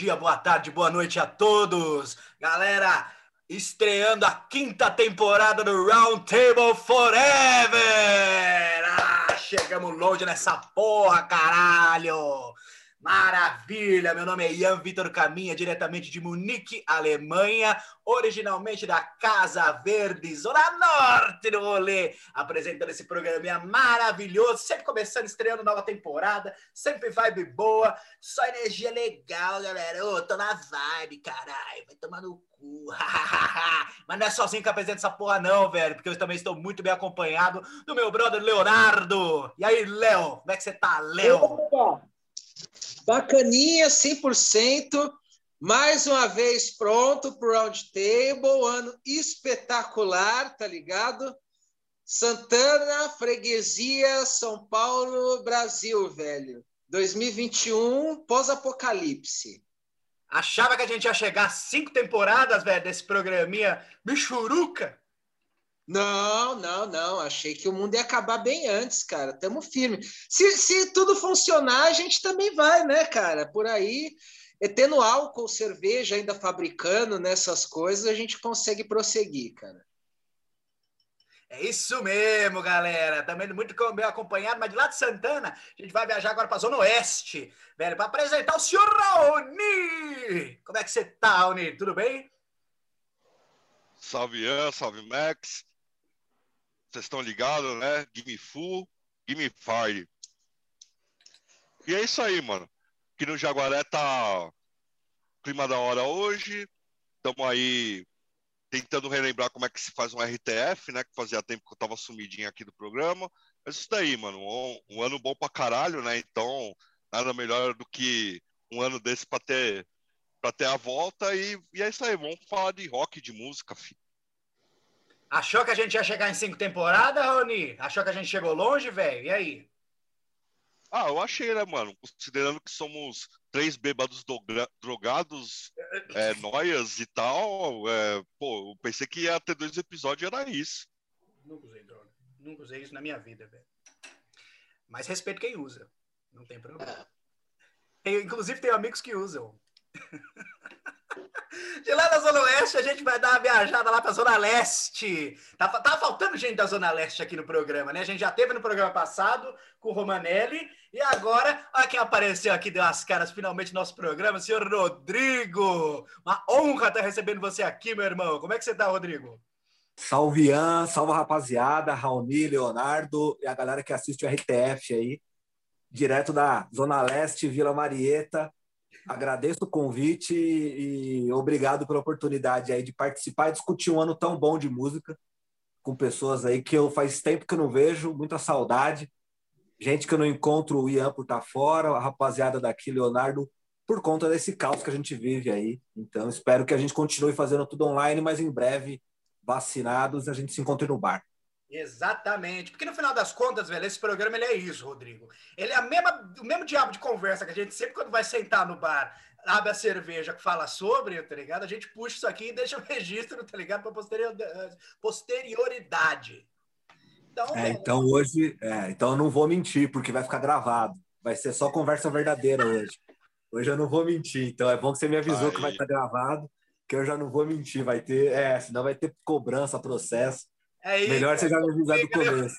Dia, boa tarde, boa noite a todos. Galera, estreando a quinta temporada do Round Table Forever. Ah, chegamos longe nessa porra, caralho. Maravilha! Meu nome é Ian Vitor Caminha, diretamente de Munique, Alemanha, originalmente da Casa Verde, Zona Norte do rolê, apresentando esse programa maravilhoso, sempre começando, estreando nova temporada, sempre vibe boa, só energia legal, galera. Ô, tô na vibe, caralho, vai tomar no cu. Mas não é sozinho que apresenta essa porra, não, velho, porque eu também estou muito bem acompanhado do meu brother Leonardo. E aí, Léo, como é que você tá, Léo? Bacaninha, 100%. Mais uma vez pronto para o Round Table. Ano espetacular, tá ligado? Santana, Freguesia, São Paulo, Brasil, velho. 2021, pós-apocalipse. Achava que a gente ia chegar cinco temporadas, velho, desse programinha bichuruca? Não, não, não. Achei que o mundo ia acabar bem antes, cara. Tamo firme. Se, se tudo funcionar, a gente também vai, né, cara? Por aí, tendo álcool, cerveja ainda fabricando nessas coisas, a gente consegue prosseguir, cara. É isso mesmo, galera. Também muito bem acompanhado, mas de lá de Santana, a gente vai viajar agora para a Zona Oeste, velho, para apresentar o senhor Raoni. Como é que você tá, Raoni? Tudo bem? Salve Ian, salve Max. Vocês estão ligados, né? Gimme Full, Gimme Fire. E é isso aí, mano. Aqui no Jaguaré tá clima da hora hoje. Estamos aí tentando relembrar como é que se faz um RTF, né? Que fazia tempo que eu tava sumidinho aqui do programa. Mas isso daí, mano. Um, um ano bom pra caralho, né? Então, nada melhor do que um ano desse pra ter, pra ter a volta. E, e é isso aí. Vamos falar de rock, de música, filho. Achou que a gente ia chegar em cinco temporadas, Rony? Achou que a gente chegou longe, velho? E aí? Ah, eu achei, né, mano? Considerando que somos três bêbados drogados, é, noias e tal, é, pô, eu pensei que ia ter dois episódios e era isso. Nunca usei droga. Nunca usei isso na minha vida, velho. Mas respeito quem usa. Não tem problema. Eu, inclusive, tenho amigos que usam. De lá da Zona Oeste, a gente vai dar uma viajada lá para a Zona Leste. Tá, tá faltando gente da Zona Leste aqui no programa, né? A gente já teve no programa passado com o Romanelli. E agora, olha quem apareceu aqui, deu as caras finalmente no nosso programa, senhor Rodrigo. Uma honra estar recebendo você aqui, meu irmão. Como é que você tá, Rodrigo? Salve, Ian, salve rapaziada, Raoni, Leonardo e a galera que assiste o RTF aí, direto da Zona Leste, Vila Marieta. Agradeço o convite e obrigado pela oportunidade aí de participar e discutir um ano tão bom de música com pessoas aí que eu faz tempo que eu não vejo, muita saudade. Gente que eu não encontro o Ian por estar tá fora, a rapaziada daqui, Leonardo, por conta desse caos que a gente vive aí. Então, espero que a gente continue fazendo tudo online, mas em breve, vacinados, a gente se encontre no bar. Exatamente. Porque no final das contas, velho, esse programa ele é isso, Rodrigo. Ele é a mesma, o mesmo diabo de conversa que a gente sempre, quando vai sentar no bar, abre a cerveja fala sobre, tá ligado? A gente puxa isso aqui e deixa o registro, tá ligado? Para posterioridade. Então, é, então hoje, é, então eu não vou mentir, porque vai ficar gravado. Vai ser só conversa verdadeira hoje. Hoje eu não vou mentir. Então é bom que você me avisou Aí. que vai estar gravado, que eu já não vou mentir. Vai ter, é, senão vai ter cobrança, processo. É Melhor você já me avisar do começo.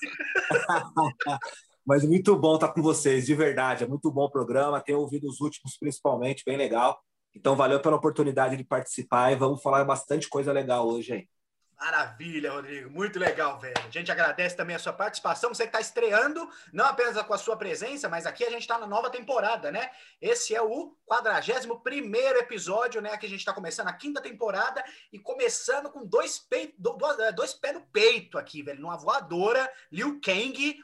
Mas muito bom estar com vocês, de verdade. É muito bom o programa. Tenho ouvido os últimos, principalmente, bem legal. Então, valeu pela oportunidade de participar e vamos falar bastante coisa legal hoje aí. Maravilha, Rodrigo. Muito legal, velho. A gente agradece também a sua participação. Você que está estreando, não apenas com a sua presença, mas aqui a gente está na nova temporada, né? Esse é o 41 episódio, né? Que a gente está começando a quinta temporada e começando com dois, peitos, dois, é, dois pés no peito aqui, velho. Numa voadora, Liu Kang.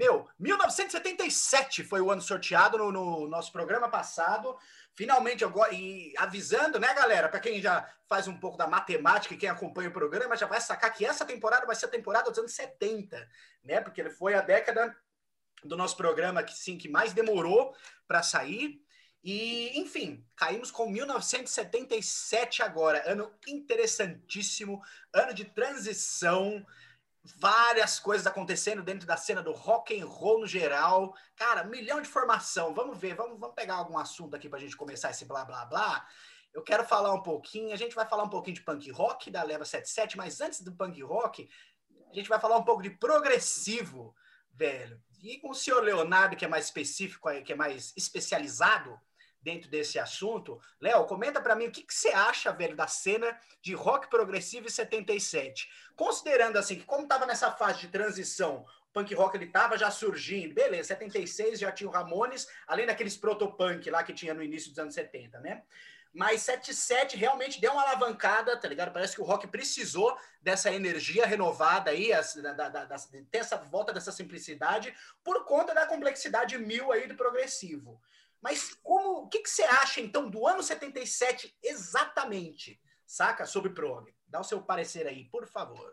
Meu, 1976 77 foi o ano sorteado no, no nosso programa passado. Finalmente, eu e avisando, né, galera, para quem já faz um pouco da matemática e quem acompanha o programa, já vai sacar que essa temporada vai ser a temporada dos anos 70, né? Porque ele foi a década do nosso programa que sim que mais demorou para sair. E, enfim, caímos com 1977 agora, ano interessantíssimo, ano de transição, várias coisas acontecendo dentro da cena do rock and roll no geral. Cara, milhão de formação. Vamos ver, vamos, vamos pegar algum assunto aqui para a gente começar esse blá blá blá. Eu quero falar um pouquinho, a gente vai falar um pouquinho de punk rock da Leva 77, mas antes do punk rock, a gente vai falar um pouco de progressivo, velho. E com o senhor Leonardo, que é mais específico, que é mais especializado, dentro desse assunto. Léo, comenta para mim o que, que, você acha, velho, da cena de rock progressivo em 77. Considerando assim que como estava nessa fase de transição, o punk rock ele tava já surgindo, beleza, 76 já tinha o Ramones, além daqueles protopunk lá que tinha no início dos anos 70, né? Mas 77 realmente deu uma alavancada, tá ligado? Parece que o rock precisou dessa energia renovada aí, da, da, da, ter essa volta dessa simplicidade, por conta da complexidade mil aí do progressivo. Mas como, o que, que você acha, então, do ano 77 exatamente, saca? Sobre prog. Dá o seu parecer aí, por favor.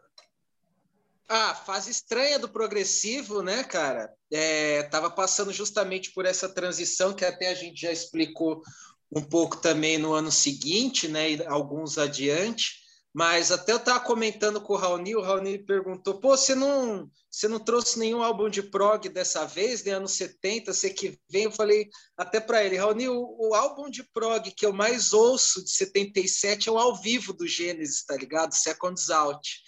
Ah, fase estranha do progressivo, né, cara? É, tava passando justamente por essa transição que até a gente já explicou um pouco também no ano seguinte, né, e alguns adiante. Mas até eu estava comentando com o Raoni, o Raoni perguntou: pô, você não, você não trouxe nenhum álbum de prog dessa vez, né? Anos 70, você que vem? Eu falei até para ele: Raoni, o, o, álbum de prog que eu mais ouço de 77 é o ao vivo do Gênesis, tá ligado? Seconds Out.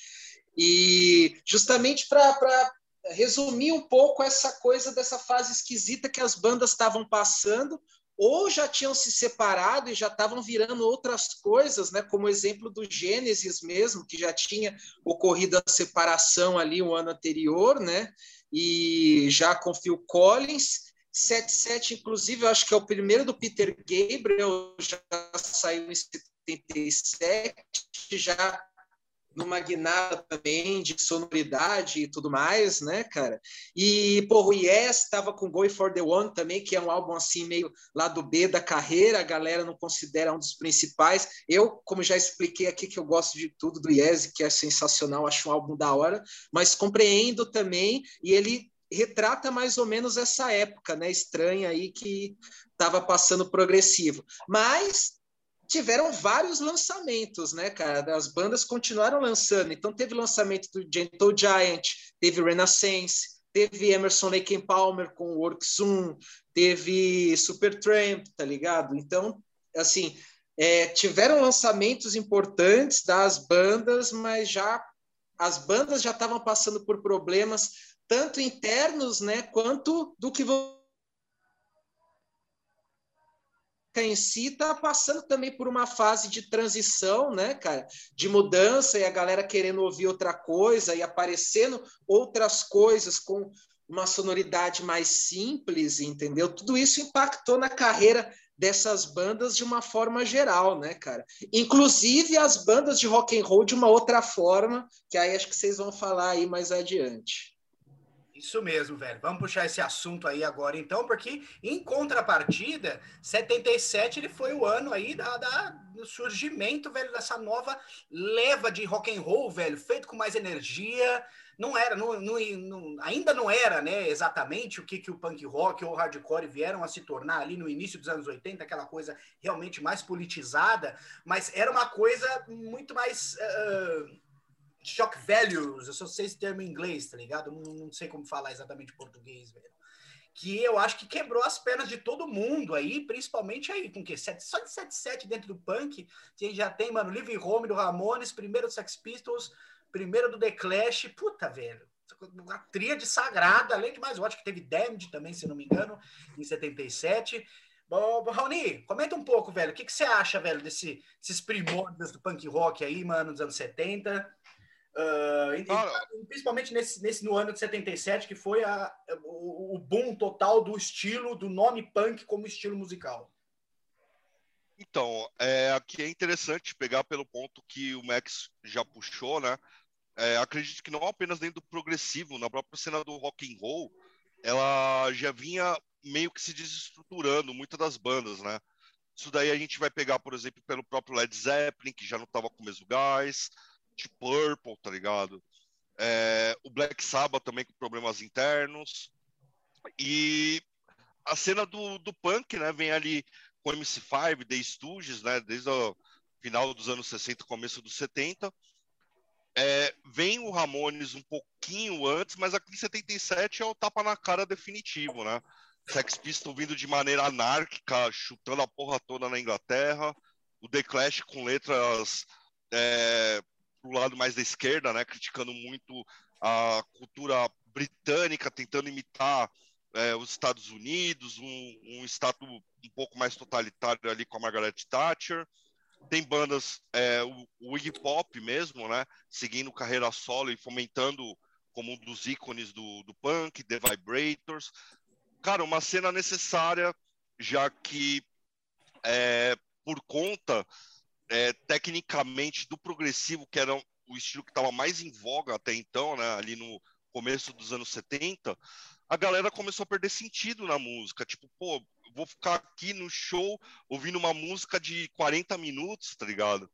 E justamente para resumir um pouco essa coisa dessa fase esquisita que as bandas estavam passando, ou já tinham se separado e já estavam virando outras coisas, né? como o exemplo do Gênesis mesmo, que já tinha ocorrido a separação ali um ano anterior, né? e já com Phil Collins. 77, inclusive, eu acho que é o primeiro do Peter Gabriel, já saiu em 77, já numa guinada também de sonoridade e tudo mais, né, cara? E, pô, o Yes estava com Going for the One também, que é um álbum assim meio lado B da carreira, a galera não considera um dos principais. Eu, como já expliquei aqui, que eu gosto de tudo do Yes, que é sensacional, acho um álbum da hora, mas compreendo também, e ele retrata mais ou menos essa época, né, estranha aí que estava passando progressivo. Mas tiveram vários lançamentos, né, cara? As bandas continuaram lançando. Então teve lançamento do Gentle Giant, teve Renaissance, teve Emerson Lake and Palmer com Work Zoom, teve Supertramp, tá ligado? Então, assim, é, tiveram lançamentos importantes das bandas, mas já as bandas já estavam passando por problemas tanto internos, né, quanto do que em si está passando também por uma fase de transição, né, cara? De mudança e a galera querendo ouvir outra coisa e aparecendo outras coisas com uma sonoridade mais simples, entendeu? Tudo isso impactou na carreira dessas bandas de uma forma geral, né, cara? Inclusive as bandas de rock and roll de uma outra forma, que aí acho que vocês vão falar aí mais adiante. Isso mesmo, velho. Vamos puxar esse assunto aí agora, então, porque em contrapartida, 77 ele foi o ano aí da, da, do surgimento, velho, dessa nova leva de rock and roll, velho, feito com mais energia. Não era, não, não, não, ainda não era, né, exatamente o que, que o punk rock ou o hardcore vieram a se tornar ali no início dos anos 80, aquela coisa realmente mais politizada, mas era uma coisa muito mais. Uh, shock values, eu só sei esse termo em inglês, tá ligado? Não, não sei como falar exatamente português, velho. Que eu acho que quebrou as pernas de todo mundo aí, principalmente aí, com o quê? Só de 77 dentro do punk, que já tem, mano, Living Home do Ramones, primeiro do Sex Pistols, primeiro do The Clash, puta, velho. Uma tríade sagrada, além de mais, eu acho que teve Damned também, se não me engano, em 77. Bom, Raoni, comenta um pouco, velho. O que, que você acha, velho, desse, desses primórdios do punk rock aí, mano, dos anos 70? Uh, e, principalmente nesse, nesse no ano de 77, que foi a, o, o boom total do estilo, do nome punk como estilo musical. Então, é, aqui é interessante pegar pelo ponto que o Max já puxou, né? É, acredito que não apenas dentro do progressivo, na própria cena do rock and roll, ela já vinha meio que se desestruturando, muitas das bandas, né? Isso daí a gente vai pegar, por exemplo, pelo próprio Led Zeppelin, que já não tava com o mesmo gás, tipo Purple, tá ligado? É, o Black Sabbath também com problemas internos. E a cena do, do punk, né, vem ali com MC5, The Stooges, né, desde o final dos anos 60, começo dos 70. É, vem o Ramones um pouquinho antes, mas aqui em 77 é o tapa na cara definitivo, né? Sex Pistols vindo de maneira anárquica, chutando a porra toda na Inglaterra. O The Clash com letras é, pro lado mais da esquerda, né? Criticando muito a cultura britânica, tentando imitar é, os Estados Unidos, um, um estado um pouco mais totalitário ali com a Margaret Thatcher. Tem bandas, é, o, o Iggy Pop mesmo, né? Seguindo carreira solo e fomentando como um dos ícones do, do punk, The Vibrators cara, uma cena necessária, já que é, por conta é, tecnicamente do progressivo, que era o estilo que estava mais em voga até então, né, ali no começo dos anos 70, a galera começou a perder sentido na música. Tipo, pô, vou ficar aqui no show ouvindo uma música de 40 minutos, tá ligado?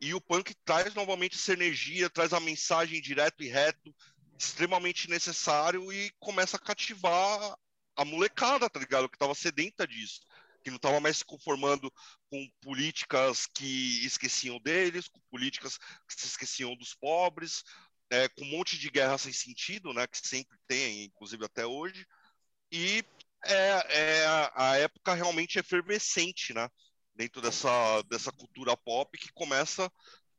E o punk traz novamente essa energia, traz a mensagem direto e reto, extremamente necessário e começa a cativar a molecada, tá ligado? Que tava sedenta disso. Que não tava mais se conformando com políticas que esqueciam deles, com políticas que se esqueciam dos pobres, é, com um monte de guerra sem sentido, né? Que sempre tem, inclusive até hoje. E é, é a época realmente efervescente, né? Dentro dessa, dessa cultura pop que começa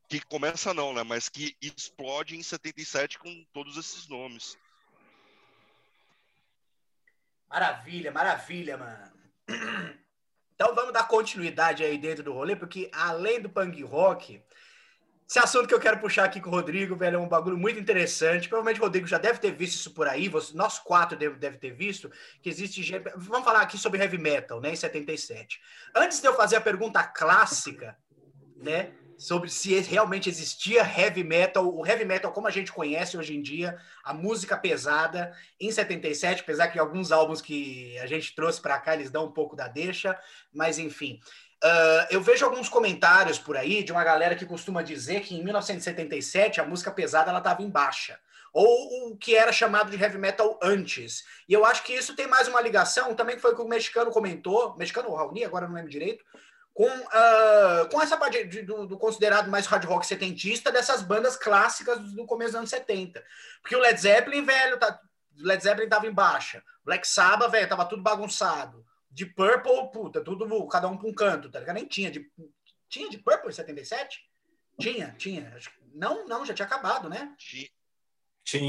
que começa não, né? Mas que explode em 77 com todos esses nomes. Maravilha, maravilha, mano. Então vamos dar continuidade aí dentro do rolê, porque além do punk rock, esse assunto que eu quero puxar aqui com o Rodrigo, velho, é um bagulho muito interessante. Provavelmente o Rodrigo já deve ter visto isso por aí, você, nós quatro deve, deve ter visto, que existe. Vamos falar aqui sobre heavy metal, né, em 77. Antes de eu fazer a pergunta clássica, né, sobre se realmente existia heavy metal, o heavy metal como a gente conhece hoje em dia, a música pesada em 77, apesar que alguns álbuns que a gente trouxe para cá eles dão um pouco da deixa, mas enfim. Uh, eu vejo alguns comentários por aí de uma galera que costuma dizer que em 1977 a música pesada ela estava em baixa, ou o que era chamado de heavy metal antes. E eu acho que isso tem mais uma ligação, também foi o que o mexicano comentou, mexicano ou Raoni, agora não lembro direito, com, uh, com essa parte de, do, do, considerado mais hard rock setentista dessas bandas clássicas do começo dos anos 70. Porque o Led Zeppelin, velho, tá, Led Zeppelin tava em baixa. Black Sabbath, velho, tava tudo bagunçado. De Purple, puta, tudo, cada um pra um canto, tá ligado? Nem tinha. De, tinha de Purple em 77? Tinha, tinha. Não, não, já tinha acabado, né? Tinha.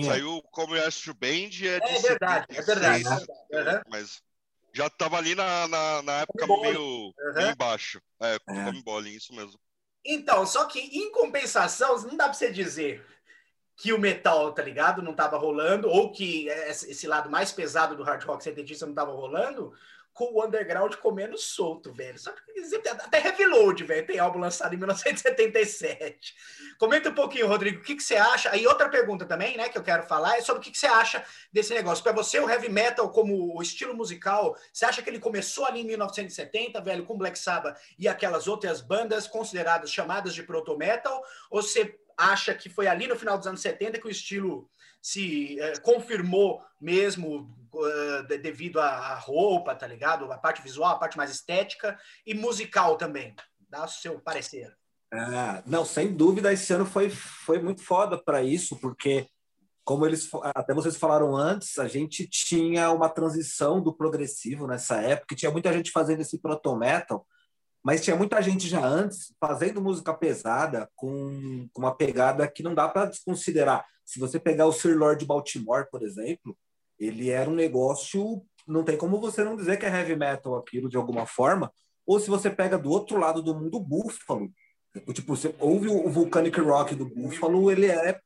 Saiu como Astro Band é, é, é verdade, é verdade. É verdade. Mas já estava ali na, na, na época meio, uhum. meio baixo. É, com é. Bowling, isso mesmo. Então, só que em compensação, não dá para você dizer que o metal, tá ligado? Não tava rolando, ou que esse lado mais pesado do hard rock setentista não tava rolando, com o underground comendo solto, velho. Só que até Reveload, velho, tem álbum lançado em 1977. Comenta um pouquinho, Rodrigo, o que, que você acha? Aí outra pergunta também, né, que eu quero falar é sobre o que, que você acha desse negócio. Para você, o heavy metal como o estilo musical, você acha que ele começou ali em 1970, velho, com Black Sabbath e aquelas outras bandas consideradas chamadas de proto metal, ou você acha que foi ali no final dos anos 70 que o estilo se é, confirmou mesmo uh, devido à roupa, tá ligado? A parte visual, a parte mais estética e musical também. Dá o seu parecer. É, não, sem dúvida, esse ano foi, foi muito foda para isso, porque, como eles até vocês falaram antes, a gente tinha uma transição do progressivo nessa época, tinha muita gente fazendo esse proto metal, mas tinha muita gente já antes fazendo música pesada com, com uma pegada que não dá para desconsiderar. Se você pegar o Sir Lord Baltimore, por exemplo, ele era um negócio, não tem como você não dizer que é heavy metal aquilo de alguma forma. Ou se você pega do outro lado do mundo, o Buffalo. Tipo, você ouve o Volcanic Rock do Buffalo, ele é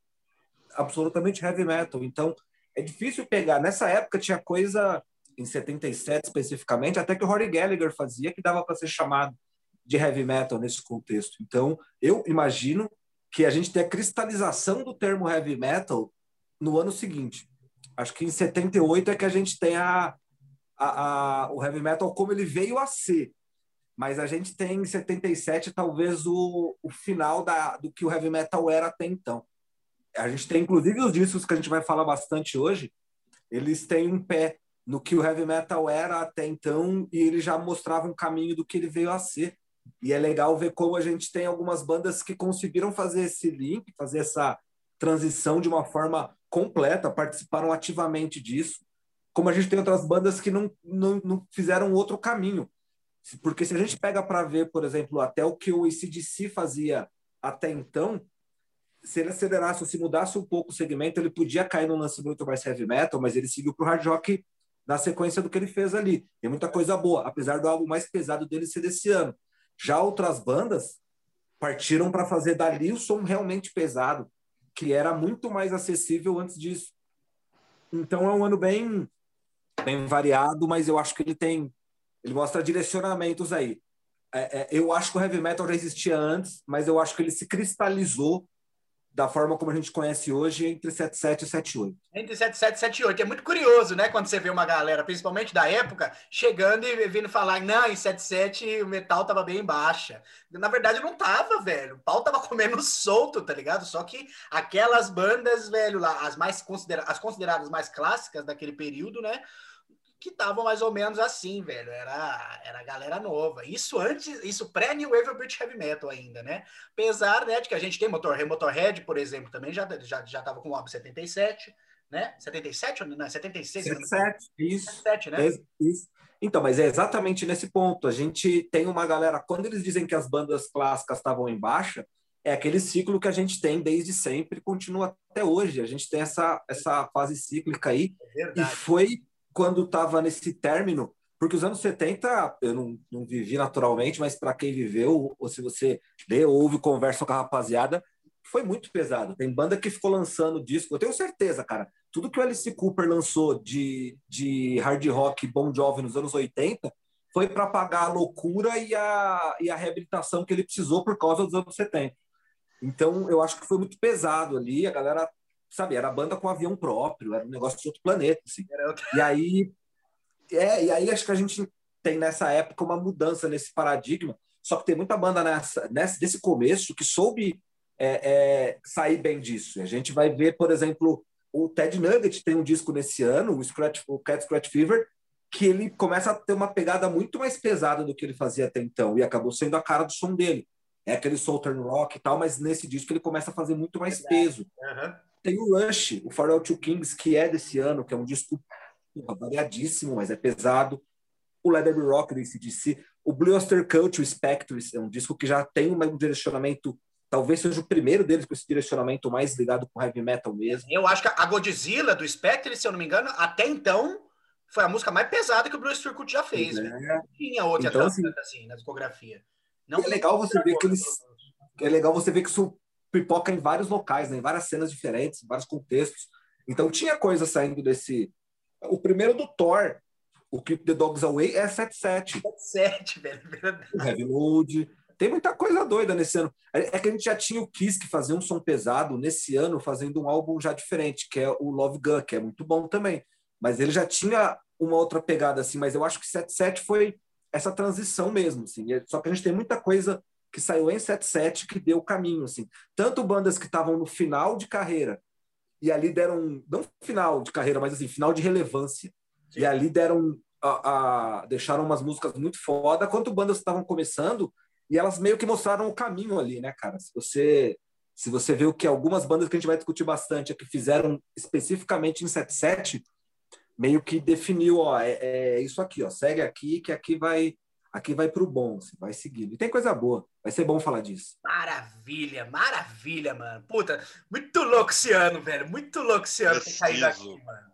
absolutamente heavy metal. Então, é difícil pegar. Nessa época tinha coisa, em 77 especificamente, até que o Rory Gallagher fazia, que dava para ser chamado de heavy metal nesse contexto. Então, eu imagino que a gente tem a cristalização do termo heavy metal no ano seguinte. Acho que em 78 é que a gente tem a, a, a, o heavy metal como ele veio a ser. Mas a gente tem em 77 talvez o, o final da, do que o heavy metal era até então. A gente tem inclusive os discos que a gente vai falar bastante hoje, eles têm um pé no que o heavy metal era até então e ele já mostrava um caminho do que ele veio a ser. E é legal ver como a gente tem algumas bandas que conseguiram fazer esse link, fazer essa transição de uma forma completa, participaram ativamente disso, como a gente tem outras bandas que não, não, não fizeram outro caminho. Porque se a gente pega para ver, por exemplo, até o que o ACDC fazia até então, se ele acelerasse ou se mudasse um pouco o segmento, ele podia cair no lance muito mais heavy metal, mas ele seguiu para o hard rock na sequência do que ele fez ali. Tem muita coisa boa, apesar do álbum mais pesado dele ser desse ano. Já outras bandas partiram para fazer dali o som realmente pesado, que era muito mais acessível antes disso. Então é um ano bem, bem variado, mas eu acho que ele tem, ele mostra direcionamentos aí. É, é, eu acho que o heavy metal já existia antes, mas eu acho que ele se cristalizou da forma como a gente conhece hoje entre 77 e 78. Entre 77 e 78. É muito curioso, né? Quando você vê uma galera, principalmente da época, chegando e vindo falar, não, em 77 o metal tava bem baixa. Na verdade, não tava, velho. O pau tava comendo solto, tá ligado? Só que aquelas bandas, velho, lá, as mais considera as consideradas mais clássicas daquele período, né? Que estavam mais ou menos assim, velho. Era, era galera nova. Isso antes, isso pré-New Wave British Heavy Metal ainda, né? Apesar, né, de que a gente tem Motorhead, Motorhead, por exemplo, também já, já, já tava com o álbum 77, né? 77 ou não? 76? 77, isso. 77, né? Isso. Então, mas é exatamente nesse ponto. A gente tem uma galera, quando eles dizem que as bandas clássicas estavam em baixa, é aquele ciclo que a gente tem desde sempre, continua até hoje. A gente tem essa, essa fase cíclica aí. É e foi quando estava nesse término, porque os anos 70 eu não, não vivi naturalmente, mas para quem viveu, ou se você lê ou ouve conversa com a rapaziada, foi muito pesado. Tem banda que ficou lançando disco, eu tenho certeza, cara. Tudo que o Alice Cooper lançou de, de hard rock Bon Jovi nos anos 80 foi para pagar a loucura e a, e a reabilitação que ele precisou por causa dos anos 70. Então, eu acho que foi muito pesado ali. A galera sabe, era banda com avião próprio, era um negócio de outro planeta, assim. E aí, é, e aí acho que a gente tem nessa época uma mudança nesse paradigma, só que tem muita banda nessa, nessa desse começo que soube é, é, sair bem disso. A gente vai ver, por exemplo, o Ted Nugget tem um disco nesse ano, o, Scratch, o Cat Scratch Fever, que ele começa a ter uma pegada muito mais pesada do que ele fazia até então, e acabou sendo a cara do som dele. É aquele Southern Rock e tal, mas nesse disco ele começa a fazer muito mais peso. Uhum. Tem o Rush, o Farewell to Kings, que é desse ano, que é um disco variadíssimo, mas é pesado. O Leather Rock do ACDC. O Blue Oyster Cult, o Spectres, é um disco que já tem um direcionamento talvez seja o primeiro deles com esse direcionamento mais ligado com heavy metal mesmo. Eu acho que a Godzilla do Spectre, se eu não me engano, até então foi a música mais pesada que o Blue Oyster Cult já fez. É. Não tinha outra então, assim, assim, na discografia. Não é legal você ver que eles é legal você ver que isso pipoca em vários locais, né? em várias cenas diferentes, em vários contextos. Então tinha coisa saindo desse. O primeiro do Thor, o Keep the Dogs Away, é 77. 77, velho. O Heavy Load. Tem muita coisa doida nesse ano. É, é que a gente já tinha o Kiss que fazia um som pesado nesse ano, fazendo um álbum já diferente, que é o Love Gun, que é muito bom também. Mas ele já tinha uma outra pegada assim, mas eu acho que 77 foi essa transição mesmo, assim. Só que a gente tem muita coisa que saiu em 77 que deu o caminho, assim. Tanto bandas que estavam no final de carreira e ali deram, não final de carreira, mas assim, final de relevância. Sim. E ali deram, a, a, deixaram umas músicas muito foda, quanto bandas estavam começando e elas meio que mostraram o caminho ali, né, cara? Se você se você vê o que algumas bandas que a gente vai discutir bastante que fizeram especificamente em 77, meio que definiu, ó, é, é isso aqui, ó, segue aqui que aqui vai aqui vai para o bom, assim, vai seguindo. E tem coisa boa, vai ser bom falar disso. Maravilha, maravilha, mano. Puta, muito louco esse ano, velho. Muito louco esse ano ter saído daqui, mano.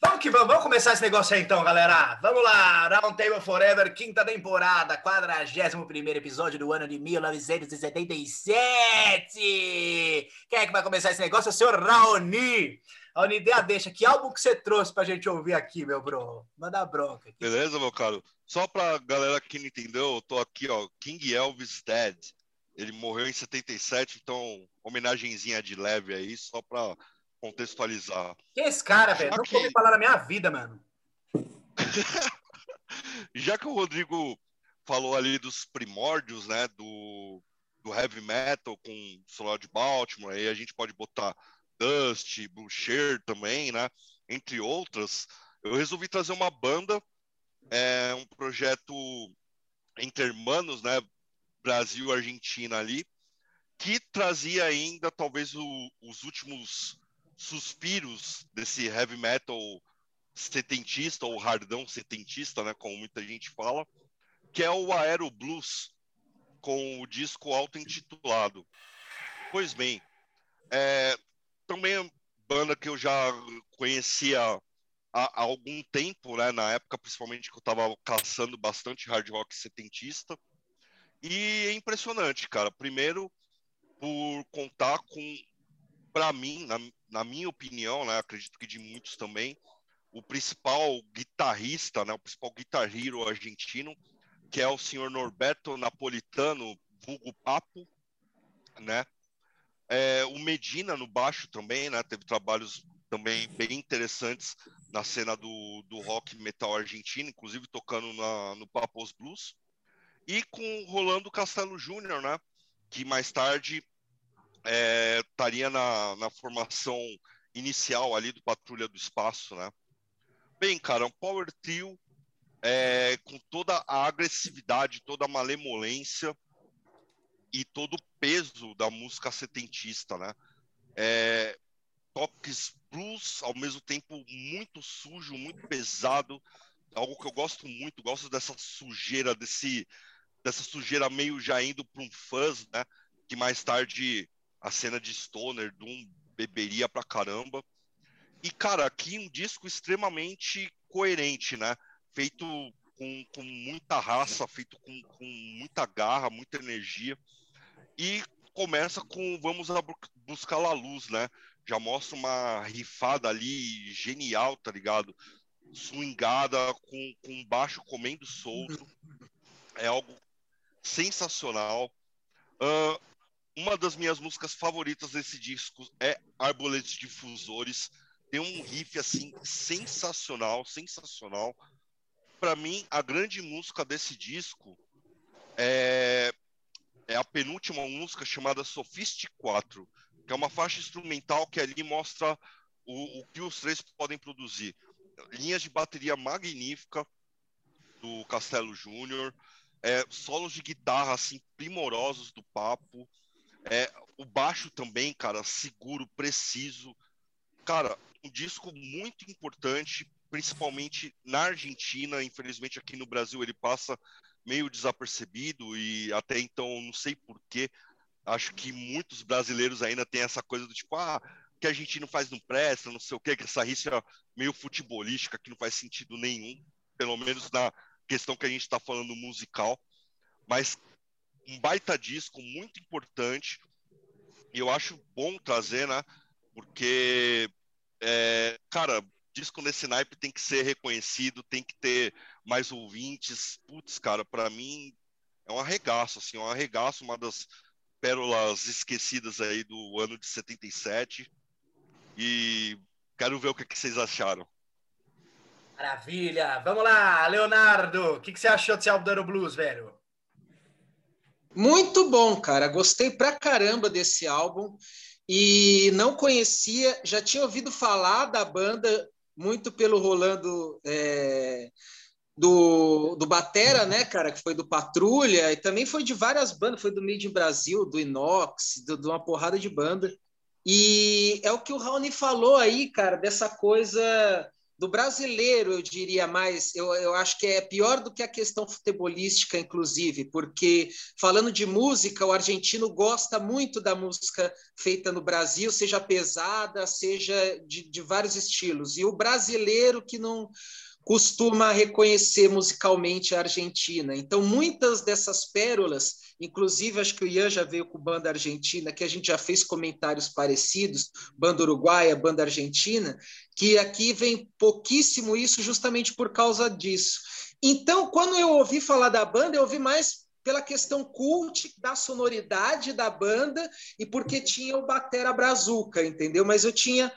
Vamos que vamos, vamos começar esse negócio aí então, galera. Vamos lá, Round Table Forever, quinta temporada, 41 episódio do ano de 1977. Quem é que vai começar esse negócio? É o senhor Raoni. Raoni, dê a deixa. Que álbum que você trouxe pra gente ouvir aqui, meu bro? Manda bronca. Aqui. Beleza, meu caro? Só pra galera que não entendeu, eu tô aqui, ó, King Elvis Dead. Ele morreu em 77, então homenagenzinha de leve aí, só pra contextualizar. Quem é esse cara, velho? Não que- ouvi falar na minha vida, mano. Já que o Rodrigo falou ali dos primórdios, né, do, do heavy metal com Solar de Baltimore, aí a gente pode botar Dust, Boucher também, né, entre outras, eu resolvi trazer uma banda, é um projeto entre né, Brasil Argentina ali, que trazia ainda talvez o- os últimos suspiros desse heavy metal setentista ou hardão setentista, né, como muita gente fala, que é o Aero Blues com o disco auto-intitulado. Pois bem, é, também é banda que eu já conhecia há, há algum tempo, né, na época principalmente que eu estava caçando bastante hard rock setentista, e é impressionante, cara. Primeiro, por contar com, para mim, na, na minha opinião, né, acredito que de muitos também, o principal guitarrista, né, o principal guitar hero argentino, que é o senhor Norberto Napolitano, vulgo Papo, né? É, o Medina no baixo também, né? Teve trabalhos também bem interessantes na cena do, do rock metal argentino, inclusive tocando na, no Papos Blues. E com Rolando Castelo Júnior, né? Que mais tarde é, estaria na, na formação inicial ali do Patrulha do Espaço, né? Bem, cara, um power trio é, com toda a agressividade, toda a malemolência e todo o peso da música setentista, né? É, toques blues, ao mesmo tempo muito sujo, muito pesado, algo que eu gosto muito, gosto dessa sujeira, desse, dessa sujeira meio já indo para um fuzz, né? Que mais tarde a cena de Stoner, Doom, beberia pra caramba. E, cara, aqui um disco extremamente coerente, né? Feito com, com muita raça, feito com, com muita garra, muita energia. E começa com Vamos buscar a luz, né? Já mostra uma rifada ali genial, tá ligado? Swingada, com, com baixo comendo solto. É algo sensacional. Ah, uma das minhas músicas favoritas desse disco é Arboletes Difusores. Tem um riff assim sensacional, sensacional. Para mim, a grande música desse disco é, é a penúltima música chamada Sophist 4, que é uma faixa instrumental que ali mostra o, o que os três podem produzir. Linhas de bateria magnífica do Castelo Júnior, é, solos de guitarra assim primorosos do papo, é, o baixo também, cara, seguro, preciso. Cara, um disco muito importante, principalmente na Argentina. Infelizmente, aqui no Brasil ele passa meio desapercebido e até então não sei porquê. Acho que muitos brasileiros ainda têm essa coisa do tipo, ah, que a gente não faz não presta, não sei o quê, que essa rixa meio futebolística que não faz sentido nenhum, pelo menos na questão que a gente está falando musical. Mas um baita disco muito importante e eu acho bom trazer, né? Porque, é, cara, disco nesse naipe tem que ser reconhecido, tem que ter mais ouvintes. Putz, cara, para mim é um arregaço, assim, um arregaço, uma das pérolas esquecidas aí do ano de 77. E quero ver o que, que vocês acharam. Maravilha. Vamos lá, Leonardo. O que, que você achou desse álbum do Aero Blues, velho? Muito bom, cara. Gostei pra caramba desse álbum e não conhecia, já tinha ouvido falar da banda muito pelo Rolando é, do, do Batera, né, cara, que foi do Patrulha, e também foi de várias bandas, foi do Made Brasil, do Inox, de uma porrada de banda. E é o que o Raoni falou aí, cara, dessa coisa do brasileiro, eu diria mais. Eu, eu acho que é pior do que a questão futebolística, inclusive, porque falando de música, o argentino gosta muito da música feita no Brasil, seja pesada, seja de, de vários estilos. E o brasileiro que não costuma reconhecer musicalmente a Argentina. Então, muitas dessas pérolas, inclusive acho que o Ian já veio com banda argentina, que a gente já fez comentários parecidos, banda uruguaia, banda argentina, que aqui vem pouquíssimo isso justamente por causa disso. Então, quando eu ouvi falar da banda, eu ouvi mais pela questão cult da sonoridade da banda e porque tinha o Batera Brazuca, entendeu? Mas eu tinha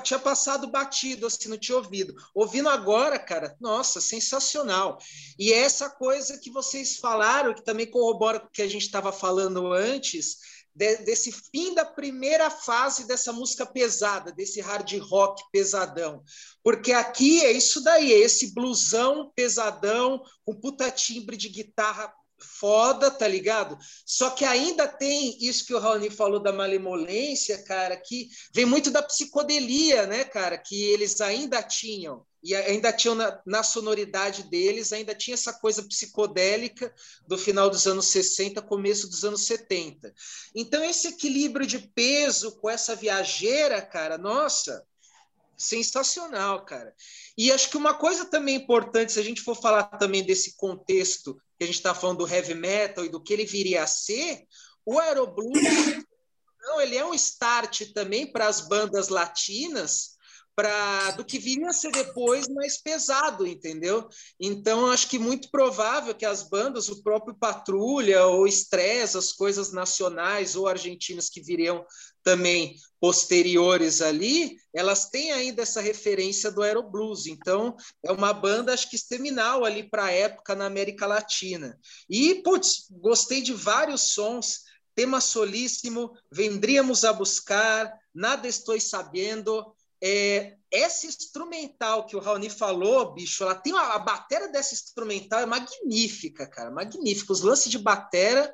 tinha passado batido, assim, não tinha ouvido. Ouvindo agora, cara, nossa, sensacional. E essa coisa que vocês falaram, que também corrobora com o que a gente estava falando antes, de, desse fim da primeira fase dessa música pesada, desse hard rock pesadão. Porque aqui é isso daí, é esse blusão pesadão, com puta timbre de guitarra foda, tá ligado? Só que ainda tem isso que o Raoni falou da malemolência, cara, que vem muito da psicodelia, né, cara, que eles ainda tinham e ainda tinham na, na, sonoridade deles, ainda tinha essa coisa psicodélica do final dos anos 60, começo dos anos 70. Então, esse equilíbrio de peso com essa viajeira, cara, nossa, sensacional, cara. E acho que uma coisa também importante, se a gente for falar também desse contexto que a gente está falando do heavy metal e do que ele viria a ser, o Aeroblues não, ele é um start também para as bandas latinas para do que viria a ser depois mais pesado, entendeu? Então acho que muito provável que as bandas, o próprio Patrulha ou Stress, as coisas nacionais ou argentinas que viriam também posteriores ali, elas têm ainda essa referência do Aeroblues. Então é uma banda acho que seminal ali para a época na América Latina. E putz, gostei de vários sons tema solíssimo, vendríamos a buscar, nada estou sabendo, é, essa instrumental que o Raoni falou, bicho, ela tem uma, a bateria dessa instrumental é magnífica, cara, magnífica. Os lances de bateria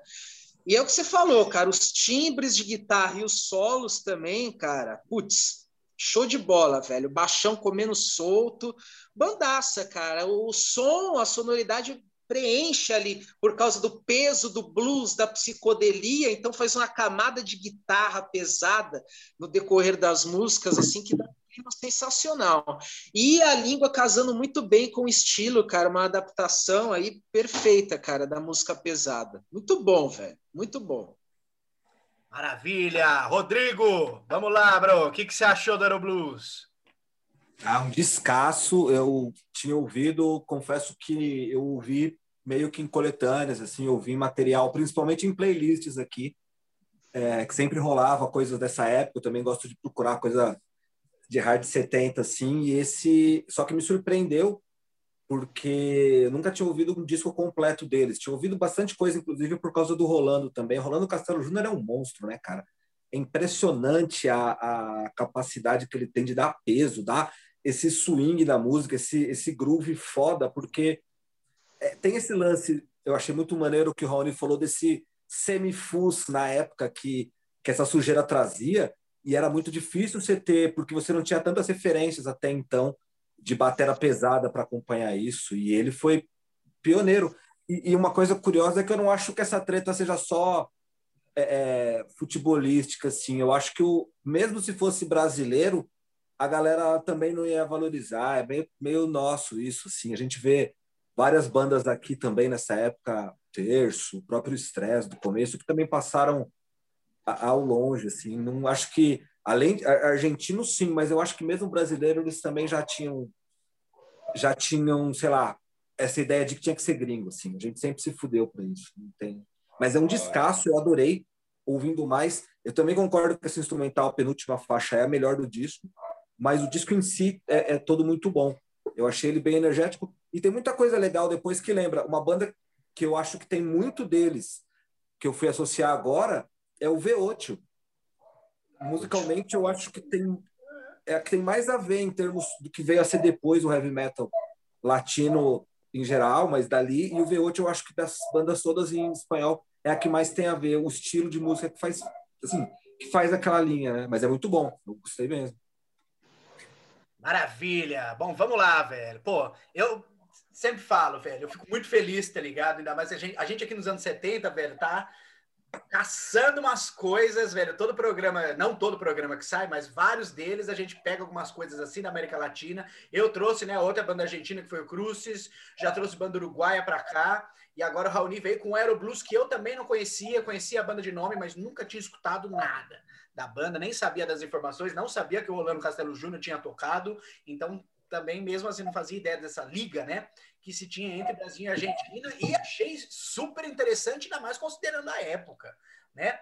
e é o que você falou, cara, os timbres de guitarra e os solos também, cara. Putz, show de bola, velho. Baixão comendo solto, bandaça, cara. O som, a sonoridade preenche ali por causa do peso do blues, da psicodelia, então faz uma camada de guitarra pesada no decorrer das músicas, assim, que dá clima sensacional. E a língua casando muito bem com o estilo, cara, uma adaptação aí perfeita, cara, da música pesada. Muito bom, velho. Muito bom. Maravilha! Rodrigo, vamos lá, bro. O que, que você achou do Aeroblues? Ah, um descasso. Eu tinha ouvido, confesso que eu ouvi meio que em coletâneas, assim, ouvi material, principalmente em playlists aqui, é, que sempre rolava coisas dessa época. Eu também gosto de procurar coisa de hard 70, assim, e esse. Só que me surpreendeu, porque eu nunca tinha ouvido um disco completo deles. Tinha ouvido bastante coisa, inclusive por causa do Rolando também. Rolando Castelo Júnior é um monstro, né, cara? É impressionante a, a capacidade que ele tem de dar peso, dar esse swing da música, esse, esse groove foda, porque é, tem esse lance, eu achei muito maneiro que o Raoni falou desse semifus na época que, que essa sujeira trazia, e era muito difícil você ter, porque você não tinha tantas referências até então de bateria pesada para acompanhar isso, e ele foi pioneiro. E, e, uma coisa curiosa é que eu não acho que essa treta seja só é, é, futebolística, assim. Eu acho que o, mesmo se fosse brasileiro, a galera também não ia valorizar. É meio, meio nosso isso, assim. A gente vê várias bandas aqui também nessa época, Terço, o próprio Stress do começo, que também passaram ao longe, assim. Não acho que além argentino sim, mas eu acho que mesmo brasileiro eles também já tinham já tinham, sei lá, essa ideia de que tinha que ser gringo, assim. A gente sempre se fudeu para isso, não tem. Mas é um descasso, eu adorei ouvindo mais. Eu também concordo que esse instrumental, a penúltima faixa, é a melhor do disco, mas o disco em si é, é todo muito bom. Eu achei ele bem energético e tem muita coisa legal depois que lembra. Uma banda que eu acho que tem muito deles, que eu fui associar agora, é o V8. Musicalmente, eu acho que tem é que tem mais a ver em termos do que veio a ser depois o heavy metal latino em geral, mas dali e o V8 eu acho que das bandas todas em espanhol é a que mais tem a ver o estilo de música que faz assim, que faz aquela linha, né? Mas é muito bom, eu gostei mesmo. Maravilha. Bom, vamos lá, velho. Pô, eu sempre falo, velho, eu fico muito feliz, tá ligado? Ainda mais a gente, a gente aqui nos anos 70, velho, tá caçando umas coisas, velho. Todo programa, não todo programa que sai, mas vários deles a gente pega algumas coisas assim da América Latina. Eu trouxe, né, outra banda argentina que foi o Crucis, já trouxe banda uruguaia para cá, e agora o Raoni veio com o Aero Blues que eu também não conhecia, conhecia a banda de nome, mas nunca tinha escutado nada da banda, nem sabia das informações, não sabia que o Rolando Castelo Júnior tinha tocado, então também mesmo assim não fazia ideia dessa liga, né? Que se tinha entre Brasil e Argentina e achei super interessante, ainda mais considerando a época, né?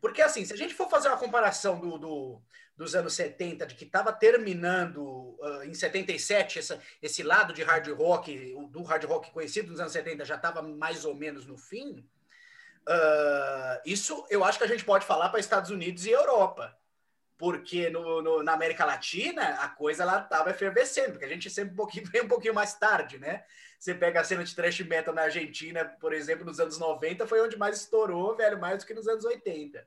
Porque, assim, se a gente for fazer uma comparação do, do dos anos 70, de que estava terminando uh, em 77, essa, esse lado de hard rock, do hard rock conhecido nos anos 70, já estava mais ou menos no fim. Uh, isso eu acho que a gente pode falar para Estados Unidos e Europa porque no, no, na América Latina a coisa lá estava efervescendo, porque a gente sempre um pouquinho, vem um pouquinho mais tarde, né? Você pega a cena de thrash metal na Argentina, por exemplo, nos anos 90, foi onde mais estourou, velho, mais do que nos anos 80.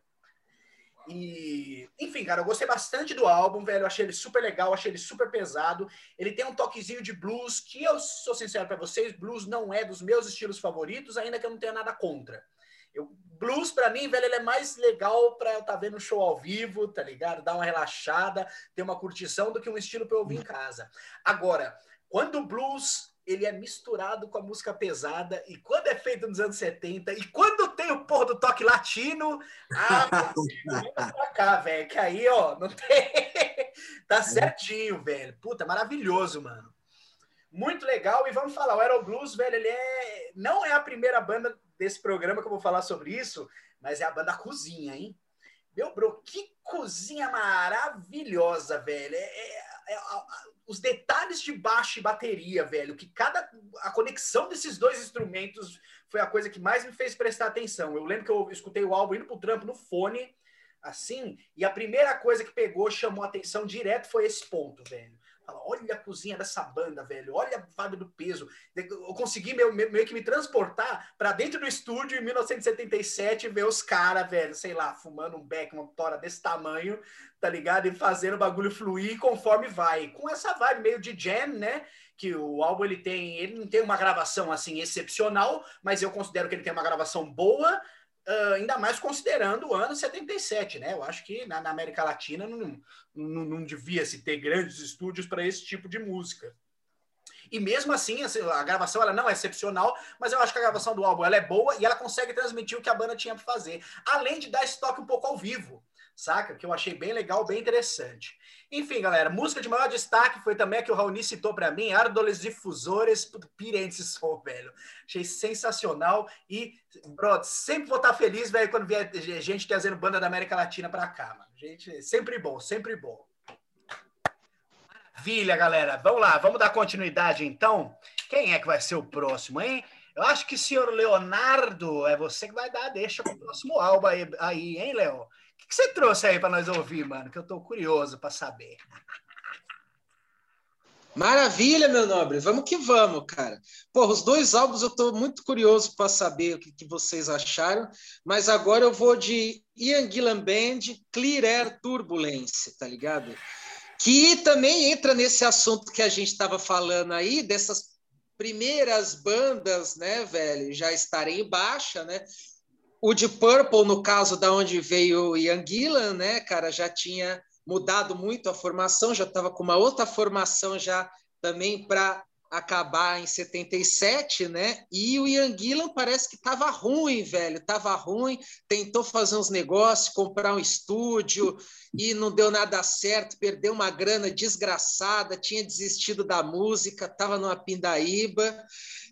E, enfim, cara, eu gostei bastante do álbum, velho. Eu achei ele super legal, achei ele super pesado. Ele tem um toquezinho de blues, que eu sou sincero para vocês, blues não é dos meus estilos favoritos, ainda que eu não tenha nada contra. Eu, blues, para mim, velho, ele é mais legal para eu estar tá vendo um show ao vivo, tá ligado? Dar uma relaxada, ter uma curtição do que um estilo para eu ouvir em casa. Agora, quando o blues ele é misturado com a música pesada e quando é feito nos anos 70 e quando tem o porra do toque latino, ah, pra cá, velho, que aí, ó, não tem. tá certinho, velho. Puta, maravilhoso, mano. Muito legal. E vamos falar, o Aero Blues, velho, ele é. Não é a primeira banda desse programa que eu vou falar sobre isso, mas é a banda Cozinha, hein? Meu bro, que cozinha maravilhosa, velho. É, é, é os detalhes de baixo e bateria, velho, que cada a conexão desses dois instrumentos foi a coisa que mais me fez prestar atenção. Eu lembro que eu escutei o álbum indo pro trampo no fone, assim, e a primeira coisa que pegou, chamou atenção direto foi esse ponto, velho. Fala, olha a cozinha dessa banda, velho. Olha a vibe do peso. Eu consegui meio, meio que me transportar para dentro do estúdio em 1977 e ver os caras, velho, sei lá, fumando um beck, uma tora desse tamanho, tá ligado? E fazendo o bagulho fluir conforme vai. Com essa vibe meio de jam, né? Que o álbum ele tem, ele não tem uma gravação assim excepcional, mas eu considero que ele tem uma gravação boa Uh, ainda mais considerando o ano 77, né? Eu acho que na, na América Latina não, não, não devia se ter grandes estúdios para esse tipo de música. E mesmo assim, assim, a gravação ela não é excepcional, mas eu acho que a gravação do álbum ela é boa e ela consegue transmitir o que a banda tinha para fazer, além de dar esse toque um pouco ao vivo saca? Que eu achei bem legal, bem interessante. Enfim, galera, música de maior destaque foi também a que o Raoni citou para mim, Ardoles Difusores, pirente som, velho. Achei sensacional e, bro, sempre vou estar feliz, velho, quando vier gente trazendo banda da América Latina para cá, mano. Gente, sempre bom, sempre bom. Maravilha, galera. Vamos lá, vamos dar continuidade então. Quem é que vai ser o próximo, hein? Eu acho que o senhor Leonardo é você que vai dar deixa pro próximo álbum aí, aí hein, Léo? Que, que você trouxe aí para nós ouvir, mano? Que eu tô curioso para saber. Maravilha, meu nobre. Vamos que vamos, cara. Porra, os dois álbuns eu estou muito curioso para saber o que, que, vocês acharam, mas agora eu vou de Ian Gillan Band, Clear Air Turbulence, tá ligado? Que também entra nesse assunto que a gente estava falando aí, dessas primeiras bandas, né, velho, já estarem em baixa, né? O de Purple, no caso da onde veio o Ian Gillan, né, cara, já tinha mudado muito a formação, já estava com uma outra formação já também para acabar em 77, né? E o Ian Gillan parece que estava ruim, velho, estava ruim, tentou fazer uns negócios, comprar um estúdio e não deu nada certo, perdeu uma grana desgraçada, tinha desistido da música, estava numa pindaíba.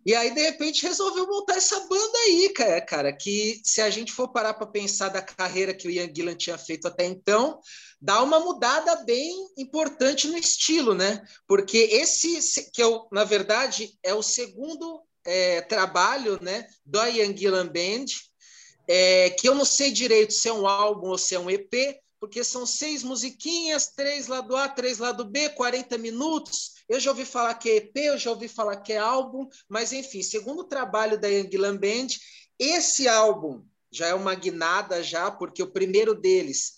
E aí, de repente, resolveu montar essa banda aí, cara, cara que se a gente for parar para pensar da carreira que o Ian Gillan tinha feito até então, dá uma mudada bem importante no estilo, né? Porque esse, que eu, na verdade, é o segundo é, trabalho né, do Ian Gillan Band, é, que eu não sei direito se é um álbum ou se é um EP, porque são seis musiquinhas, três lado A, três lado B, 40 minutos. Eu já ouvi falar que é EP, eu já ouvi falar que é álbum, mas enfim, segundo o trabalho da Young Band, esse álbum já é uma guinada já, porque o primeiro deles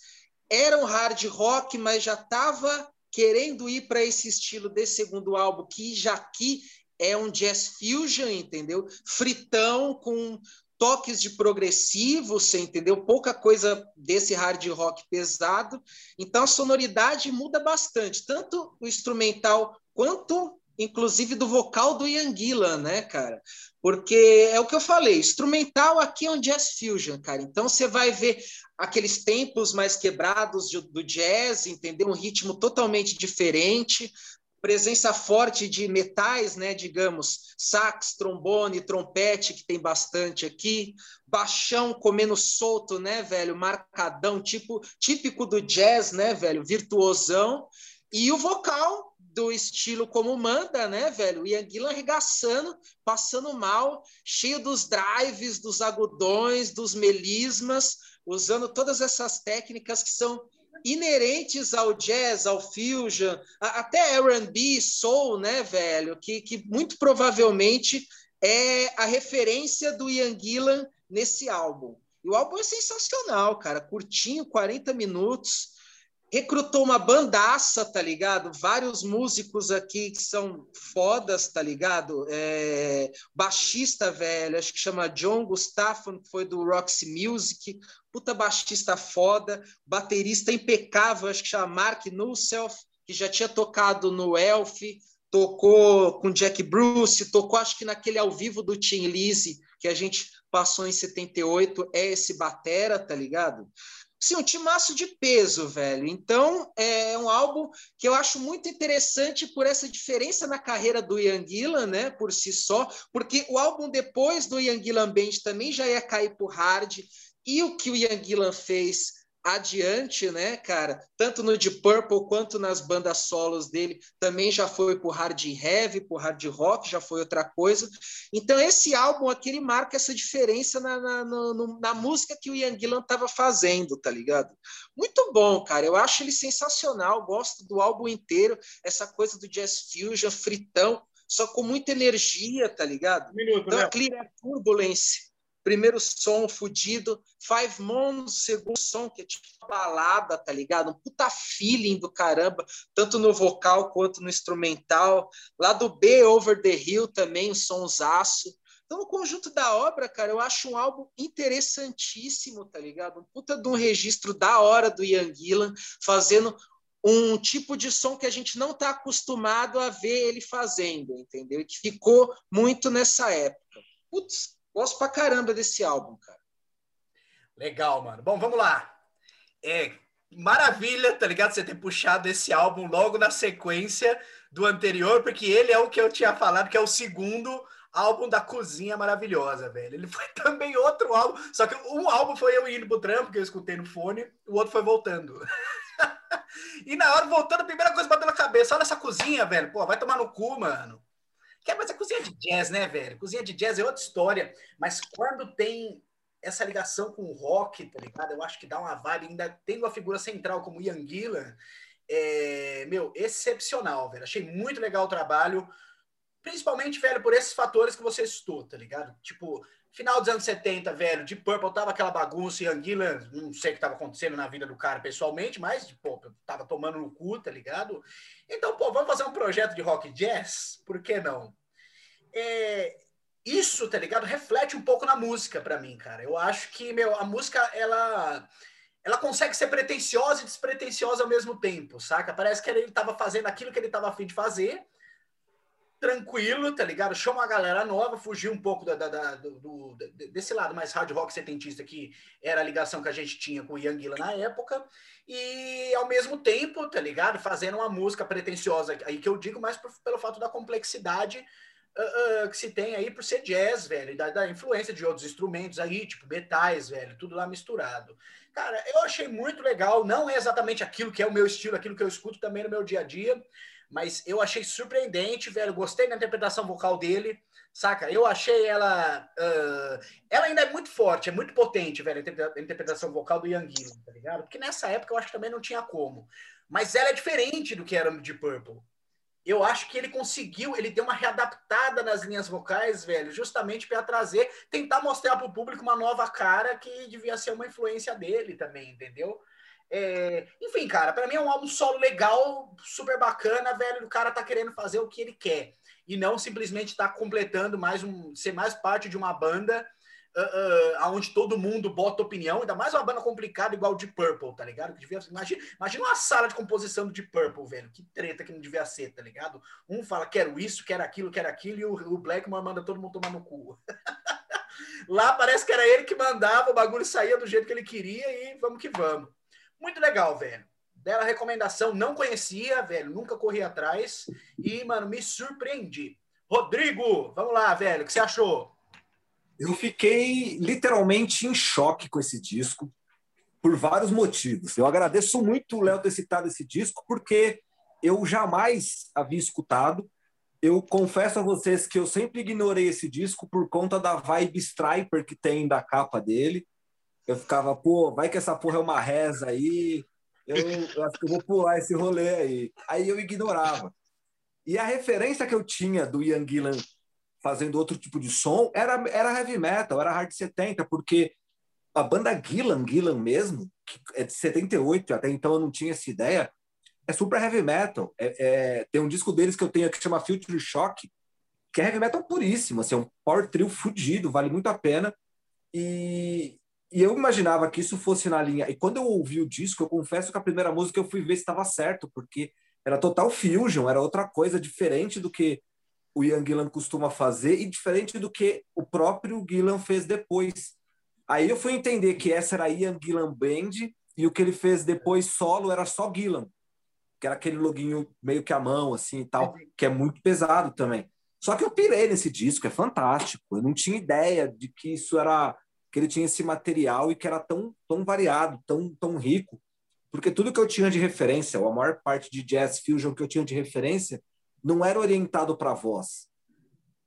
era um hard rock, mas já estava querendo ir para esse estilo desse segundo álbum, que já aqui é um jazz fusion, entendeu? Fritão com toques de progressivo, você entendeu? Pouca coisa desse hard rock pesado. Então a sonoridade muda bastante, tanto o instrumental quanto inclusive do vocal do Ian né, cara? Porque é o que eu falei, instrumental aqui é um jazz fusion, cara. Então você vai ver aqueles tempos mais quebrados do jazz, entendeu? Um ritmo totalmente diferente, presença forte de metais, né, digamos, sax, trombone, trompete, que tem bastante aqui, baixão comendo solto, né, velho, marcadão, tipo típico do jazz, né, velho, virtuosão, e o vocal do estilo como manda, né, velho? Ian Gillan arregaçando, passando mal, cheio dos drives, dos agudões, dos melismas, usando todas essas técnicas que são inerentes ao jazz, ao fusion, até R&B, soul, né, velho, que, que muito provavelmente é a referência do Ian Gillan nesse álbum. E o álbum é sensacional, cara, curtinho, 40 minutos, recrutou uma bandaça, tá ligado? Vários músicos aqui que são fodas, tá ligado? É, baixista, velho, acho que chama John Gustafson, que foi do Roxy Music, puta baixista foda, baterista impecável, acho que chama Mark Nusself, que já tinha tocado no Elf, tocou com Jack Bruce, tocou acho que naquele ao vivo do Tim Lizzy, que a gente passou em 78, é esse batera, tá ligado? Sim, um timaço de peso, velho. Então, é um álbum que eu acho muito interessante por essa diferença na carreira do Ian Gillan, né, por si só, porque o álbum depois do Ian Gillan Band também já ia cair por hard, e o que o Ian Gillan fez adiante, né, cara? Tanto no Deep Purple quanto nas bandas solos dele, também já foi por hard heavy, por hard rock, já foi outra coisa. Então esse álbum aqui ele marca essa diferença na, na, no, na música que o Ian Gillan estava fazendo, tá ligado? Muito bom, cara. Eu acho ele sensacional. Gosto do álbum inteiro. Essa coisa do jazz fusion, fritão, só com muita energia, tá ligado? Minuto, então, né? Clear Turbulence primeiro som fudido, Five Months, segundo som, que é tipo balada, tá ligado? Um puta feeling do caramba, tanto no vocal quanto no instrumental. Lá do B, Over the Hill, também, um sonsaço. Então, no conjunto da obra, cara, eu acho um álbum interessantíssimo, tá ligado? Um puta de um registro da hora do Ian Gillan, fazendo um tipo de som que a gente não está acostumado a ver ele fazendo, entendeu? Que ficou muito nessa época. Putz, Gosto pra caramba desse álbum, cara. Legal, mano. Bom, vamos lá. É maravilha, tá ligado? Você ter puxado esse álbum logo na sequência do anterior, porque ele é o que eu tinha falado, que é o segundo álbum da Cozinha Maravilhosa, velho. Ele foi também outro álbum, só que um álbum foi eu indo pro trampo, que eu escutei no fone, o outro foi voltando. e na hora, voltando, a primeira coisa bateu na cabeça, olha essa cozinha, velho. Pô, vai tomar no cu, mano. É, mas é cozinha de jazz, né, velho? Cozinha de jazz é outra história. Mas quando tem essa ligação com o rock, tá ligado? Eu acho que dá uma vibe, ainda tendo uma figura central como Ian Gillan, é, meu, excepcional, velho. Achei muito legal o trabalho, principalmente, velho, por esses fatores que você citou, tá ligado? Tipo, final dos anos 70, velho, de Purple tava aquela bagunça, Ian Gillan, não sei o que tava acontecendo na vida do cara pessoalmente, mas, pô, tava tomando no cu, tá ligado? Então, pô, vamos fazer um projeto de rock jazz? Por que não? É, isso, tá ligado? Reflete um pouco na música para mim, cara. Eu acho que, meu, a música, ela ela consegue ser pretensiosa e despretensiosa ao mesmo tempo, saca? Parece que ele tava fazendo aquilo que ele tava afim de fazer, tranquilo, tá ligado? Chama uma galera nova, fugiu um pouco da, da, da do, do, desse lado mais hard rock setentista que era a ligação que a gente tinha com o Ian Gillan na época, e ao mesmo tempo, tá ligado? Fazendo uma música pretensiosa, aí que eu digo mais por, pelo fato da complexidade uh, uh, que se tem aí por ser jazz, velho, da, da, influência de outros instrumentos aí, tipo metais, velho, tudo lá misturado. Cara, eu achei muito legal, não é exatamente aquilo que é o meu estilo, aquilo que eu escuto também no meu dia a dia, mas eu achei surpreendente, velho, gostei da interpretação vocal dele, saca? Eu achei ela. Uh, ela ainda é muito forte, é muito potente, velho, a interpretação vocal do Young Gillan, tá ligado? Porque nessa época eu acho que também não tinha como. Mas ela é diferente do que era de Purple. Eu acho que ele conseguiu, ele deu uma readaptada nas linhas vocais, velho, justamente para trazer, tentar mostrar para o público uma nova cara que devia ser uma influência dele também, entendeu? É, enfim, cara, para mim é um álbum solo legal, super bacana, velho. O cara tá querendo fazer o que ele quer e não simplesmente tá completando mais um, ser mais parte de uma banda uh, uh, onde todo mundo bota opinião, ainda mais uma banda complicada igual de Purple, tá ligado? Que devia, imagina, imagina uma sala de composição de Purple, velho. Que treta que não devia ser, tá ligado? Um fala quero isso, quero aquilo, quero aquilo, e o, o Blackmore manda todo mundo tomar no cu. Lá parece que era ele que mandava, o bagulho saía do jeito que ele queria e vamos que vamos. Muito legal, velho. Bela recomendação, não conhecia, velho, nunca corri atrás e, mano, me surpreendi. Rodrigo, vamos lá, velho, o que você achou? Eu fiquei literalmente em choque com esse disco por vários motivos. Eu agradeço muito o Léo ter citado esse disco porque eu jamais havia escutado. Eu confesso a vocês que eu sempre ignorei esse disco por conta da vibe striper que tem da capa dele. Eu ficava, pô, vai que essa porra é uma reza aí, eu, eu acho que eu vou pular esse rolê aí. Aí eu ignorava. E a referência que eu tinha do Ian Gillan fazendo outro tipo de som era, era heavy metal, era hard 70, porque a banda Gillan, Gillan mesmo, que é de 78, até então eu não tinha essa ideia, é super heavy metal. É, é, tem um disco deles que eu tenho que chama Future Shock, que é heavy metal puríssimo, assim, é um power trio fudido, vale muito a pena. E, e eu imaginava que isso fosse na linha. E quando eu ouvi o disco, eu confesso que a primeira música eu fui ver se estava certo, porque era total fusion, era outra coisa diferente do que o Ian Gillan costuma fazer e diferente do que o próprio Gillan fez depois. Aí eu fui entender que essa era a Ian Gillan Band e o que ele fez depois solo era só Gillan, que era aquele loginho meio que à mão, assim e tal, que é muito pesado também. Só que eu pirei nesse disco, é fantástico. Eu não tinha ideia de que isso era que ele tinha esse material e que era tão, tão variado, tão, tão rico, porque tudo que eu tinha de referência, ou a maior parte de jazz fusion que eu tinha de referência, não era orientado para voz,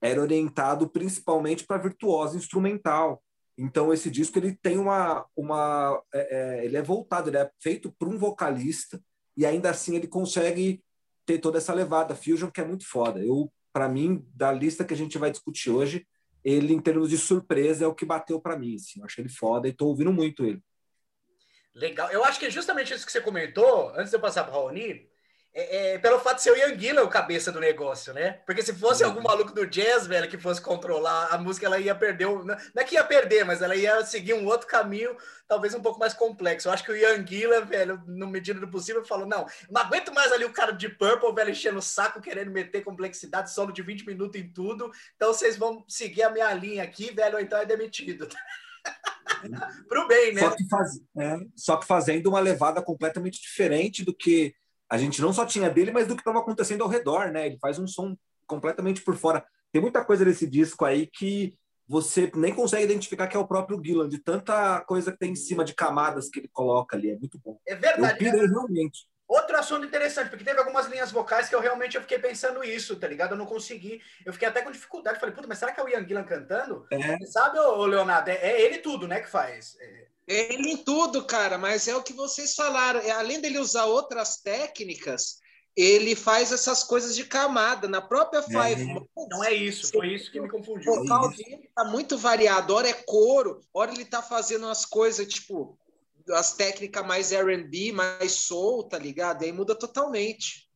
era orientado principalmente para virtuosa instrumental. Então esse disco ele tem uma, uma é, é, ele é voltado, ele é feito para um vocalista e ainda assim ele consegue ter toda essa levada fusion que é muito foda. Eu, para mim, da lista que a gente vai discutir hoje, ele, em termos de surpresa, é o que bateu para mim. Assim. Eu achei ele foda e tô ouvindo muito ele. Legal. Eu acho que é justamente isso que você comentou, antes de eu passar para o Raoni, é, é, pelo fato de ser o Ian Gillan o cabeça do negócio, né? Porque se fosse algum maluco do jazz, velho, que fosse controlar a música, ela ia perder. Não é que ia perder, mas ela ia seguir um outro caminho, talvez um pouco mais complexo. Eu acho que o Ian Gillan, velho, no medida do possível, falou: não, não aguento mais ali o cara de Purple, velho, enchendo o saco, querendo meter complexidade, solo de 20 minutos em tudo. Então vocês vão seguir a minha linha aqui, velho, ou então é demitido. Pro bem, né? Só que, faz... é, só que fazendo uma levada completamente diferente do que a gente não só tinha dele, mas do que estava acontecendo ao redor, né? Ele faz um som completamente por fora. Tem muita coisa nesse disco aí que você nem consegue identificar que é o próprio Gillan, de tanta coisa que tem em cima de camadas que ele coloca ali. É muito bom. É verdade. Eu pirei, realmente. Outro assunto interessante, porque teve algumas linhas vocais que eu realmente eu fiquei pensando isso, tá ligado? Eu não consegui. Eu fiquei até com dificuldade. Falei, puta, mas será que é o Ian Gillan cantando? É. Sabe, ô, Leonardo? É, é, ele tudo, né, que faz. É... Ele em tudo, cara, mas é o que vocês falaram. É, além dele usar outras técnicas, ele faz essas coisas de camada. Na própria Five é. Não é isso, foi isso que me confundiu. O vocal dele tá muito variado. Hora é coro, hora ele tá fazendo as coisas, tipo, as técnicas mais R&B, mais soul, tá ligado? E aí muda totalmente.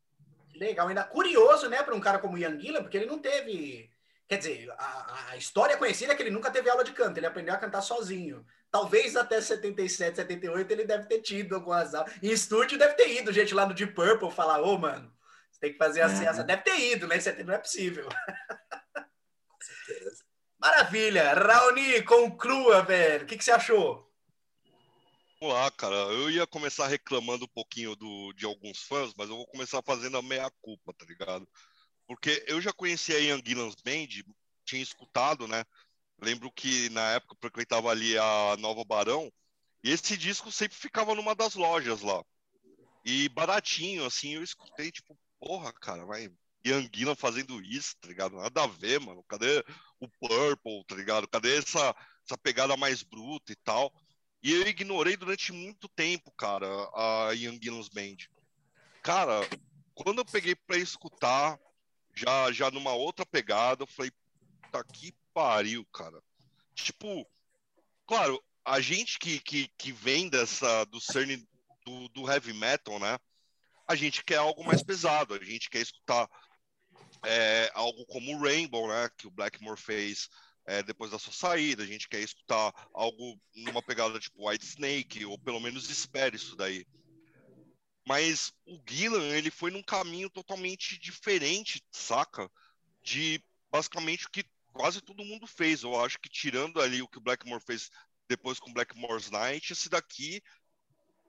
Legal, ainda curioso, né, para um cara como Ian Gillan, porque ele não teve... Quer dizer, a, a história conhecida é que ele nunca teve aula de canto, ele aprendeu a cantar sozinho. Talvez até 77, 78 ele deve ter tido algumas aulas. Em estúdio deve ter ido, gente, lá no Deep Purple, falar, ô, oh, mano, você tem que fazer assim, é. deve ter ido, né? Isso não é possível. Maravilha. Raoni, conclua, velho. O que, que você achou? Vamos lá, cara. Eu ia começar reclamando um pouquinho do, de alguns fãs, mas eu vou começar fazendo a meia-culpa, tá ligado? Porque eu já conhecia a Ian Gillan's Band, tinha escutado, né? Lembro que na época eu frequentava ali a Nova Barão e esse disco sempre ficava numa das lojas lá. E baratinho, assim, eu escutei, tipo, porra, cara, vai. Gillan fazendo isso, tá ligado? Nada a ver, mano. Cadê o Purple, tá ligado? Cadê essa, essa pegada mais bruta e tal? E eu ignorei durante muito tempo, cara, a Ian Gillan's Band. Cara, quando eu peguei pra escutar, já, já numa outra pegada, eu falei, tá que pariu, cara. Tipo, claro, a gente que, que, que vem dessa, do cerne do, do heavy metal, né? A gente quer algo mais pesado, a gente quer escutar é, algo como o Rainbow, né? Que o Blackmore fez é, depois da sua saída, a gente quer escutar algo numa pegada tipo White Snake, ou pelo menos espere isso daí. Mas o Gillan, ele foi num caminho totalmente diferente, saca? De basicamente o que quase todo mundo fez. Eu acho que tirando ali o que o Blackmore fez depois com Blackmore's Night, esse daqui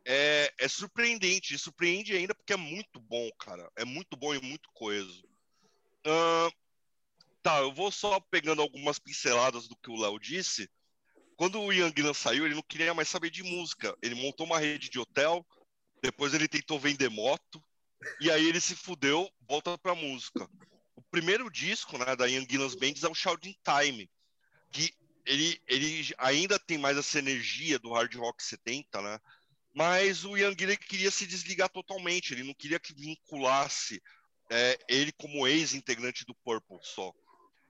é, é surpreendente. Surpreende ainda porque é muito bom, cara. É muito bom e muito coeso. Uh, tá, eu vou só pegando algumas pinceladas do que o Léo disse. Quando o Ian Gillan saiu, ele não queria mais saber de música. Ele montou uma rede de hotel, depois ele tentou vender moto, e aí ele se fudeu, volta pra música. Primeiro disco né, da Ian Gillan's Bands é o Shouting Time, que ele, ele ainda tem mais essa energia do hard rock 70, né? Mas o Ian Gillan queria se desligar totalmente, ele não queria que vinculasse é, ele como ex-integrante do Purple só.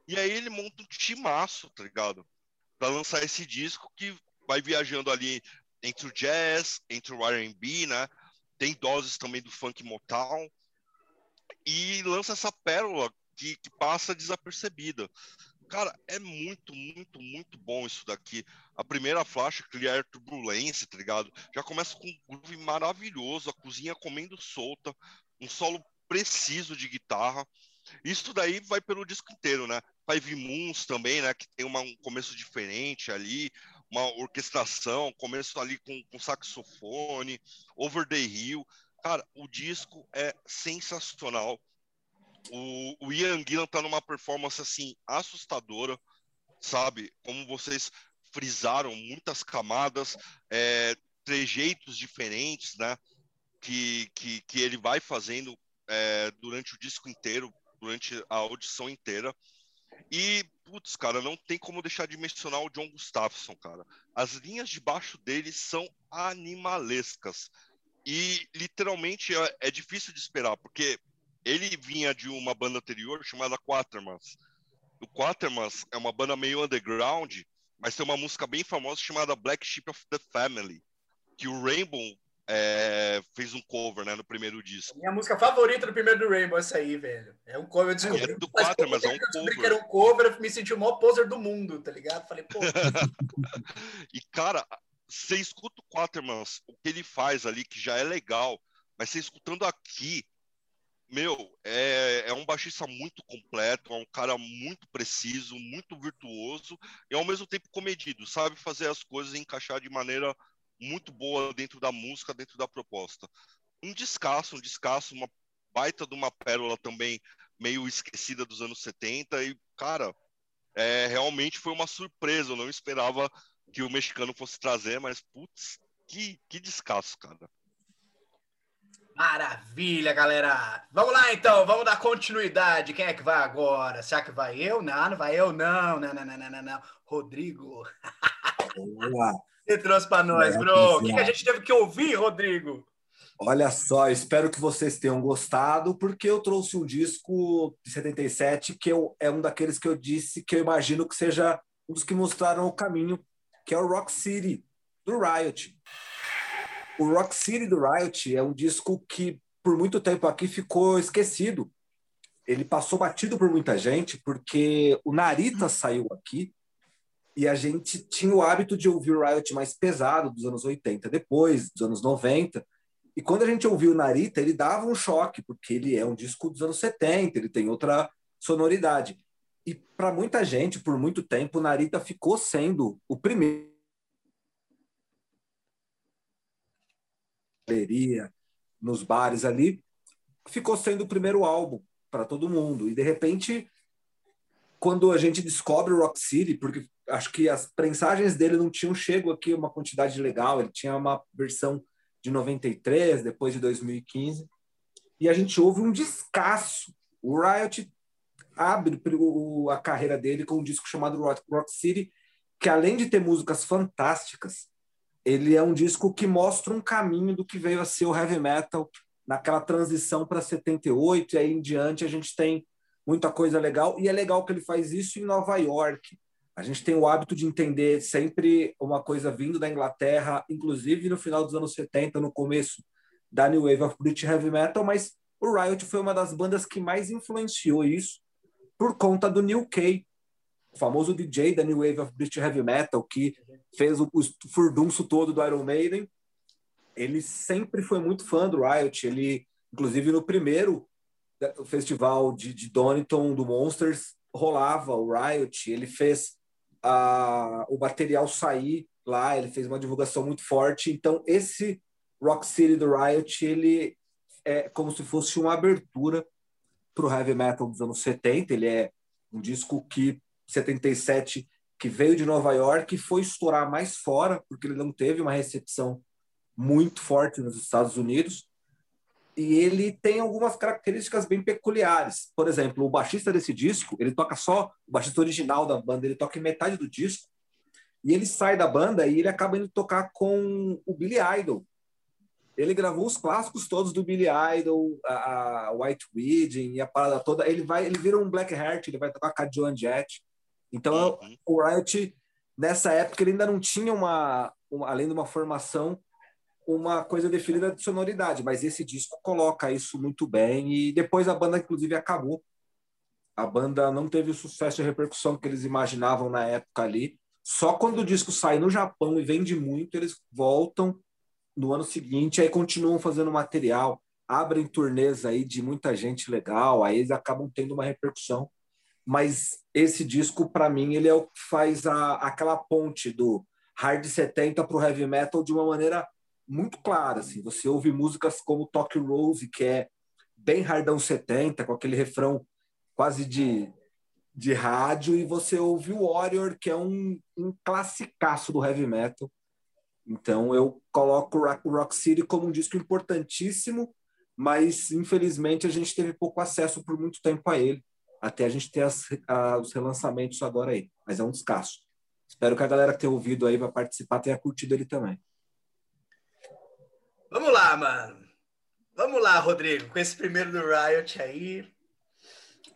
E aí ele monta um timaço, tá ligado? Pra lançar esse disco que vai viajando ali entre o jazz, entre o R&B, né? Tem doses também do funk Motown. E lança essa pérola que, que passa desapercebida. Cara, é muito, muito, muito bom isso daqui. A primeira faixa, Clear Turbulence, tá ligado? Já começa com um groove maravilhoso, a cozinha comendo solta, um solo preciso de guitarra. Isso daí vai pelo disco inteiro, né? Five Moons também, né? Que tem uma, um começo diferente ali, uma orquestração, começo ali com, com saxofone, Over the Hill. Cara, o disco é sensacional. O, o Ian Gillan tá numa performance assim assustadora, sabe? Como vocês frisaram muitas camadas, é, trejeitos diferentes, né? Que, que, que ele vai fazendo é, durante o disco inteiro, durante a audição inteira. E, putz, cara, não tem como deixar de mencionar o John Gustafson, cara. As linhas de baixo dele são animalescas. E, literalmente, é, é difícil de esperar, porque ele vinha de uma banda anterior chamada Quatermans. O Quatermans é uma banda meio underground, mas tem uma música bem famosa chamada Black Sheep of the Family, que o Rainbow é, fez um cover, né, no primeiro disco. Minha música favorita do primeiro do Rainbow, essa aí, velho. É um cover, eu descobri. É do Quatermans, é um cover. que era um cover, eu me senti o maior poser do mundo, tá ligado? Falei, pô... e, cara, você escuta o Quatermans, o que ele faz ali, que já é legal, mas você escutando aqui, meu, é, é um baixista muito completo, é um cara muito preciso, muito virtuoso e ao mesmo tempo comedido, sabe fazer as coisas e encaixar de maneira muito boa dentro da música, dentro da proposta. Um descasso, um descasso, uma baita de uma pérola também meio esquecida dos anos 70 e, cara, é, realmente foi uma surpresa, eu não esperava que o mexicano fosse trazer, mas, putz, que, que descasso, cara. Maravilha, galera. Vamos lá então, vamos dar continuidade. Quem é que vai agora? Será que vai eu? Não, não vai eu, não. Não, não, não, não, não. não. Rodrigo. Boa. Você trouxe para nós, bro. O que, que a gente teve que ouvir, Rodrigo? Olha só, espero que vocês tenham gostado, porque eu trouxe um disco de 77 que eu, é um daqueles que eu disse que eu imagino que seja um dos que mostraram o caminho, que é o Rock City, do Riot. O Rock City do Riot é um disco que por muito tempo aqui ficou esquecido. Ele passou batido por muita gente porque o Narita saiu aqui e a gente tinha o hábito de ouvir o Riot mais pesado dos anos 80, depois dos anos 90. E quando a gente ouviu o Narita, ele dava um choque, porque ele é um disco dos anos 70, ele tem outra sonoridade. E para muita gente, por muito tempo, o Narita ficou sendo o primeiro galeria, nos bares ali, ficou sendo o primeiro álbum para todo mundo. E de repente, quando a gente descobre o Rock City, porque acho que as prensagens dele não tinham chego aqui uma quantidade legal, ele tinha uma versão de 93, depois de 2015, e a gente ouve um descasso. O Riot abre a carreira dele com um disco chamado Rock City, que além de ter músicas fantásticas, ele é um disco que mostra um caminho do que veio a ser o heavy metal naquela transição para 78 e aí em diante a gente tem muita coisa legal e é legal que ele faz isso em Nova York. A gente tem o hábito de entender sempre uma coisa vindo da Inglaterra, inclusive no final dos anos 70, no começo da New Wave of British Heavy Metal, mas o Riot foi uma das bandas que mais influenciou isso por conta do New Kay, o famoso DJ da New Wave of British Heavy Metal, que fez o, o furdunço todo do Iron Maiden. Ele sempre foi muito fã do Riot. Ele, inclusive, no primeiro festival de, de Donington, do Monsters, rolava o Riot. Ele fez a, o material sair lá, ele fez uma divulgação muito forte. Então, esse Rock City do Riot, ele é como se fosse uma abertura para o heavy metal dos anos 70. Ele é um disco que 77 que veio de Nova York e foi estourar mais fora, porque ele não teve uma recepção muito forte nos Estados Unidos. E ele tem algumas características bem peculiares. Por exemplo, o baixista desse disco, ele toca só o baixista original da banda, ele toca em metade do disco. E ele sai da banda e ele acaba indo tocar com o Billy Idol. Ele gravou os clássicos todos do Billy Idol, a, a White Wedding e a parada toda. Ele vai, ele vira um Black Heart, ele vai tocar com a Joan Jett. Então, uhum. o Riot, nessa época, ele ainda não tinha uma, uma, além de uma formação, uma coisa definida de sonoridade, mas esse disco coloca isso muito bem e depois a banda, inclusive, acabou. A banda não teve o sucesso e repercussão que eles imaginavam na época ali. Só quando o disco sai no Japão e vende muito, eles voltam no ano seguinte, aí continuam fazendo material, abrem turnês aí de muita gente legal, aí eles acabam tendo uma repercussão mas esse disco, para mim, ele é o que faz a, aquela ponte do hard 70 para o heavy metal de uma maneira muito clara. Assim. Você ouve músicas como Talk Rose, que é bem hardão 70, com aquele refrão quase de, de rádio, e você ouve o Warrior, que é um, um classicaço do heavy metal. Então eu coloco o Rock City como um disco importantíssimo, mas infelizmente a gente teve pouco acesso por muito tempo a ele até a gente ter as, a, os relançamentos agora aí. Mas é um descasso. Espero que a galera que tenha ouvido aí vai participar tenha curtido ele também. Vamos lá, mano. Vamos lá, Rodrigo, com esse primeiro do Riot aí.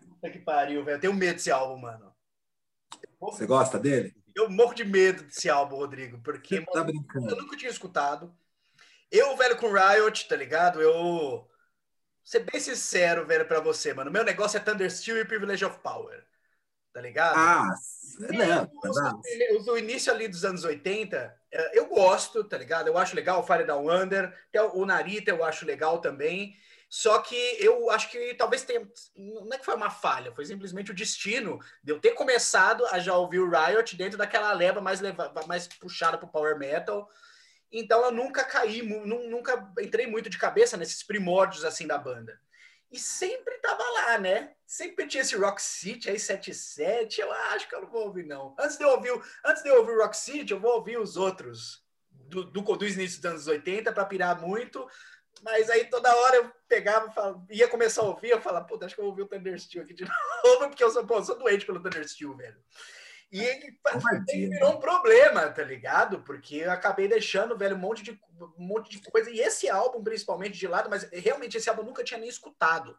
Puta que pariu, velho. Eu tenho medo desse álbum, mano. Você gosta dele? Eu morro de medo desse álbum, Rodrigo, porque tá mano, eu nunca tinha escutado. Eu, velho, com Riot, tá ligado? Eu ser bem sincero, velho, pra você, mano. Meu negócio é Thunder Steel e Privilege of Power. Tá ligado? Ah, não. Os, o início ali dos anos 80, é, eu gosto, tá ligado? Eu acho legal o Fire Down Under, o Narita eu acho legal também. Só que eu acho que talvez tenha. Não é que foi uma falha, foi simplesmente o destino de eu ter começado a já ouvir o Riot dentro daquela leva mais, leva, mais puxada pro Power Metal então eu nunca caí, nunca entrei muito de cabeça nesses primórdios assim da banda. E sempre tava lá, né? Sempre tinha esse Rock City aí 77, eu acho que eu não vou ouvir não. Antes de eu ouvir, antes de eu ouvir Rock City, eu vou ouvir os outros do, do, do início dos anos 80 para pirar muito. Mas aí toda hora eu pegava, falava, ia começar a ouvir, eu falava, puta, acho que eu vou ouvir o Thunder Steel aqui de novo, porque eu sou, pô, eu sou doente pelo Thunder Steel, velho. E ele, ele virou um problema, tá ligado? Porque eu acabei deixando, velho, um monte, de, um monte de coisa. E esse álbum, principalmente, de lado, mas realmente esse álbum eu nunca tinha nem escutado.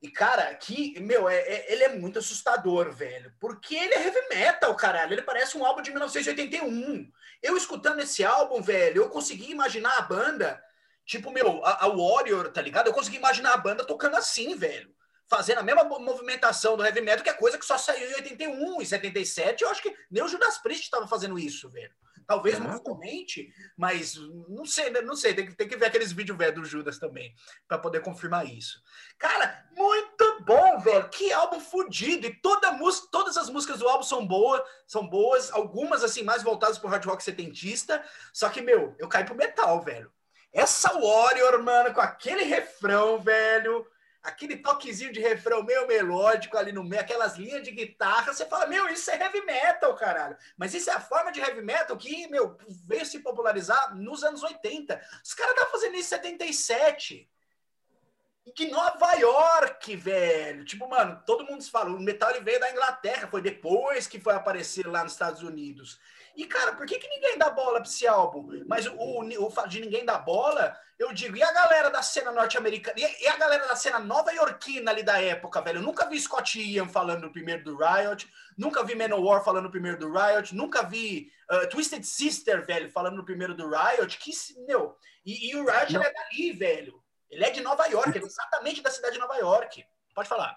E, cara, aqui, meu, é, é, ele é muito assustador, velho. Porque ele é heavy metal, caralho. Ele parece um álbum de 1981. Eu escutando esse álbum, velho, eu consegui imaginar a banda, tipo, meu, a, a Warrior, tá ligado? Eu consegui imaginar a banda tocando assim, velho fazendo a mesma movimentação do heavy metal, que é coisa que só saiu em 81 e 77. Eu acho que nem o Judas Priest estava fazendo isso, velho. Talvez é. musicalmente, mas não sei, né? não sei. Tem que, tem que ver aqueles vídeos velho do Judas também, para poder confirmar isso. Cara, muito bom, velho. Que álbum fodido. E toda música, todas as músicas do álbum são boas, são boas. Algumas, assim, mais voltadas pro hard rock setentista. Só que, meu, eu caí pro metal, velho. Essa Warrior, mano, com aquele refrão, velho aquele toquezinho de refrão meio melódico ali no meio, aquelas linhas de guitarra, você fala, meu, isso é heavy metal, caralho. Mas isso é a forma de heavy metal que, meu, veio se popularizar nos anos 80. Os caras estavam fazendo isso em 77. De Nova York, velho. Tipo, mano, todo mundo fala, o metal ele veio da Inglaterra, foi depois que foi aparecer lá nos Estados Unidos. E, cara, por que, que ninguém dá bola pra esse álbum? Mas o, o, fato de ninguém dar bola, eu digo, e a galera da cena norte-americana? E, e, a galera da cena nova-iorquina ali da época, velho? Eu nunca vi Scott Ian falando no primeiro do Riot, nunca vi Manowar falando no primeiro do Riot, nunca vi uh, Twisted Sister, velho, falando no primeiro do Riot. Que, meu, e, e o Riot é dali, velho. Ele é de Nova York, é exatamente da cidade de Nova York. Pode falar.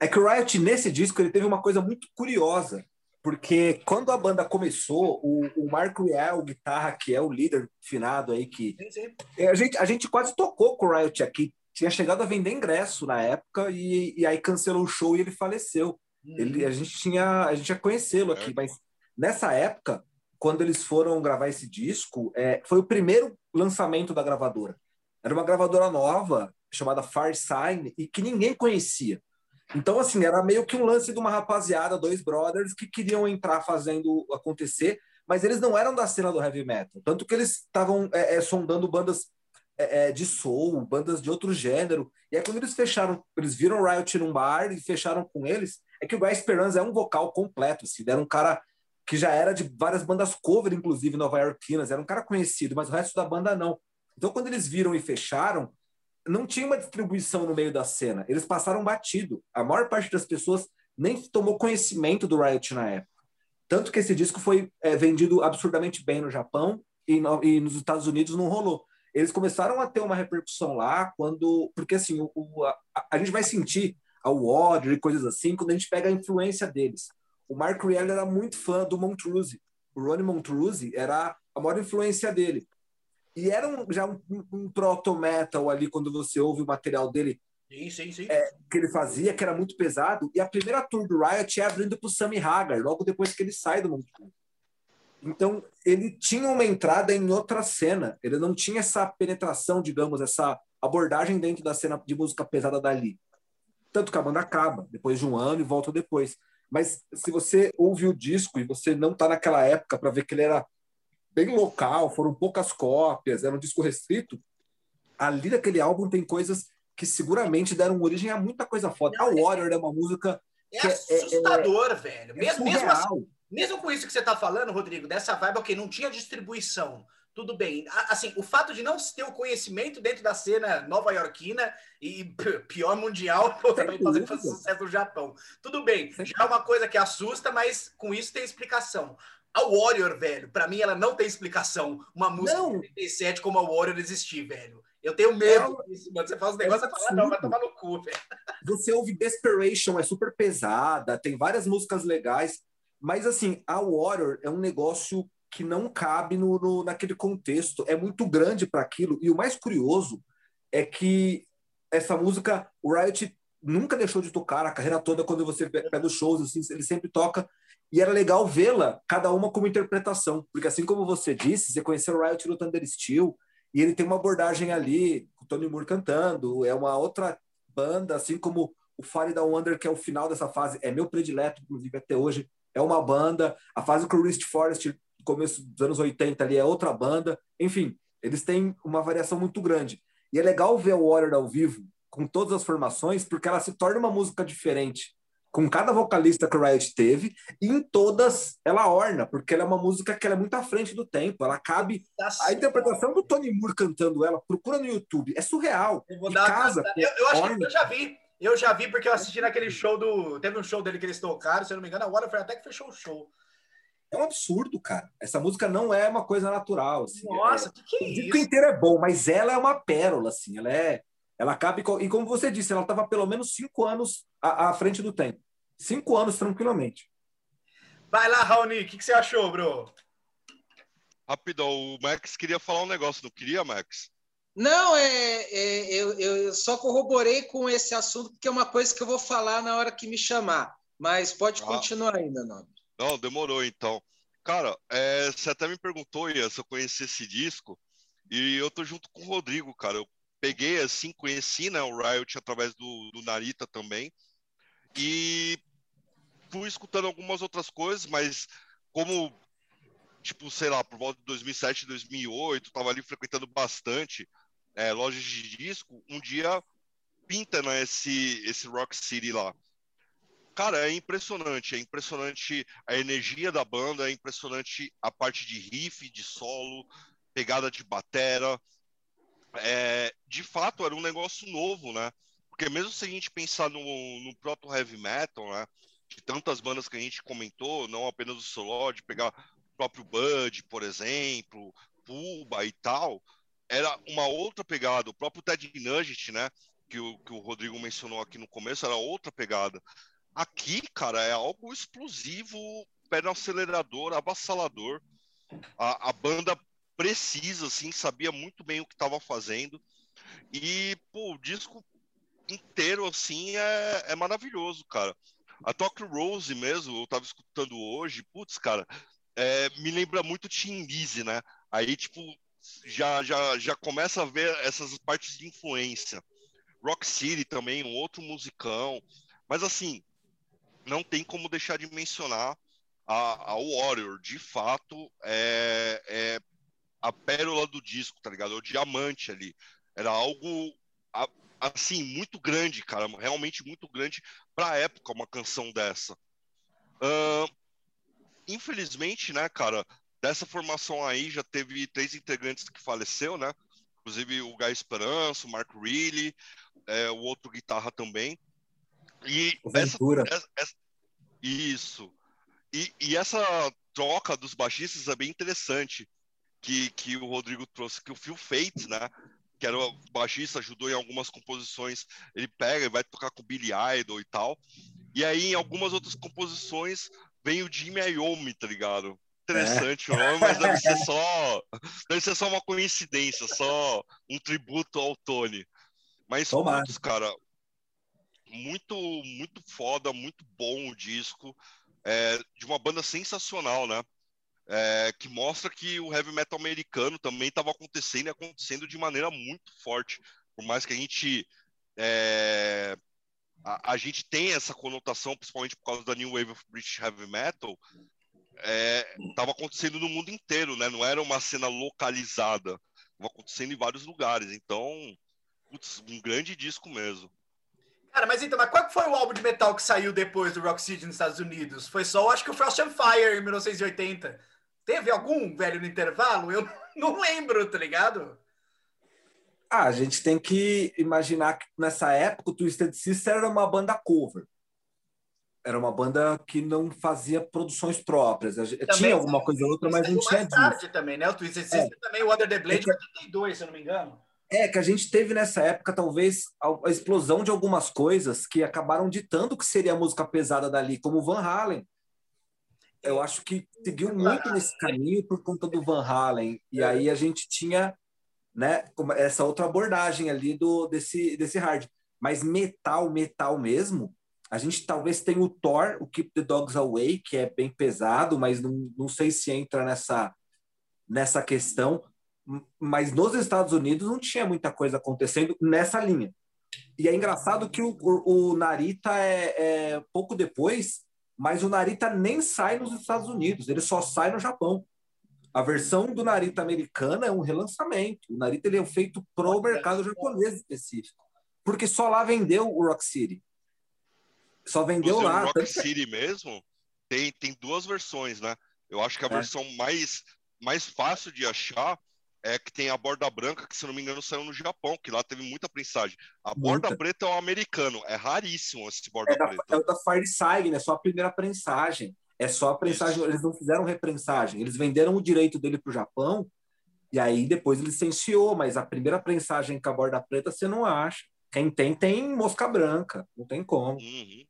É que o Riot, nesse disco, ele teve uma coisa muito curiosa porque quando a banda começou, o, o Marco Riel, guitarra, que é o líder finado aí, que sim, sim. É, a, gente, a gente quase tocou com o Riot aqui, tinha chegado a vender ingresso na época e, e aí cancelou o show e ele faleceu. Uhum. Ele, a gente tinha a gente ia conhecê-lo aqui, é. mas nessa época quando eles foram gravar esse disco, é, foi o primeiro lançamento da gravadora. Era uma gravadora nova, chamada Far Sign, e que ninguém conhecia. Então, assim, era meio que um lance de uma rapaziada, dois brothers, que queriam entrar fazendo acontecer, mas eles não eram da cena do heavy metal. Tanto que eles estavam é, é, sondando bandas é, é, de soul, bandas de outro gênero. E aí, quando eles fecharam, eles viram Riot num bar e fecharam com eles, é que o Guy Esperanza é um vocal completo, assim, era um cara que já era de várias bandas cover, inclusive nova-iorquinas, era um cara conhecido, mas o resto da banda não. Então, quando eles viram e fecharam, não tinha uma distribuição no meio da cena. Eles passaram batido. A maior parte das pessoas nem tomou conhecimento do Riot na época. Tanto que esse disco foi é, vendido absurdamente bem no Japão e, no, e, nos Estados Unidos não rolou. Eles começaram a ter uma repercussão lá quando. Porque assim, o, o a, a, gente vai sentir ao ódio e coisas assim quando a gente pega a influência deles. O Mark Riel era muito fã do Montrose. O Ronnie Montrose era a maior influência dele. E era um, já um, um proto-metal ali, quando você ouve o material dele, sim, sim, sim. É, que ele fazia, que era muito pesado. E a primeira tour do Riot é abrindo para o Sammy Hagar, logo depois que ele sai do Montrose. Então, ele tinha uma entrada em outra cena. Ele não tinha essa penetração, digamos, essa abordagem dentro da cena de música pesada dali. Tanto que a banda acaba depois de um ano e volta depois. Mas se você ouve o disco e você não está naquela época para ver que ele era bem local, foram poucas cópias, era um disco restrito, ali naquele álbum tem coisas que seguramente deram origem a muita coisa foda. Não, a é Warrior é uma música. É, é assustador, é, velho. Mesmo, mesmo, assim, mesmo com isso que você está falando, Rodrigo, dessa vibe, ok, não tinha distribuição tudo bem. Assim, o fato de não ter o conhecimento dentro da cena nova-iorquina e pior mundial também fazer sucesso no Japão. Tudo bem, já é uma coisa que assusta, mas com isso tem explicação. A Warrior, velho, para mim ela não tem explicação. Uma música não. de 87 como a Warrior existir, velho. Eu tenho medo é, disso, mano. Você faz um é negócio e fala, não, vai tomar no cu, velho. Você ouve Desperation, é super pesada, tem várias músicas legais, mas assim, a Warrior é um negócio que não cabe no, no naquele contexto. É muito grande para aquilo. E o mais curioso é que essa música, o Riot nunca deixou de tocar a carreira toda quando você pega os shows, assim, ele sempre toca. E era legal vê-la, cada uma como interpretação. Porque assim como você disse, você conheceu o Riot no Thunder Steel, e ele tem uma abordagem ali, o Tony Moore cantando, é uma outra banda, assim como o Fire Down Wonder, que é o final dessa fase, é meu predileto, inclusive, até hoje, é uma banda. A fase com o Rist Forest começo dos anos 80 ali é outra banda. Enfim, eles têm uma variação muito grande. E é legal ver o Warrior ao vivo, com todas as formações, porque ela se torna uma música diferente. Com cada vocalista que o Riot teve, e em todas ela orna, porque ela é uma música que é muito à frente do tempo. Ela cabe. A interpretação do Tony Moore cantando ela, procura no YouTube, é surreal. Eu vou dar casa. Eu, eu acho orna. que eu já vi. Eu já vi porque eu assisti naquele show do. Teve um show dele que eles tocaram, se eu não me engano, a foi até que fechou o show. É um absurdo, cara. Essa música não é uma coisa natural. Assim. Nossa, o é, que, que é o isso? O disco inteiro é bom, mas ela é uma pérola, assim. Ela é, ela cabe e como você disse, ela estava pelo menos cinco anos à, à, frente do tempo. Cinco anos tranquilamente. Vai lá, Raoni, o que, que, você achou, bro? Rapidão, o Max queria falar um negócio, não queria, Max? Não, é, é eu, eu só corroborei com esse assunto porque é uma coisa que eu vou falar na hora que me chamar. Mas pode ah. continuar ainda, Nobre. Não, demorou então. Cara, é, você até me perguntou, Ian, se eu conheci esse disco, e eu tô junto com o Rodrigo, cara. Eu peguei assim, conheci né, o Riot através do, do Narita também, e fui escutando algumas outras coisas, mas como, tipo, sei lá, por volta de 2007, 2008, tava ali frequentando bastante é, lojas de disco, um dia pinta né, esse, esse Rock City lá. Cara, é impressionante, é impressionante a energia da banda, é impressionante a parte de riff, de solo, pegada de batera. É, de fato, era um negócio novo, né? Porque mesmo se a gente pensar no, no proto heavy metal, né? De tantas bandas que a gente comentou, não apenas o solo, de pegar o próprio Bud, por exemplo, Puba e tal, era uma outra pegada. O próprio Ted Nugget, né? Que o, que o Rodrigo mencionou aqui no começo, era outra pegada. Aqui, cara, é algo explosivo, pé no acelerador, avassalador. A, a banda precisa, assim, sabia muito bem o que estava fazendo. E, pô, o disco inteiro, assim, é, é maravilhoso, cara. A Talk Rose mesmo, eu tava escutando hoje, putz, cara, é, me lembra muito Tim Lizzy, né? Aí, tipo, já, já, já começa a ver essas partes de influência. Rock City também, um outro musicão. Mas, assim, não tem como deixar de mencionar a, a Warrior. De fato, é, é a pérola do disco, tá ligado? É o diamante ali. Era algo, assim, muito grande, cara. Realmente muito grande pra época, uma canção dessa. Uh, infelizmente, né, cara, dessa formação aí já teve três integrantes que faleceu, né? Inclusive o Guy Esperança, o Mark Reilly, é, o outro guitarra também. E essa, essa, essa, isso. E, e, essa troca dos baixistas é bem interessante que, que o Rodrigo trouxe, que o Phil Fates, né? Que era o baixista, ajudou em algumas composições. Ele pega e vai tocar com o Billy Idol e tal. E aí, em algumas outras composições, vem o Jimmy Iommi, tá ligado? Interessante é. o nome, mas deve ser só. Deve ser só uma coincidência, só um tributo ao Tony. Mas Tomara. cara, muito, muito foda, muito bom o disco. É, de uma banda sensacional, né? É, que mostra que o heavy metal americano também estava acontecendo e acontecendo de maneira muito forte. Por mais que a gente é, a, a, gente tem essa conotação, principalmente por causa da New Wave of British Heavy Metal, estava é, acontecendo no mundo inteiro, né? Não era uma cena localizada, estava acontecendo em vários lugares. Então, putz, um grande disco mesmo. Cara, mas então, mas qual foi o álbum de metal que saiu depois do Rock City nos Estados Unidos? Foi só, acho que o Frost and Fire em 1980. Teve algum, velho, no intervalo? Eu não lembro, tá ligado? Ah, a gente tem que imaginar que nessa época o Twisted Sister era uma banda cover. Era uma banda que não fazia produções próprias. Também tinha alguma coisa ou outra, mas não tinha mais tarde também, né? O Twisted Sister é. também, o Under the Blade, é que... 82, se eu não me engano. É, que a gente teve nessa época, talvez, a, explosão de algumas coisas que acabaram ditando o que seria a música pesada dali, como Van Halen. Eu acho que seguiu muito nesse caminho por conta do Van Halen. E aí a gente tinha né, essa outra abordagem ali do, desse, desse hard. Mas metal, metal mesmo, a gente talvez tenha o Thor, o Keep the Dogs Away, que é bem pesado, mas não, não sei se entra nessa, nessa questão mas nos Estados Unidos não tinha muita coisa acontecendo nessa linha. E é engraçado que o, o, o Narita é, é, pouco depois, mas o Narita nem sai nos Estados Unidos, ele só sai no Japão. A versão do Narita americana é um relançamento. O Narita ele é feito para o mercado japonês específico, porque só lá vendeu o Rock City. Só vendeu lá. O Rock City mesmo tem, tem duas versões, né? Eu acho que a é. versão mais, mais fácil de achar é que tem a borda branca, que se não me engano saiu no Japão, que lá teve muita prensagem. A muita. borda preta é o americano, é raríssimo esse borda é da, preta. É o da Fireside, né? Só a primeira prensagem. É só a prensagem, Isso. eles não fizeram reprensagem, eles venderam o direito dele para o Japão e aí depois licenciou, mas a primeira prensagem com a borda preta você não acha. Quem tem, tem mosca branca, não tem como. Uhum.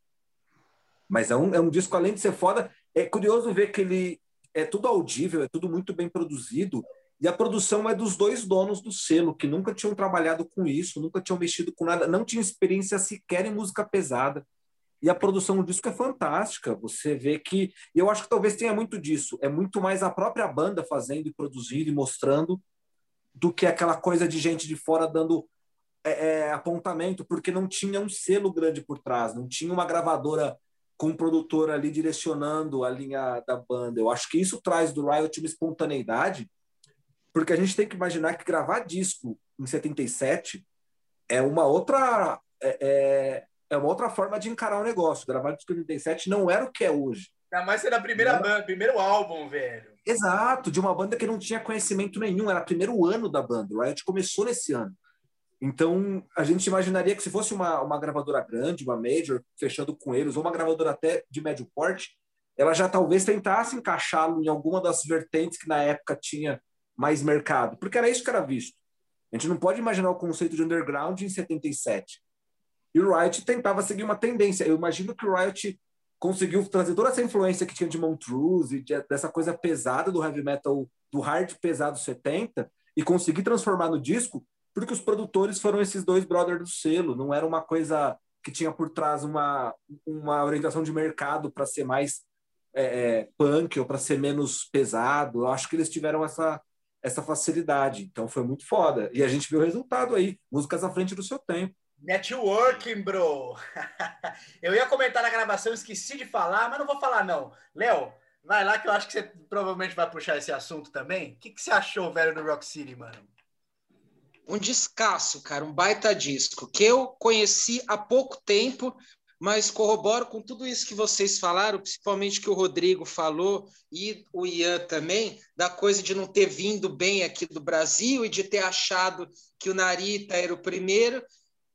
Mas é um, é um disco, além de ser foda, é curioso ver que ele é tudo audível, é tudo muito bem produzido e a produção é dos dois donos do selo, que nunca tinham trabalhado com isso, nunca tinham mexido com nada, não tinham experiência sequer em música pesada. E a produção do disco é fantástica. Você vê que. Eu acho que talvez tenha muito disso. É muito mais a própria banda fazendo e produzindo e mostrando do que aquela coisa de gente de fora dando é, é, apontamento, porque não tinha um selo grande por trás, não tinha uma gravadora com um produtor ali direcionando a linha da banda. Eu acho que isso traz do Riot uma espontaneidade porque a gente tem que imaginar que gravar disco em 77 é uma outra é, é, é uma outra forma de encarar o negócio. Gravar disco em 77 não era o que é hoje. Ainda mais ser a primeira era... banda, primeiro álbum, velho. Exato, de uma banda que não tinha conhecimento nenhum, era o primeiro ano da banda. O Riot começou nesse ano. Então, a gente imaginaria que se fosse uma, uma gravadora grande, uma major, fechando com eles, ou uma gravadora até de médio porte, ela já talvez tentasse encaixá-lo em alguma das vertentes que na época tinha mais mercado, porque era isso que era visto. A gente não pode imaginar o conceito de underground em 77. E o Riot tentava seguir uma tendência. Eu imagino que o Riot conseguiu trazer toda essa influência que tinha de Montrose e de, dessa coisa pesada do heavy metal, do hard pesado 70, e conseguir transformar no disco, porque os produtores foram esses dois brothers do selo. Não era uma coisa que tinha por trás uma, uma orientação de mercado para ser mais é, é, punk ou para ser menos pesado. Eu acho que eles tiveram essa, essa facilidade. Então foi muito foda. E a gente viu o resultado aí, músicas à frente do seu tempo. Networking, bro. eu ia comentar na gravação, esqueci de falar, mas não vou falar não. Léo, vai lá que eu acho que você provavelmente vai puxar esse assunto também. O que, que você achou, velho, do Rock City, mano? Um descasso, cara, um baita disco que eu conheci há pouco tempo, mas corroboro com tudo isso que vocês falaram, principalmente que o Rodrigo falou e o Ian também, da coisa de não ter vindo bem aqui do Brasil e de ter achado que o Narita era o primeiro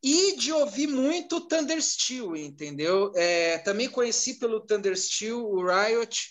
e de ouvir muito o Thunder Steel, entendeu? É, também conheci pelo Thunder Steel o Riot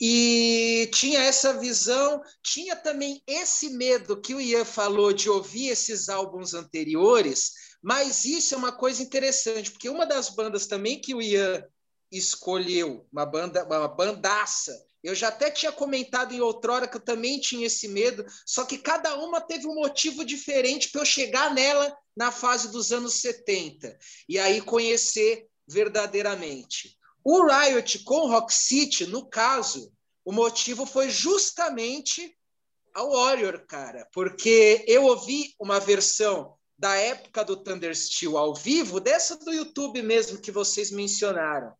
e tinha essa visão, tinha também esse medo que o Ian falou de ouvir esses álbuns anteriores, mas isso é uma coisa interessante, porque uma das bandas também que o Ian escolheu, uma banda, uma bandaça, eu já até tinha comentado em outrora que eu também tinha esse medo, só que cada uma teve um motivo diferente para eu chegar nela na fase dos anos 70 e aí conhecer verdadeiramente. O Riot com Rock City, no caso, o motivo foi justamente a Warrior, cara, porque eu ouvi uma versão da época do Thunder Steel ao vivo, dessa do YouTube mesmo que vocês mencionaram.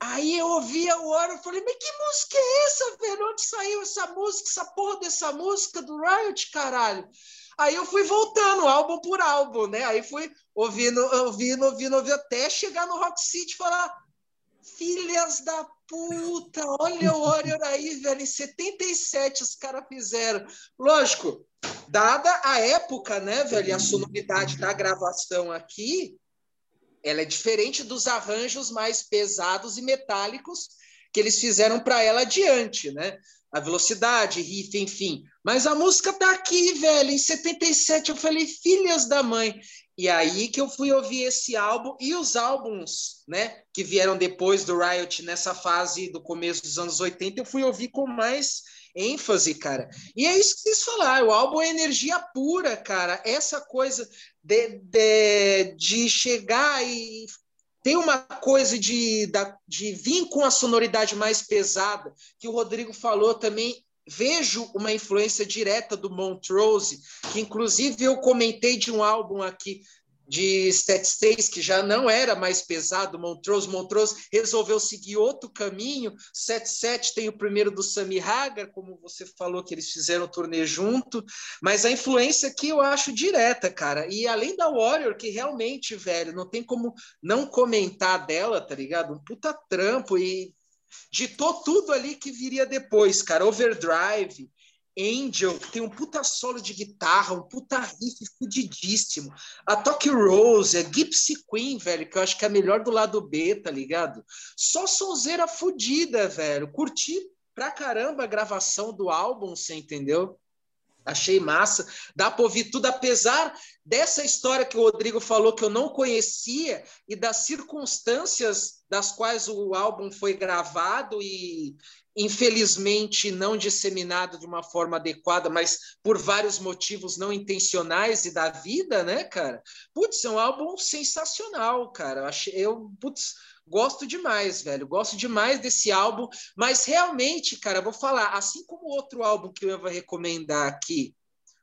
Aí eu ouvi a Warrior e falei, mas que música é essa, velho? Onde saiu essa música, essa porra dessa música do Riot, caralho? Aí eu fui voltando, álbum por álbum, né? Aí fui ouvindo, ouvindo, ouvindo, ouvindo, até chegar no Rock City e falar, filhas da puta, olha o Warrior aí, velho, em 77 os caras fizeram. Lógico, dada a época, né, velho, a sonoridade da gravação aqui, ela é diferente dos arranjos mais pesados e metálicos que eles fizeram para ela adiante, né? A velocidade, riff, enfim. Mas a música tá aqui, velho, em 77. Eu falei, filhas da mãe. E aí que eu fui ouvir esse álbum e os álbuns, né, que vieram depois do Riot nessa fase do começo dos anos 80, eu fui ouvir com mais ênfase, cara. E é isso que vocês falaram, o álbum é energia pura, cara. Essa coisa de, de, de chegar e tem uma coisa de, de vir com a sonoridade mais pesada, que o Rodrigo falou também. Vejo uma influência direta do Montrose, que inclusive eu comentei de um álbum aqui de Stat que já não era mais pesado, Montrose, Montrose resolveu seguir outro caminho, 77 tem o primeiro do Sammy Hagar, como você falou que eles fizeram o turnê junto, mas a influência aqui eu acho direta, cara, e além da Warrior, que realmente, velho, não tem como não comentar dela, tá ligado? Um puta trampo e ditou tudo ali que viria depois, cara, Overdrive, Angel, que tem um puta solo de guitarra, um puta riff fudidíssimo. A Tokyo Rose, a Gypsy Queen, velho, que eu acho que é a melhor do lado B, tá ligado? Só sonzeira fudida, velho. Curti pra caramba a gravação do álbum, você entendeu? Achei massa. Dá para ouvir tudo, apesar dessa história que o Rodrigo falou que eu não conhecia e das circunstâncias das quais o álbum foi gravado e infelizmente não disseminado de uma forma adequada, mas por vários motivos não intencionais e da vida, né, cara? Putz, é um álbum sensacional, cara. Eu, achei, eu putz, gosto demais, velho. Gosto demais desse álbum, mas realmente, cara, vou falar, assim como outro álbum que eu vou recomendar aqui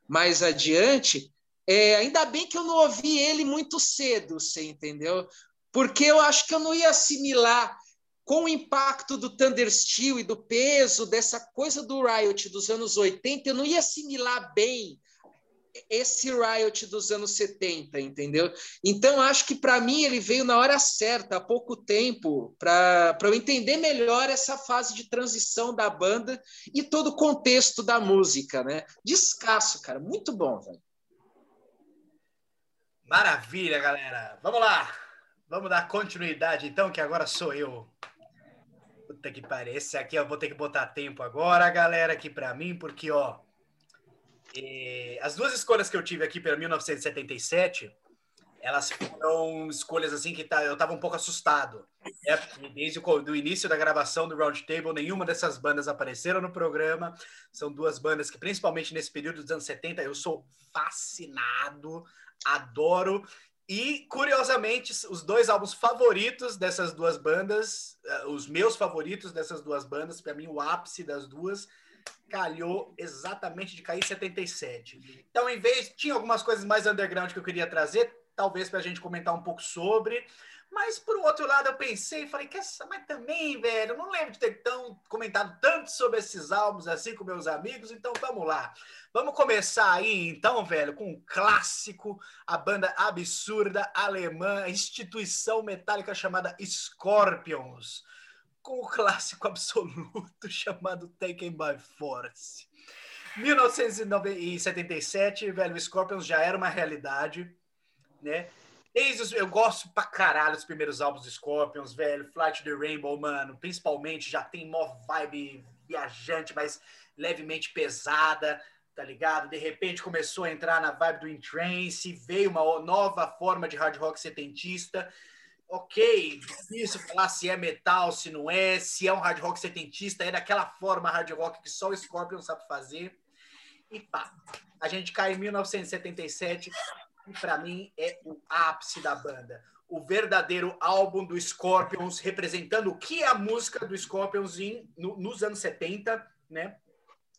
mais adiante, é, ainda bem que eu não ouvi ele muito cedo, você entendeu? Porque eu acho que eu não ia assimilar com o impacto do Thunder Steel e do peso dessa coisa do Riot dos anos 80, eu não ia assimilar bem esse Riot dos anos 70, entendeu? Então, acho que para mim ele veio na hora certa, há pouco tempo, para eu entender melhor essa fase de transição da banda e todo o contexto da música, né? Descasso, cara, muito bom, velho. Maravilha, galera. Vamos lá. Vamos dar continuidade, então, que agora sou eu. Puta que parece. Aqui eu vou ter que botar tempo agora, galera, aqui para mim, porque, ó. É, as duas escolhas que eu tive aqui para 1977, elas foram escolhas assim que tá, eu tava um pouco assustado. É, desde o do início da gravação do Round Table, nenhuma dessas bandas apareceram no programa. São duas bandas que, principalmente nesse período dos anos 70, eu sou fascinado, adoro. E, curiosamente, os dois álbuns favoritos dessas duas bandas, eh, os meus favoritos dessas duas bandas, para mim o ápice das duas, calhou exatamente de cair em 77. Então, em vez, tinha algumas coisas mais underground que eu queria trazer, talvez para a gente comentar um pouco sobre, mas, por outro lado, eu pensei e falei, que essa, mas também, velho, não lembro de ter tão, comentado tanto sobre esses álbuns assim com meus amigos, então vamos lá. Vamos começar aí, então, velho, com um clássico, a banda absurda alemã, instituição metálica chamada Scorpions, com o clássico absoluto chamado Taken by Force. 1977, velho, Scorpions já era uma realidade, né? Desde os, eu gosto pra caralho dos primeiros álbuns do Scorpions, velho. Flight the Rainbow, mano. Principalmente já tem mó vibe viajante, mas levemente pesada, tá ligado? De repente começou a entrar na vibe do Entrance, veio uma nova forma de hard rock setentista. Ok, difícil falar se é metal, se não é, se é um hard rock setentista, é daquela forma hard rock que só o Scorpion sabe fazer. E pá, a gente cai em 1977 que para mim é o ápice da banda. O verdadeiro álbum do Scorpions, representando o que é a música do Scorpions em, no, nos anos 70, né?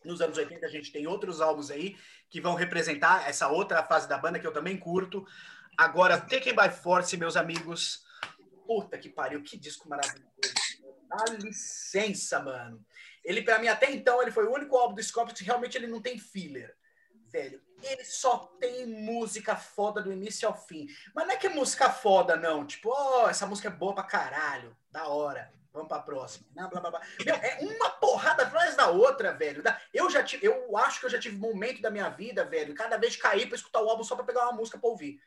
Nos anos 80 a gente tem outros álbuns aí que vão representar essa outra fase da banda que eu também curto. Agora, Taken by Force, meus amigos. Puta que pariu, que disco maravilhoso. Dá licença, mano. Ele, para mim, até então, ele foi o único álbum do Scorpions que realmente ele não tem filler velho. Ele só tem música foda do início ao fim. Mas não é que é música foda, não. Tipo, oh, essa música é boa pra caralho. Da hora. Vamos pra próxima. Não, blá, blá, blá. Meu, é uma porrada atrás da outra, velho. Eu já tive, eu acho que eu já tive momento da minha vida, velho, cada vez cair pra escutar o álbum só pra pegar uma música pra ouvir.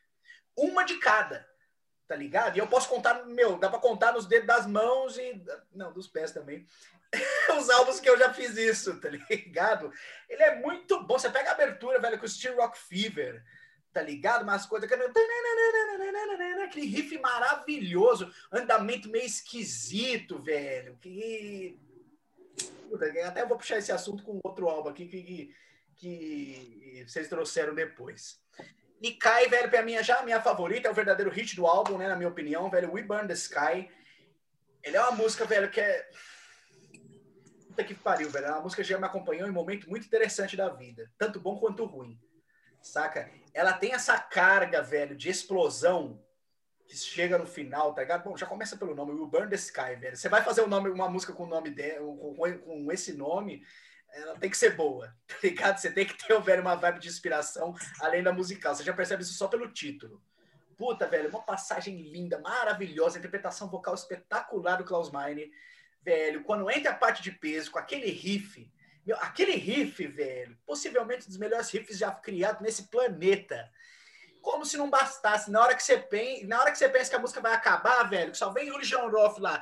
Uma de cada. Tá ligado? E eu posso contar, meu, dá pra contar nos dedos das mãos e. Não, dos pés também. os álbuns que eu já fiz isso, tá ligado? Ele é muito bom. Você pega a abertura, velho, com o Steel Rock Fever, tá ligado? Umas coisas. Aquele riff maravilhoso, andamento meio esquisito, velho. Que. Até vou puxar esse assunto com outro álbum aqui que, que vocês trouxeram depois. Cai, velho, pra mim, já a minha favorita, é o verdadeiro hit do álbum, né? Na minha opinião, velho, We Burn the Sky. Ele é uma música, velho, que é puta que pariu, velho. É uma música que já me acompanhou em um momento muito interessante da vida. Tanto bom quanto ruim. Saca? Ela tem essa carga, velho, de explosão que chega no final, tá ligado? Bom, já começa pelo nome, Will Burn the Sky, velho. Você vai fazer um nome, uma música com nome de, com, com, esse nome, ela tem que ser boa, tá ligado? Você tem que ter, velho, uma vibe de inspiração além da musical. Você já percebe isso só pelo título. Puta, velho, uma passagem linda, maravilhosa, interpretação vocal espetacular do Klaus Meine velho, quando entra a parte de peso com aquele riff, meu, aquele riff, velho, possivelmente um dos melhores riffs já criados nesse planeta. Como se não bastasse, na hora que você pensa, na hora que você pensa que a música vai acabar, velho, só vem o John Roth lá.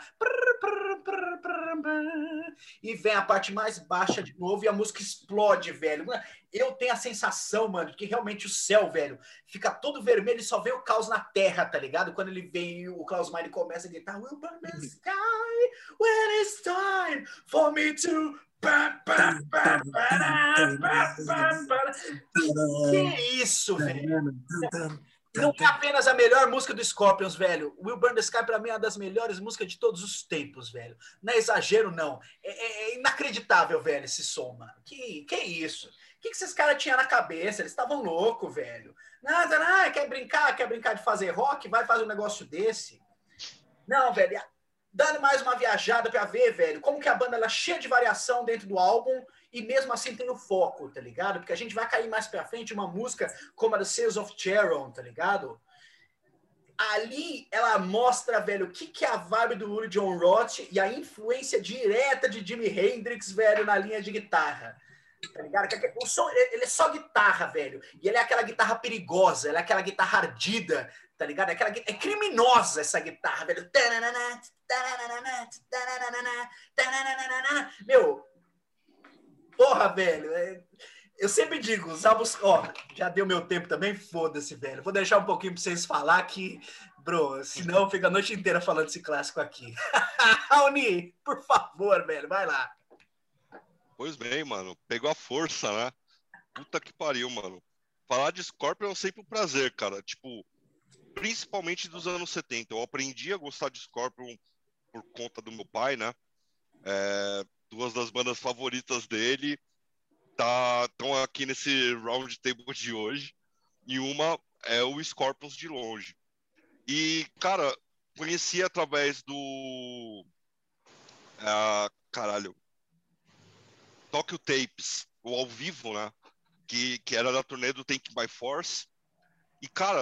E vem a parte mais baixa de novo e a música explode, velho. Eu tenho a sensação, mano, que realmente o céu, velho, fica todo vermelho e só vê o caos na terra, tá ligado? Quando ele vem, o Klaus Meine começa a gritar: We'll burn the sky when it's time for me to que isso, velho? Não é apenas a melhor música do Scorpions, velho. Will Burn the Sky, pra mim, é uma das melhores músicas de todos os tempos, velho. Não é exagero, não. É, é, é inacreditável, velho, esse som, mano. Que, que isso? O que, que esses caras tinham na cabeça? Eles estavam loucos, velho. Nada, nada, quer brincar, quer brincar de fazer rock? Vai fazer um negócio desse. Não, velho. Dando mais uma viajada pra ver, velho, como que a banda ela é cheia de variação dentro do álbum e mesmo assim tem o foco, tá ligado? Porque a gente vai cair mais pra frente uma música como a The Sales of Charon, tá ligado? Ali ela mostra, velho, o que, que é a vibe do Uri John Roth e a influência direta de Jimi Hendrix, velho, na linha de guitarra. Tá ligado? O som, ele é só guitarra, velho. E ele é aquela guitarra perigosa, ele é aquela guitarra ardida, tá ligado? É, aquela, é criminosa essa guitarra, velho. Meu, Porra, velho. É... Eu sempre digo, os álbuns. Ó, já deu meu tempo também, foda-se, velho. Vou deixar um pouquinho pra vocês falar que, bro, senão fica a noite inteira falando esse clássico aqui. Raoni, por favor, velho, vai lá. Pois bem, mano. Pegou a força, né? Puta que pariu, mano. Falar de Scorpion é sempre um prazer, cara. Tipo, principalmente dos anos 70. Eu aprendi a gostar de Scorpion por conta do meu pai, né? É, duas das bandas favoritas dele tá estão aqui nesse round table de hoje e uma é o Scorpions de longe. E cara, conheci através do ah, caralho Tokyo Tapes, o ao vivo, né? Que, que era da turnê do Take by Force. E cara,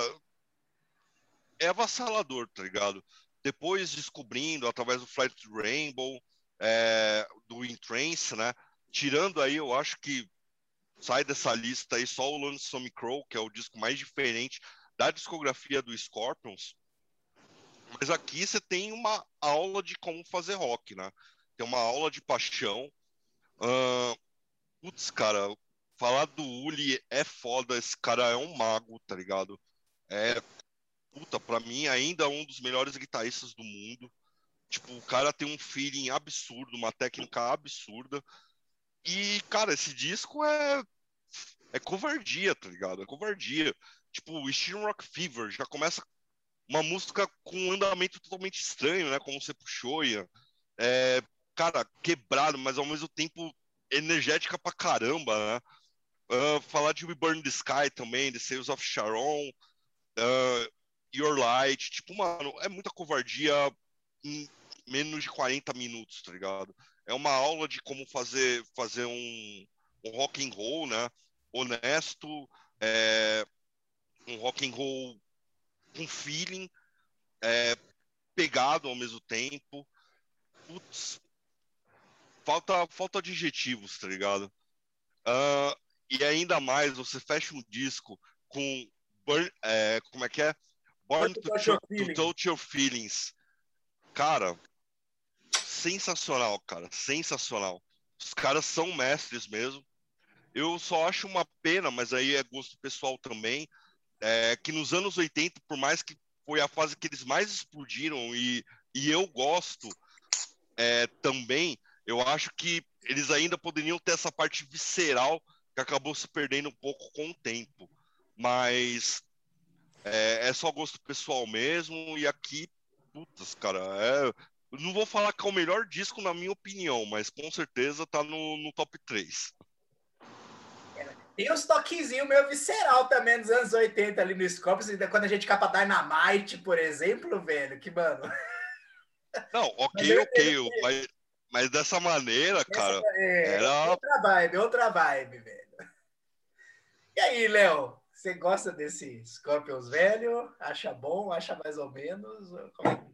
é avassalador, tá ligado? Depois descobrindo através do Flight Rainbow, é, do Entrance, né? Tirando aí, eu acho que sai dessa lista aí só o Lonesome Crow, que é o disco mais diferente da discografia do Scorpions. Mas aqui você tem uma aula de como fazer rock, né? Tem uma aula de paixão. Uh, putz, cara, falar do Uli é foda. Esse cara é um mago, tá ligado? É, puta, pra mim ainda um dos melhores guitarristas do mundo. Tipo, o cara tem um feeling absurdo, uma técnica absurda. E, cara, esse disco é. É covardia, tá ligado? É covardia. Tipo, o Steam Rock Fever já começa uma música com um andamento totalmente estranho, né? Como você puxou, Ian. É, cara, quebrado, mas ao mesmo tempo energética pra caramba, né? Uh, falar de We Burn the Sky também, The Sales of Sharon, uh, Your Light, tipo, mano, é muita covardia menos de 40 minutos, tá ligado? É uma aula de como fazer, fazer um, um rock and roll, né? Honesto, é, um rock and roll com feeling, é, pegado ao mesmo tempo. Putz, falta, falta adjetivos, tá ligado? Uh, e ainda mais, você fecha um disco com burn, é, como é que é? Born to, to, to touch your feelings. Cara, sensacional, cara. Sensacional. Os caras são mestres mesmo. Eu só acho uma pena, mas aí é gosto pessoal também, é, que nos anos 80, por mais que foi a fase que eles mais explodiram e, e eu gosto é, também, eu acho que eles ainda poderiam ter essa parte visceral que acabou se perdendo um pouco com o tempo. Mas é, é só gosto pessoal mesmo, e aqui, putz, cara, é, não vou falar que é o melhor disco, na minha opinião, mas com certeza tá no, no top 3. Tem uns toquezinhos meio visceral também dos anos 80 ali no Scopus, quando a gente capa Dynamite, por exemplo, velho, que mano. Não, ok, ok, mas, mas dessa maneira, Essa, cara, é, era. Outra vibe, outra vibe, velho. E aí, Léo, você gosta desse Scorpions velho? Acha bom? Acha mais ou menos? Como é que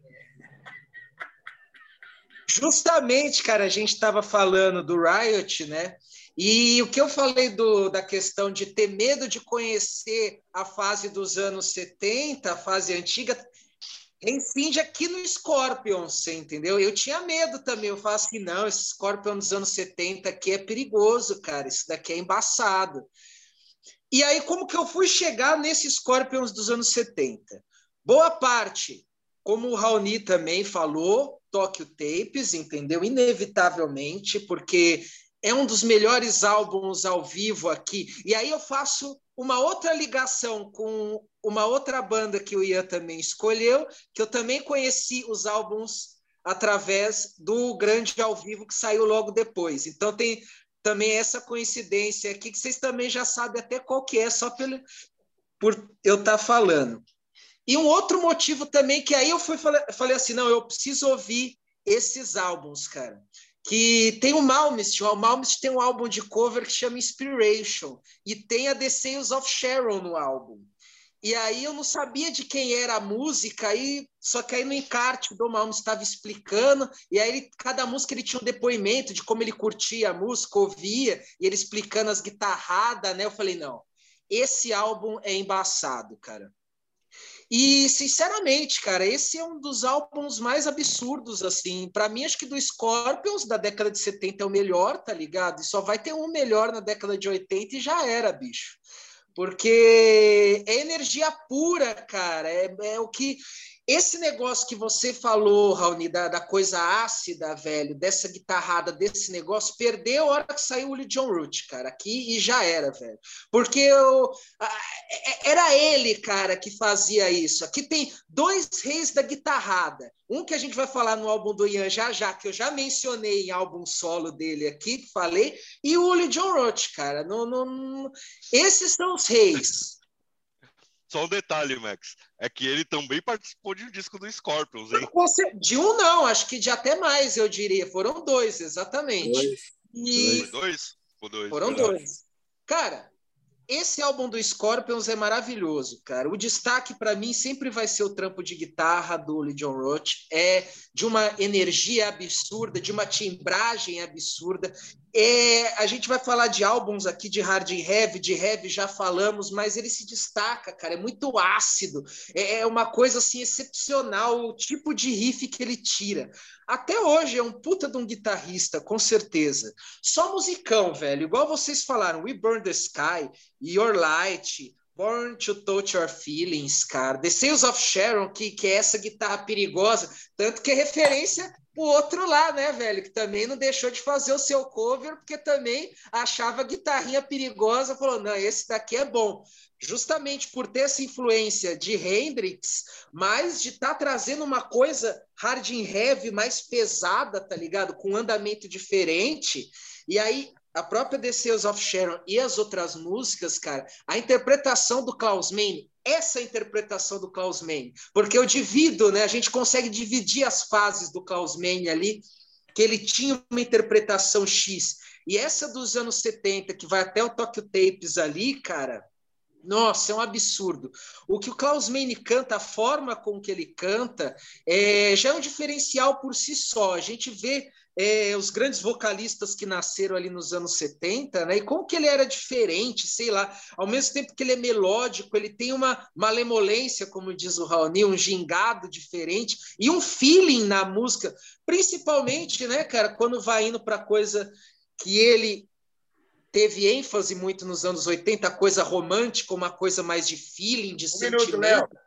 Justamente, cara, a gente estava falando do Riot, né? E o que eu falei do, da questão de ter medo de conhecer a fase dos anos 70, a fase antiga, reincide aqui no Scorpion, você entendeu? Eu tinha medo também, eu falo assim, não, esse Scorpion dos anos 70 aqui é perigoso, cara, isso daqui é embaçado. E aí, como que eu fui chegar nesse Scorpions dos anos 70? Boa parte, como o Raoni também falou, Tokyo Tapes, entendeu? Inevitavelmente, porque é um dos melhores álbuns ao vivo aqui. E aí eu faço uma outra ligação com uma outra banda que o Ian também escolheu, que eu também conheci os álbuns através do grande ao vivo que saiu logo depois. Então tem também essa coincidência aqui que vocês também já sabem até qual que é, só pelo, por eu estar tá falando. E um outro motivo também, que aí eu fui falei, falei assim, não, eu preciso ouvir esses álbuns, cara. Que tem o Malmsteen, o Malmsteen tem um álbum de cover que chama Inspiration, e tem a The Sales of Sharon no álbum. E aí eu não sabia de quem era a música, aí, só que aí no encarte do Malmsteen estava explicando, e aí ele, cada música ele tinha um depoimento de como ele curtia a música, ouvia, e ele explicando as guitarradas, né? Eu falei, não, esse álbum é embaçado, cara. E, sinceramente, cara, esse é um dos álbuns mais absurdos, assim. Para mim, acho que do Scorpions, da década de 70, é o melhor, tá ligado? E só vai ter um melhor na década de 80 e já era, bicho. Porque é energia pura, cara. É, é o que. Esse negócio que você falou, Raoni, da, da, coisa ácida, velho, dessa guitarrada, desse negócio, perdeu a hora que saiu o Lee John Root, cara, aqui e já era, velho. Porque eu, é, era ele, cara, que fazia isso. Aqui tem dois reis da guitarrada. Um que a gente vai falar no álbum do Ian já já, que eu já mencionei em álbum solo dele aqui, que falei, e o Lee John Root, cara. No, no, esses são os reis. Só um detalhe, Max, é que ele também participou de um disco do Scorpions, hein? De um não, acho que de até mais, eu diria. Foram dois, exatamente. Dois. E... Foi dois? Foi dois. Foram dois. Cara, esse álbum do Scorpions é maravilhoso, cara. O destaque para mim sempre vai ser o trampo de guitarra do John Roach. É de uma energia absurda, de uma timbragem absurda. É, a gente vai falar de álbuns aqui de hard heavy, de heavy já falamos, mas ele se destaca, cara. É muito ácido. É, é uma coisa assim excepcional o tipo de riff que ele tira. Até hoje é um puta de um guitarrista, com certeza. Só musicão, velho. Igual vocês falaram, We Burn the Sky, Your Light, Born to Touch Your Feelings, cara. The Sales of Sharon, que, que é essa guitarra perigosa. Tanto que é referência o outro lá, né, velho, que também não deixou de fazer o seu cover, porque também achava a guitarrinha perigosa, falou, não, esse daqui é bom. Justamente por ter essa influência de Hendrix, mas de estar tá trazendo uma coisa hard and heavy, mais pesada, tá ligado? Com um andamento diferente. E aí, a própria The Sales of Sharon e as outras músicas, cara, a interpretação do Klaus Meine essa interpretação do Klaus Meine, porque eu divido, né? A gente consegue dividir as fases do Klaus Meine ali, que ele tinha uma interpretação X. E essa dos anos 70, que vai até o Tokyo Tapes ali, cara, nossa, é um absurdo. O que o Klaus Meine canta, a forma com que ele canta, é, já é um diferencial por si só. A gente vê é, os grandes vocalistas que nasceram ali nos anos 70, né? E como que ele era diferente, sei lá, ao mesmo tempo que ele é melódico, ele tem uma malemolência, como diz o Raoni, um gingado diferente e um feeling na música, principalmente, né, cara, quando vai indo para coisa que ele teve ênfase muito nos anos 80, coisa romântica, uma coisa mais de feeling, de um sentimento. Minuto,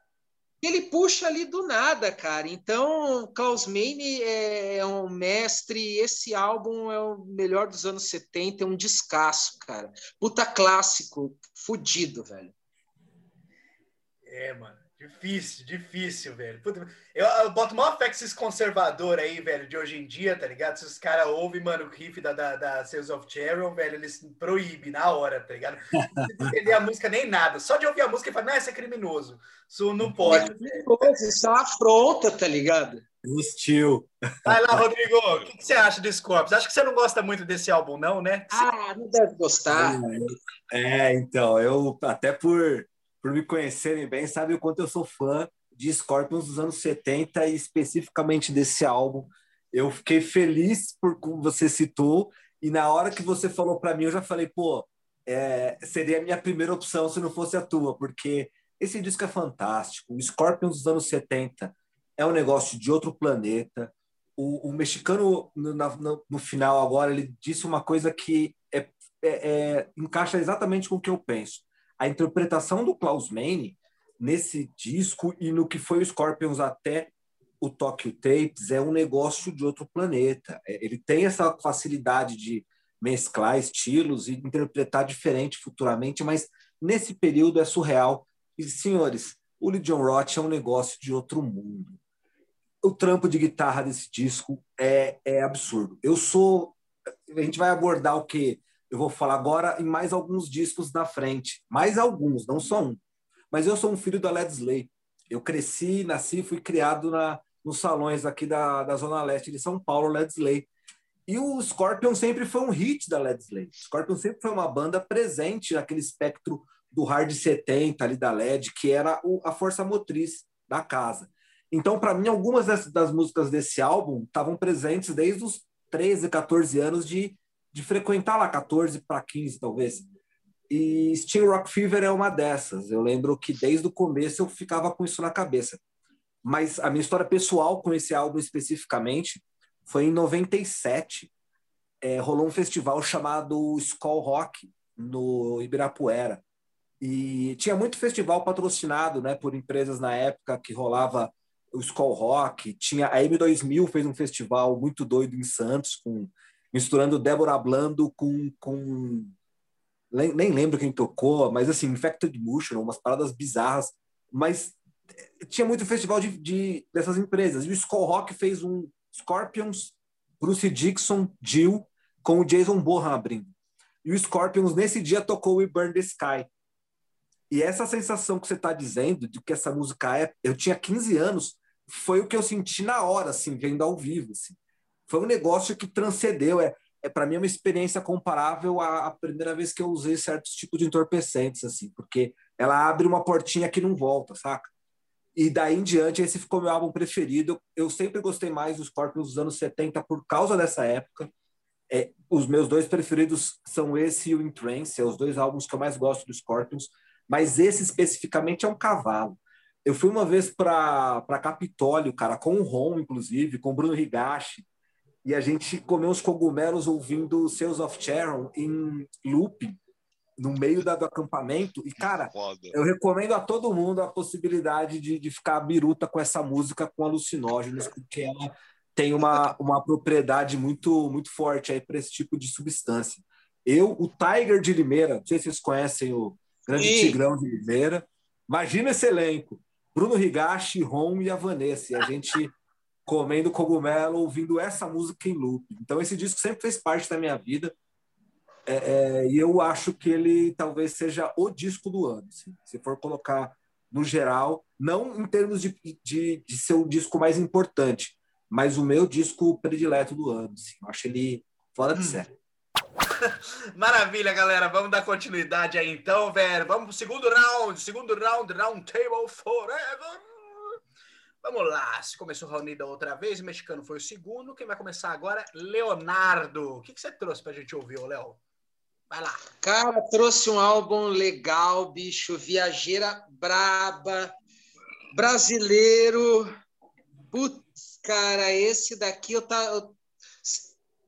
ele puxa ali do nada, cara. Então, Klaus Meine é um mestre. Esse álbum é o melhor dos anos 70, é um descasso, cara. Puta clássico, fudido, velho. É, mano. Difícil, difícil, velho. Puta, eu, eu, boto maior fé que esses conservadores aí, velho, de hoje em dia, tá ligado? Se os caras ouvem, mano, o riff da, da, da Sales of Cherry, velho, eles proíbem na hora, tá ligado? Não entender a música nem nada. Só de ouvir a música e falar, não, isso é criminoso. Isso não pode. Isso é uma afronta, tá ligado? Hostil. Vai lá, Rodrigo. O que, que, você acha do Scorpions? Acho que você não gosta muito desse álbum, não, né? Ah, não deve gostar. É, então, eu até por por me conhecerem bem, sabem o quanto eu sou fã de Scorpions dos anos 70 e especificamente desse álbum. Eu fiquei feliz por como você citou e na hora que você falou para mim, eu já falei, pô, é, seria a minha primeira opção se não fosse a tua, porque esse disco é fantástico. O Scorpions dos anos 70 é um negócio de outro planeta. O, o mexicano, no, no, no, final agora, ele disse uma coisa que é, é, é, encaixa exatamente com o que eu penso a interpretação do Klaus Meine nesse disco e no que foi o Scorpions até o Tokyo Tapes é um negócio de outro planeta. É, ele tem essa facilidade de mesclar estilos e interpretar diferente futuramente, mas nesse período é surreal. E, senhores, o Lee John Roth é um negócio de outro mundo. O trampo de guitarra desse disco é, é absurdo. Eu sou. A gente vai abordar o que eu vou falar agora em mais alguns discos na frente. Mais alguns, não só um. Mas eu sou um filho da Led Slay. Eu cresci, nasci, fui criado na, nos salões aqui da, da Zona Leste de São Paulo, Led Slay. E o Scorpion sempre foi um hit da Led Slay. O Scorpion sempre foi uma banda presente naquele espectro do hard 70 ali da LED, que era o, a força motriz da casa. Então, para mim, algumas das, das, músicas desse álbum estavam presentes desde os 13, 14 anos de, de frequentar lá 14 para 15, talvez. E Steam Rock Fever é uma dessas. Eu lembro que desde o começo eu ficava com isso na cabeça. Mas a minha história pessoal com esse álbum especificamente foi em 97. É, rolou um festival chamado Skull Rock no Ibirapuera. E tinha muito festival patrocinado né, por empresas na época que rolava o Skull Rock, tinha a M2000 fez um festival muito doido em Santos, com, misturando Débora Blando com, com nem, nem lembro quem tocou, mas assim, Infected Motion, umas paradas bizarras, mas tinha muito festival de, de dessas empresas. E o Skull Rock fez um Scorpions, Bruce Dixon, Jill, com o Jason Bourne abrindo. E o Scorpions, nesse dia, tocou We Burn the Sky. E essa sensação que você está dizendo, de que essa música é. Eu tinha 15 anos, foi o que eu senti na hora, assim, vendo ao vivo. Assim. Foi um negócio que transcendeu. É, é para mim, é uma experiência comparável à, à, primeira vez que eu usei certos tipos de entorpecentes, assim, porque ela abre uma portinha que não volta, saca? E daí em diante, esse ficou meu álbum preferido. Eu sempre gostei mais dos Scorpions dos anos 70 por causa dessa época. É, os meus dois preferidos são esse e o In Trance, é os dois álbuns que eu mais gosto dos Scorpions, mas esse especificamente é um cavalo. Eu fui uma vez para Capitólio, cara, com o Ron, inclusive, com o Bruno Higashi, e a gente comeu uns cogumelos ouvindo Sales of Sharon em looping no meio da, do acampamento. E, cara, eu recomendo a todo mundo a possibilidade de, de ficar biruta com essa música com alucinógenos, porque ela tem uma, uma propriedade muito, muito forte aí para esse tipo de substância. Eu, o Tiger de Limeira, não sei se vocês conhecem o Grande Sim. Tigrão de Limeira. Imagina esse elenco: Bruno Higashi, Ron e a Vanessa. E a gente comendo cogumelo, ouvindo essa música em loop. Então, esse disco sempre fez parte da minha vida. É, é, e eu acho que ele talvez seja o disco do ano. Assim. Se for colocar no geral, não em termos de, de, de, ser o disco mais importante, mas o meu disco predileto do ano. Assim. Eu acho ele fora de hum. série. Maravilha, galera. Vamos dar continuidade aí então, velho. Vamos pro segundo round. Segundo round, round table forever. Vamos lá. Se começou a reunida outra vez, o mexicano foi o segundo. Quem vai começar agora? Leonardo. O que, que você trouxe pra gente ouvir, Léo? Vai lá. Cara, trouxe um álbum legal, bicho. Viajeira braba. Brasileiro. Putz, cara, esse daqui eu, tá, eu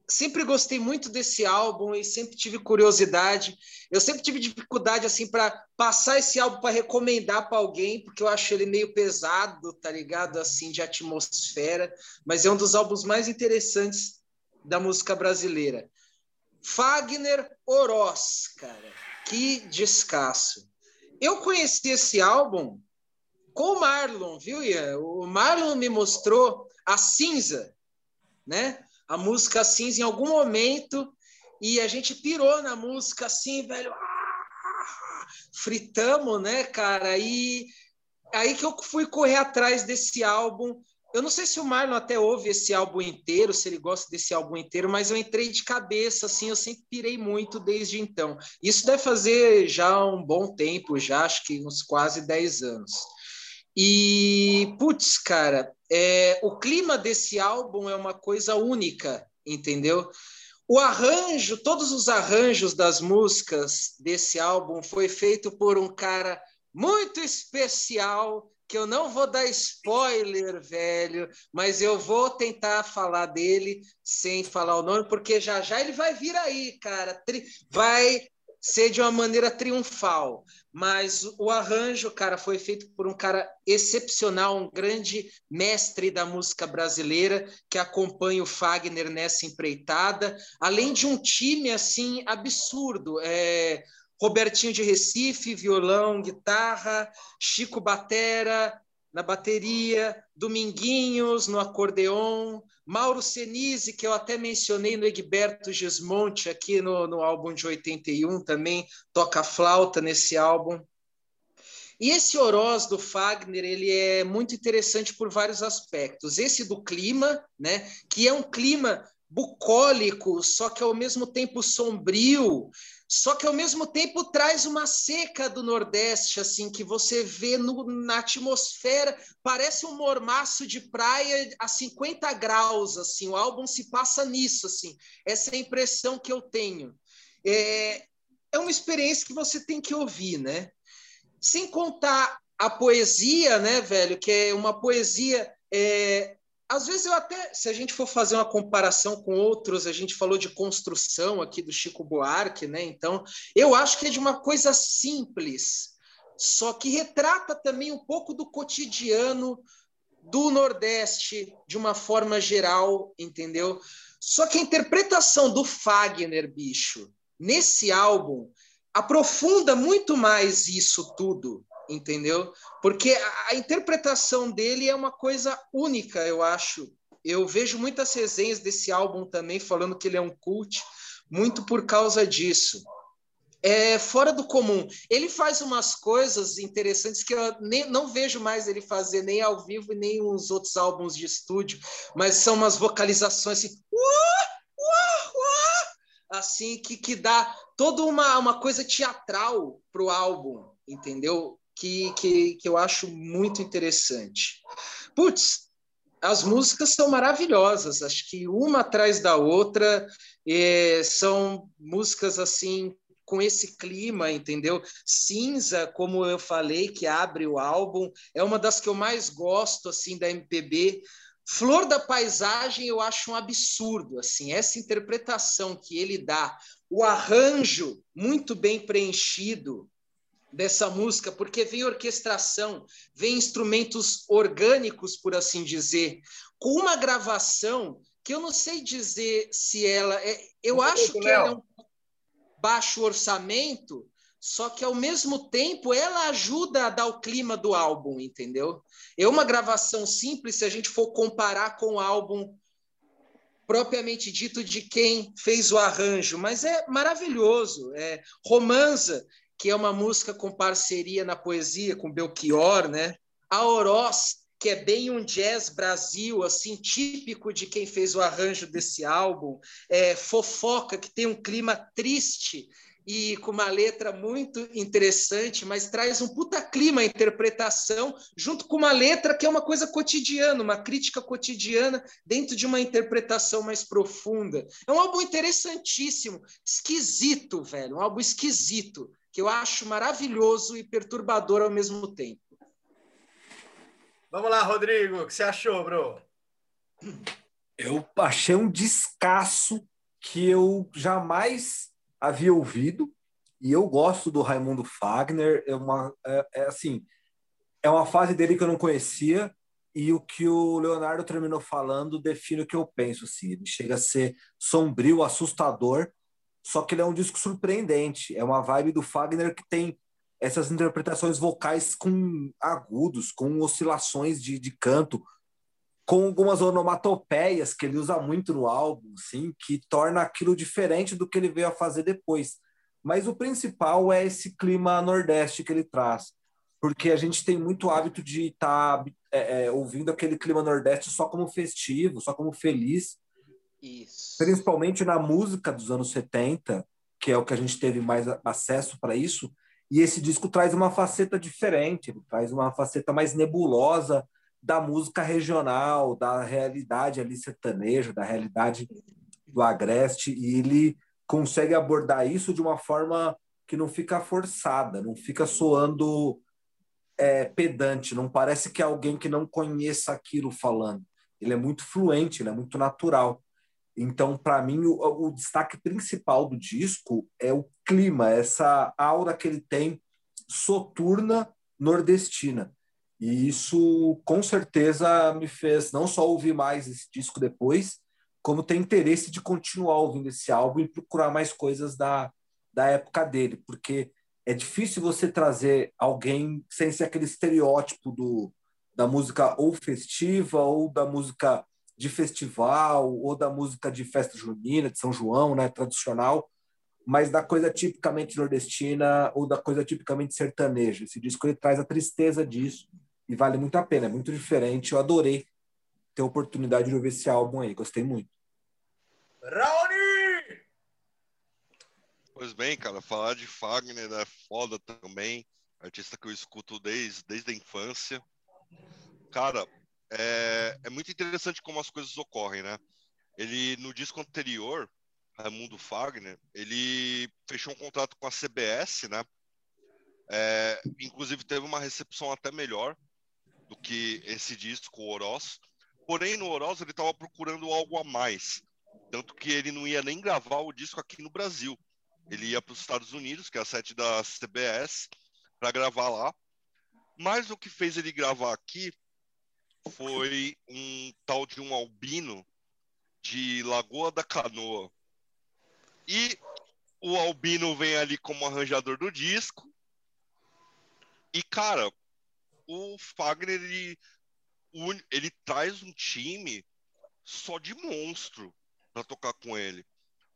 sempre gostei muito desse álbum e sempre tive curiosidade. Eu sempre tive dificuldade assim para passar esse álbum para recomendar para alguém, porque eu acho ele meio pesado, tá ligado? Assim de atmosfera, mas é um dos álbuns mais interessantes da música brasileira. Fagner Oroz, cara, que descasso. Eu conheci esse álbum com o Marlon, viu, Ian? O Marlon me mostrou a cinza, né? A música cinza em algum momento e a gente pirou na música assim, velho. Ah, fritamos, né, cara? E aí que eu fui correr atrás desse álbum eu não sei se o Marlon até ouve esse álbum inteiro, se ele gosta desse álbum inteiro, mas eu entrei de cabeça, assim, eu sempre pirei muito desde então. Isso deve fazer já um bom tempo, já acho que uns quase 10 anos. E, putz, cara, é, o clima desse álbum é uma coisa única, entendeu? O arranjo, todos os arranjos das músicas desse álbum foi feito por um cara muito especial que eu não vou dar spoiler, velho, mas eu vou tentar falar dele sem falar o nome, porque já já ele vai vir aí, cara. Vai ser de uma maneira triunfal. Mas o arranjo, cara, foi feito por um cara excepcional, um grande mestre da música brasileira que acompanha o Fagner nessa empreitada, além de um time assim absurdo. É, Robertinho de Recife, violão, guitarra, Chico Batera na bateria, Dominguinhos no acordeon, Mauro Senise, que eu até mencionei no Egberto Gismonte, aqui no, no álbum de 81 também, toca flauta nesse álbum. E esse Oroz do Fagner, ele é muito interessante por vários aspectos. Esse do clima, né, que é um clima bucólico, só que ao mesmo tempo sombrio, só que ao mesmo tempo traz uma seca do Nordeste, assim, que você vê no, na atmosfera, parece um mormaço de praia a 50 graus, assim, o álbum se passa nisso, assim, essa é a impressão que eu tenho. É, é uma experiência que você tem que ouvir, né? Sem contar a poesia, né, velho, que é uma poesia é, às vezes eu até, se a gente for fazer uma comparação com outros, a gente falou de construção aqui do Chico Buarque, né? Então, eu acho que é de uma coisa simples, só que retrata também um pouco do cotidiano do Nordeste de uma forma geral, entendeu? Só que a interpretação do Fagner, bicho, nesse álbum, aprofunda muito mais isso tudo, entendeu? Porque a, a interpretação dele é uma coisa única, eu acho. Eu vejo muitas resenhas desse álbum também falando que ele é um cult, muito por causa disso é fora do comum. Ele faz umas coisas interessantes que eu nem, não vejo mais ele fazer nem ao vivo e nem nos outros álbuns de estúdio, mas são umas vocalizações assim, uh, assim que, que dá toda uma, uma coisa teatral pro álbum, entendeu? Que, que, que eu acho muito interessante. Putz, as músicas são maravilhosas, acho que uma atrás da outra, é, são músicas assim com esse clima, entendeu? Cinza, como eu falei, que abre o álbum, é uma das que eu mais gosto assim da MPB. Flor da Paisagem eu acho um absurdo, assim, essa interpretação que ele dá, o arranjo muito bem preenchido dessa música, porque vem orquestração, vem instrumentos orgânicos, por assim dizer, com uma gravação que eu não sei dizer se ela é, eu acho que ela é um baixo orçamento, só que ao mesmo tempo ela ajuda a dar o clima do álbum, entendeu? É uma gravação simples se a gente for comparar com o álbum propriamente dito de quem fez o arranjo, mas é maravilhoso. É Romanza, que é uma música com parceria na poesia com Belchior, né? A Oroz, que é bem um jazz Brasil, assim, típico de quem fez o arranjo desse álbum. É, Fofoca, que tem um clima triste e com uma letra muito interessante, mas traz um puta clima a interpretação, junto com uma letra que é uma coisa cotidiana, uma crítica cotidiana dentro de uma interpretação mais profunda. É um álbum interessantíssimo, esquisito, velho, um álbum esquisito, que eu acho maravilhoso e perturbador ao mesmo tempo. Vamos lá, Rodrigo, o que você achou, bro? Eu achei um descasso que eu jamais havia ouvido e eu gosto do Raimundo Fagner. É uma, é, é assim, é uma fase dele que eu não conhecia e o que o Leonardo terminou falando define o que eu penso. Assim, ele chega a ser sombrio, assustador, só que ele é um disco surpreendente. É uma vibe do Fagner que tem essas interpretações vocais com agudos, com oscilações de, de canto, com algumas onomatopeias que ele usa muito no álbum, assim, que torna aquilo diferente do que ele veio a fazer depois. Mas o principal é esse clima nordeste que ele traz, porque a gente tem muito hábito de estar tá, é, é, ouvindo aquele clima nordeste só como festivo, só como feliz. Isso. Principalmente na música dos anos 70, que é o que a gente teve mais acesso para isso, e esse disco traz uma faceta diferente, ele traz uma faceta mais nebulosa da música regional, da realidade ali sertaneja, da realidade do agreste, e ele consegue abordar isso de uma forma que não fica forçada, não fica soando é, pedante, não parece que é alguém que não conheça aquilo falando. Ele é muito fluente, ele é muito natural. Então, para mim, o, o, destaque principal do disco é o clima, essa aura que ele tem soturna nordestina. E isso, com certeza, me fez não só ouvir mais esse disco depois, como ter interesse de continuar ouvindo esse álbum e procurar mais coisas da, da época dele, porque é difícil você trazer alguém sem ser aquele estereótipo do, da música ou festiva ou da música de festival ou da música de festa junina, de São João, né, tradicional, mas da coisa tipicamente nordestina ou da coisa tipicamente sertaneja. Esse disco ele traz a tristeza disso e vale muito a pena, é muito diferente. Eu adorei ter a oportunidade de ouvir esse álbum aí, gostei muito. Raoni! Pois bem, cara, falar de Fagner é foda também, artista que eu escuto desde, desde a infância. Cara, é, é muito interessante como as coisas ocorrem, né? Ele, no disco anterior, Raimundo Fagner, ele fechou um contrato com a CBS, né? É, inclusive teve uma recepção até melhor do que esse disco, o Oroz. Porém, no Oroz ele estava procurando algo a mais. Tanto que ele não ia nem gravar o disco aqui no Brasil. Ele ia para os Estados Unidos, que é a sede da CBS, para gravar lá. Mas o que fez ele gravar aqui foi um tal de um albino de Lagoa da Canoa. E o albino vem ali como arranjador do disco. E, cara, o Fagner, ele, ele traz um time só de monstro para tocar com ele.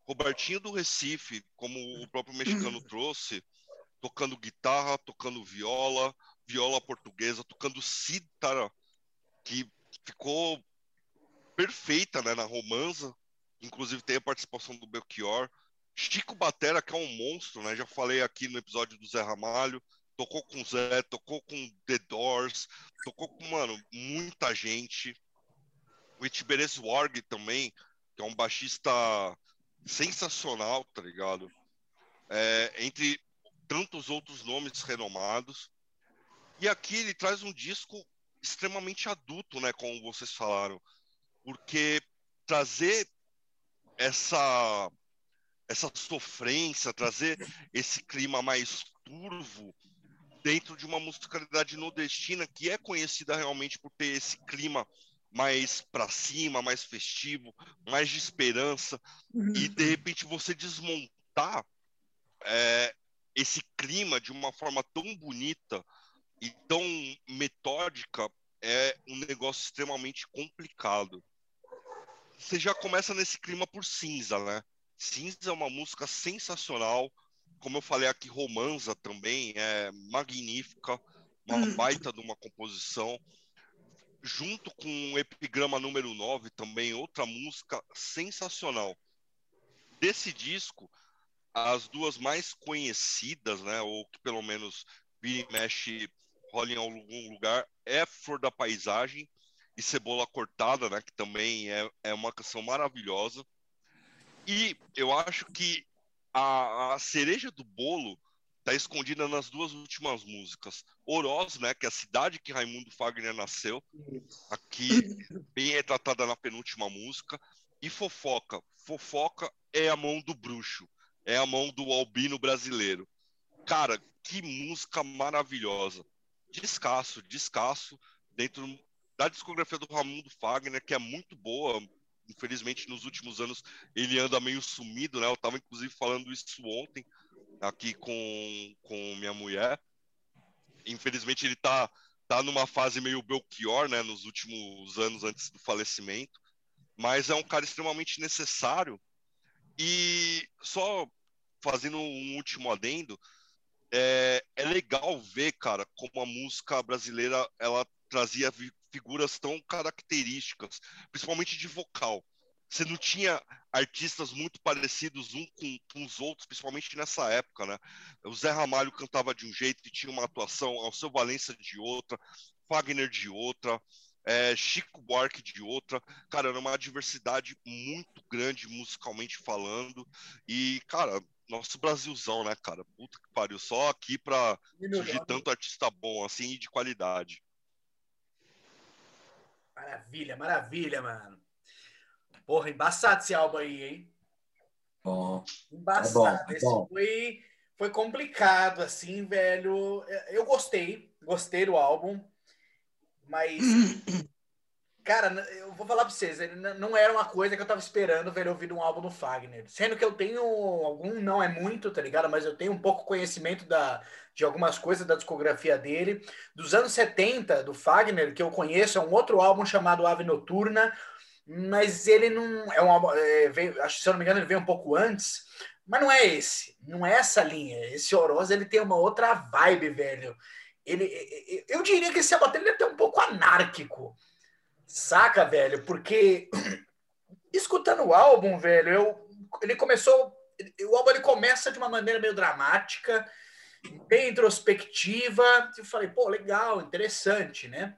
Robertinho do Recife, como o próprio mexicano trouxe, tocando guitarra, tocando viola, viola portuguesa, tocando cítara, que ficou perfeita né, na romanza. Inclusive tem a participação do Belchior. Chico Batera, que é um monstro, né? Já falei aqui no episódio do Zé Ramalho. Tocou com Zé, tocou com The Doors, tocou com, mano, muita gente. O Itiberes Warg também, que é um baixista sensacional, tá ligado? É, entre tantos outros nomes renomados. E aqui ele traz um disco extremamente adulto, né, como vocês falaram, porque trazer essa essa sofrência, trazer esse clima mais turvo dentro de uma musicalidade nordestina que é conhecida realmente por ter esse clima mais para cima, mais festivo, mais de esperança, uhum. e de repente você desmontar é, esse clima de uma forma tão bonita e tão metódica é um negócio extremamente complicado. Você já começa nesse clima por Cinza, né? Cinza é uma música sensacional, como eu falei aqui, Romanza também é magnífica, uma hum. baita de uma composição. Junto com o Epigrama número 9, também outra música sensacional. Desse disco, as duas mais conhecidas, né, ou que pelo menos vira e mexe rola em algum lugar, é Flor da Paisagem e Cebola Cortada, né, que também é, é uma canção maravilhosa. E eu acho que a, a cereja do bolo está escondida nas duas últimas músicas. Oroz, né, que é a cidade que Raimundo Fagner nasceu, aqui bem retratada na penúltima música, e Fofoca. Fofoca é a mão do bruxo é a mão do albino brasileiro. Cara, que música maravilhosa. Descasso, descasso, dentro da discografia do Ramundo Fagner, que é muito boa. Infelizmente, nos últimos anos, ele anda meio sumido, né? Eu estava, inclusive, falando isso ontem, aqui com, com minha mulher. Infelizmente, ele está tá numa fase meio Belchior, né? Nos últimos anos antes do falecimento. Mas é um cara extremamente necessário. E só fazendo um último adendo, é, é legal ver, cara, como a música brasileira ela trazia figuras tão características, principalmente de vocal. Você não tinha artistas muito parecidos um com, com, os outros, principalmente nessa época, né? O Zé Ramalho cantava de um jeito e tinha uma atuação, seu Valença de outra, Wagner de outra, é, Chico Buarque de outra. Cara, era uma diversidade muito grande musicalmente falando. E, cara, nosso Brasilzão, né, cara? Puta que pariu. Só aqui pra surgir tanto artista bom, assim, e de qualidade. Maravilha, maravilha, mano. Porra, embaçado esse álbum aí, hein? Bom. Embaçado. É bom, é esse bom. Foi, foi complicado, assim, velho. Eu gostei, gostei do álbum, mas Cara, eu vou falar pra vocês, não era uma coisa que eu tava esperando ver ouvir um álbum do Fagner. Sendo que eu tenho algum, não é muito, tá ligado? Mas eu tenho um pouco conhecimento da, de algumas coisas da discografia dele. Dos anos 70, do Fagner, que eu conheço, é um outro álbum chamado Ave Noturna, mas ele não. É um álbum. É, veio, se eu não me engano, ele veio um pouco antes. Mas não é esse, não é essa linha. Esse Oroz ele tem uma outra vibe, velho. Ele, eu diria que esse álbum ele é até um pouco anárquico Saca, velho? Porque escutando o álbum, velho, eu, ele começou. O álbum ele começa de uma maneira meio dramática, bem introspectiva. Eu falei, pô, legal, interessante, né?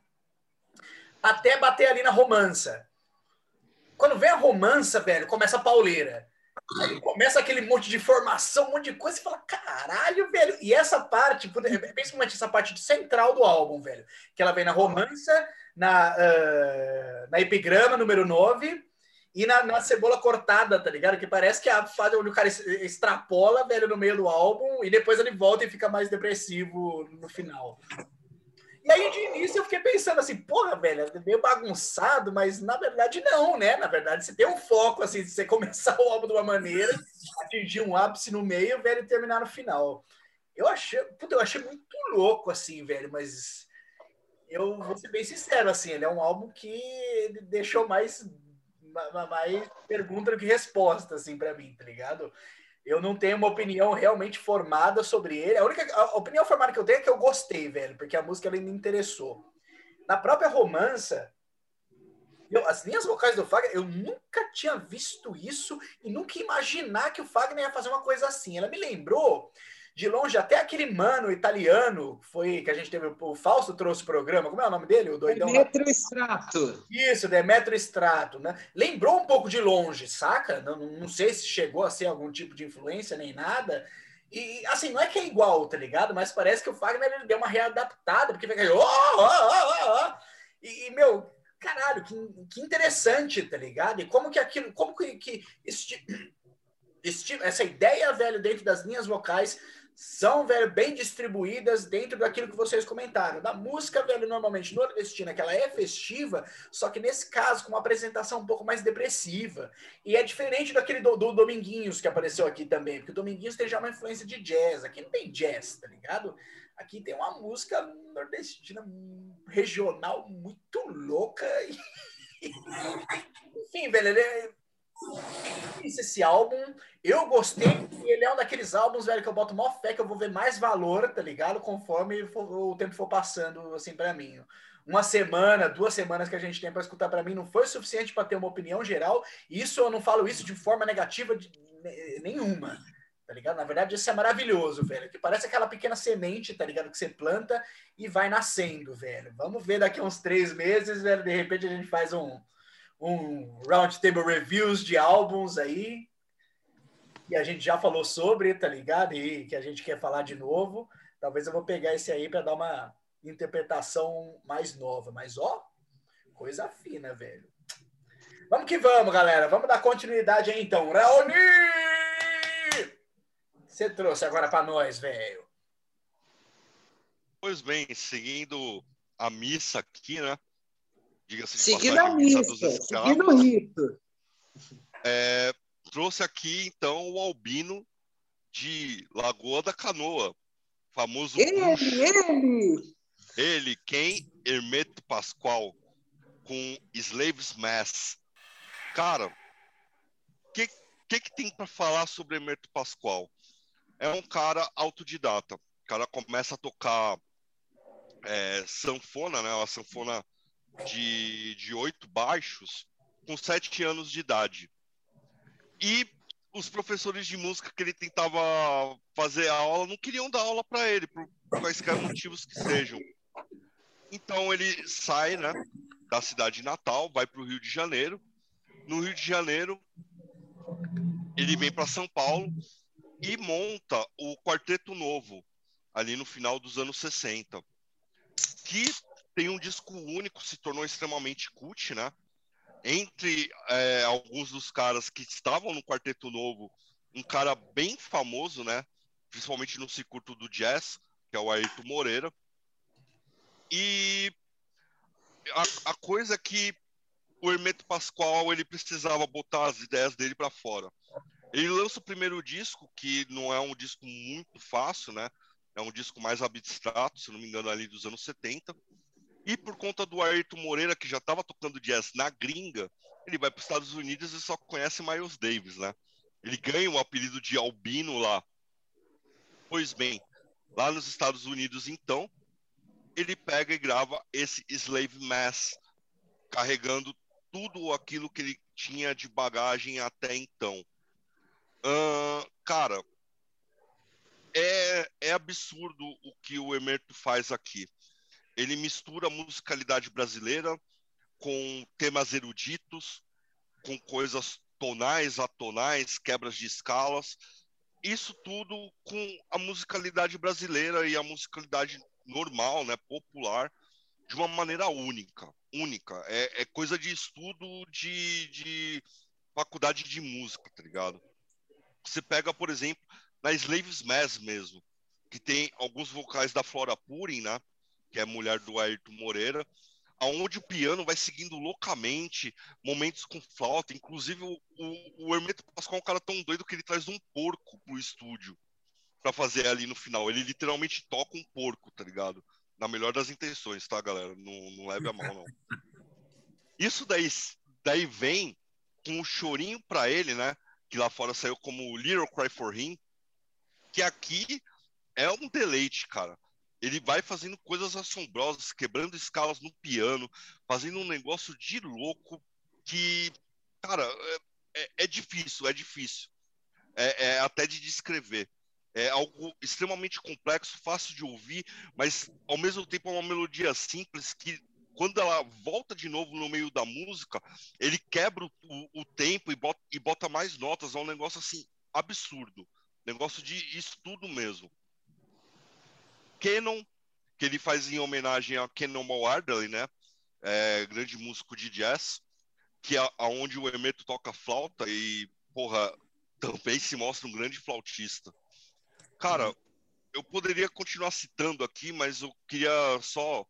Até bater ali na romança. Quando vem a romança, velho, começa a pauleira. Aí começa aquele monte de informação, um monte de coisa, e fala, caralho, velho. E essa parte, principalmente essa parte central do álbum, velho, que ela vem na romança, na, uh, na epigrama número 9 e na, na, cebola cortada, tá ligado? Que parece que é a fase onde o cara extrapola, velho, no meio do álbum e depois ele volta e fica mais depressivo no final. E aí, de início, eu fiquei pensando assim, porra, velho, é meio bagunçado, mas na verdade não, né? Na verdade, você tem um foco, assim, de você começar o álbum de uma maneira, atingir um ápice no meio, velho, e terminar no final. Eu achei, puta, eu achei muito louco, assim, velho, mas eu vou ser bem sincero, assim, ele é um álbum que deixou mais, mais pergunta do que resposta, assim, para mim, tá ligado? Eu não tenho uma opinião realmente formada sobre ele. A única a opinião formada que eu tenho é que eu gostei, velho, porque a música ela me interessou. Na própria romança, eu, as linhas vocais do Fagner, eu nunca tinha visto isso e nunca imaginar que o Fagner ia fazer uma coisa assim. Ela me lembrou de longe, até aquele mano italiano foi que a gente teve, o Fausto trouxe o programa, como é o nome dele? O doidão? Demetrio Strato. Isso, Demetrio Strato, né? Lembrou um pouco de longe, saca? Não, não sei se chegou a ser algum tipo de influência nem nada. E assim, não é que é igual, tá ligado? Mas parece que o Fagner ele deu uma readaptada, porque fica. Oh, oh, oh, oh, e, e, meu, caralho, que, que interessante, tá ligado? E como que aquilo, como que, que esse, esse, essa ideia, velho, dentro das linhas vocais são, velho, bem distribuídas dentro daquilo que vocês comentaram. Da música, velho, normalmente nordestina, que ela é festiva, só que nesse caso com uma apresentação um pouco mais depressiva. E é diferente daquele do, do Dominguinhos que apareceu aqui também, porque o Dominguinhos tem já uma influência de jazz. Aqui não tem jazz, tá ligado? Aqui tem uma música nordestina regional muito louca. Enfim, velho, ele é esse álbum. Eu gostei. Ele é um daqueles álbuns, velho, que eu boto maior fé que eu vou ver mais valor, tá ligado? Conforme for, o tempo for passando, assim, para mim. Uma semana, duas semanas que a gente tem para escutar para mim não foi suficiente para ter uma opinião geral. Isso eu não falo isso de forma negativa de, nenhuma, tá ligado? Na verdade, isso é maravilhoso, velho. Que parece aquela pequena semente, tá ligado? Que você planta e vai nascendo, velho. Vamos ver daqui a uns três meses, velho. De repente a gente faz um, um roundtable reviews de álbuns aí. E a gente já falou sobre, tá ligado? E que a gente quer falar de novo. Talvez eu vou pegar esse aí para dar uma interpretação mais nova. Mas, ó, coisa fina, velho. Vamos que vamos, galera. Vamos dar continuidade aí, então. Raoni! Você trouxe agora para nós, velho. Pois bem, seguindo a missa aqui, né? Diga-se de Seguindo passagem, a seguindo rito. É, trouxe aqui, então, o albino de Lagoa da Canoa, famoso Ele, Bush. ele! Ele, quem? Hermeto Pascoal, com Slaves Mass. Cara, o que, que, que tem para falar sobre Hermeto Pascoal? É um cara autodidata. O cara começa a tocar é, sanfona, né? A sanfona de, de oito baixos com sete anos de idade. E os professores de música que ele tentava fazer a aula não queriam dar aula para ele, por quaisquer motivos que sejam. Então ele sai né, da cidade natal, vai para o Rio de Janeiro. No Rio de Janeiro, ele vem para São Paulo e monta o Quarteto Novo, ali no final dos anos 60, que tem um disco único, se tornou extremamente cult, né? Entre é, alguns dos caras que estavam no Quarteto Novo, um cara bem famoso, né? Principalmente no circuito do jazz, que é o Ayrton Moreira. E a, a coisa é que o Hermeto Pascoal ele precisava botar as ideias dele para fora. Ele lança o primeiro disco, que não é um disco muito fácil, né? É um disco mais abstrato, se não me engano, ali dos anos 70. E por conta do Ayrton Moreira, que já estava tocando jazz na gringa, ele vai para os Estados Unidos e só conhece Miles Davis, né? Ele ganha o apelido de Albino lá. Pois bem, lá nos Estados Unidos, então, ele pega e grava esse Slave Mass, carregando tudo aquilo que ele tinha de bagagem até então. Uh, cara, é, é absurdo o que o Emerto faz aqui ele mistura a musicalidade brasileira com temas eruditos, com coisas tonais, atonais, quebras de escalas. Isso tudo com a musicalidade brasileira e a musicalidade normal, né, popular, de uma maneira única. Única. É, é coisa de estudo de, de faculdade de música, tá ligado? Você pega, por exemplo, na Slaves Mass mesmo, que tem alguns vocais da Flora Purim, né? Que é mulher do Ayrton Moreira, aonde o piano vai seguindo loucamente, momentos com flauta, inclusive o, o, o Hermeto Pascoal é um cara tão doido que ele traz um porco pro estúdio para fazer ali no final. Ele literalmente toca um porco, tá ligado? Na melhor das intenções, tá, galera? Não, não leve a mal, não. Isso daí, daí vem com um chorinho para ele, né? Que lá fora saiu como Little Cry for Him, que aqui é um deleite, cara ele vai fazendo coisas assombrosas, quebrando escalas no piano, fazendo um negócio de louco que, cara, é, é, é difícil, é difícil. É, é, até de descrever. É algo extremamente complexo, fácil de ouvir, mas ao mesmo tempo é uma melodia simples que, quando ela volta de novo no meio da música, ele quebra o, o, tempo e bota, e bota mais notas. É um negócio assim absurdo. Negócio de estudo mesmo. Canon, que ele faz em homenagem a Canon Ardley, né? É, grande músico de jazz, que é aonde o Emeto toca flauta e, porra, também se mostra um grande flautista. Cara, eu poderia continuar citando aqui, mas eu queria só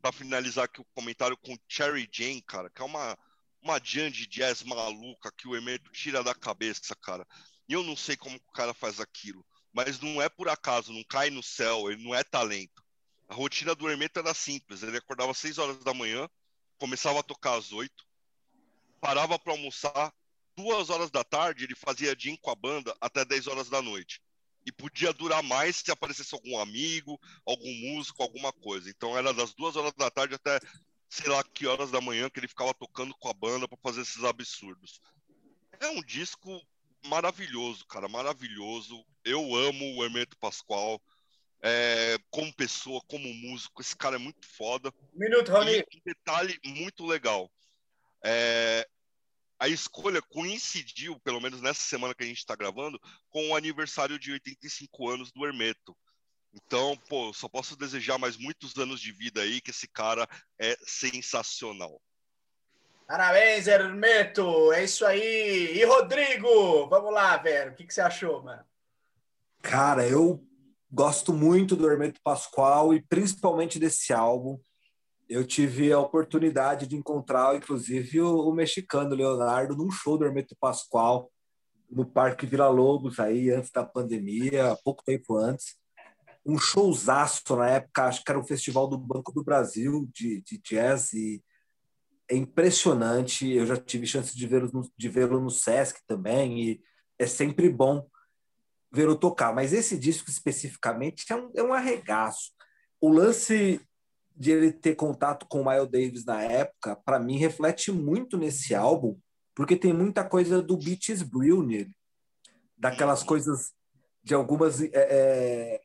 para finalizar aqui o comentário com Cherry Jane, cara, que é uma uma jam de jazz maluca que o Emeto tira da cabeça, cara. E eu não sei como o cara faz aquilo mas não é por acaso, não cai no céu, ele não é talento. A rotina do Hermeto era simples, ele acordava às 6 horas da manhã, começava a tocar às 8, parava para almoçar, duas horas da tarde ele fazia gin com a banda até 10 horas da noite. E podia durar mais se aparecesse algum amigo, algum músico, alguma coisa. Então era das duas horas da tarde até sei lá que horas da manhã que ele ficava tocando com a banda para fazer esses absurdos. É um disco maravilhoso, cara, maravilhoso. Eu amo o Hermeto Pascoal. É, como pessoa, como músico, esse cara é muito foda. Minuto, Rony. um detalhe muito legal. É, a escolha coincidiu, pelo menos nessa semana que a gente está gravando, com o aniversário de 85 anos do Hermeto. Então, pô, só posso desejar mais muitos anos de vida aí, que esse cara é sensacional. Parabéns, Hermeto. É isso aí. E Rodrigo, vamos lá, velho. O que, que você achou, mano? Cara, eu gosto muito do Hermeto Pascoal e principalmente desse álbum. Eu tive a oportunidade de encontrar, inclusive, o, o mexicano Leonardo num show do Hermeto Pascoal no Parque Vila Lobos, aí antes da pandemia, pouco tempo antes. Um showzaço na época, acho que era o Festival do Banco do Brasil de, de jazz e é impressionante. Eu já tive chance de vê-lo no, de vê no Sesc também, e é sempre bom vê-lo tocar. Mas esse disco especificamente é um, é um arregaço. O lance de ele ter contato com o Miles Davis na época, para mim, reflete muito nesse álbum, porque tem muita coisa do Beaches Brew nele. Daquelas coisas de algumas é, é,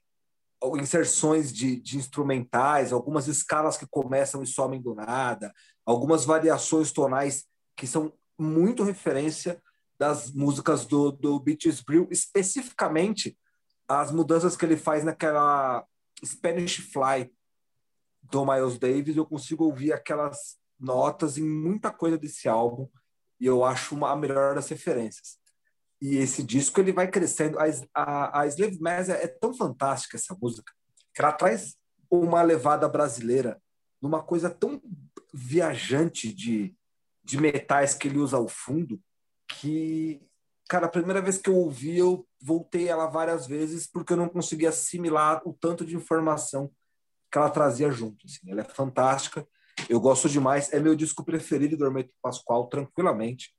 inserções de, de, instrumentais, algumas escalas que começam e somem do nada, algumas variações tonais que são muito referência das músicas do, do Beaches Brew, especificamente as mudanças que ele faz naquela Spanish Fly do Miles Davis, eu consigo ouvir aquelas notas em muita coisa desse álbum e eu acho uma, a melhor das referências. E esse disco ele vai crescendo. A, a, a Slave Mass é, é tão fantástica essa música que ela traz uma levada brasileira numa coisa tão viajante de, de metais que ele usa ao fundo que, cara, a primeira vez que eu ouvi, eu voltei ela várias vezes porque eu não conseguia assimilar o tanto de informação que ela trazia junto. Assim. Ela é fantástica, eu gosto demais, é meu disco preferido do Hermeto Pascoal, tranquilamente,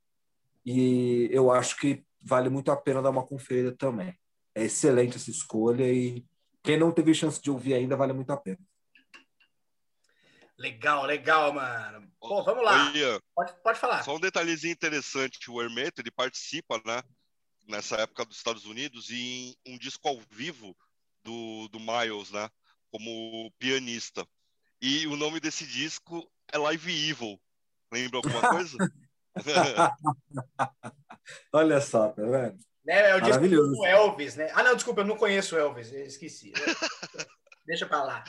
e eu acho que vale muito a pena dar uma conferida também. É excelente essa escolha e quem não teve chance de ouvir ainda, vale muito a pena. Legal, legal, mano. Pô, vamos lá. Oi, pode, pode falar. Só um detalhezinho interessante, o Hermeto, ele participa, né, nessa época dos Estados Unidos, em um disco ao vivo do, do Miles, né, como pianista. E o nome desse disco é Live Evil. Lembra alguma coisa? Olha só, tá vendo? Né, é o disco do Elvis, né? Ah, não, desculpa, eu não conheço o Elvis, eu esqueci. Deixa pra lá.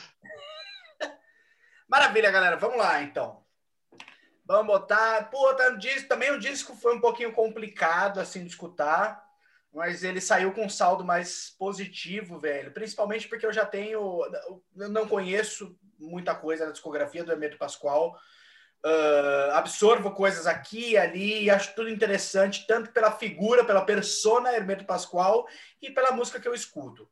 Maravilha, galera. Vamos lá, então. Vamos botar. Pô, tá também o disco foi um pouquinho complicado assim de escutar, mas ele saiu com um saldo mais positivo, velho. Principalmente porque eu já tenho. Eu não conheço muita coisa da discografia do Hermeto Pascoal. Uh, absorvo coisas aqui e ali e acho tudo interessante, tanto pela figura, pela persona Hermeto Pascoal e pela música que eu escuto.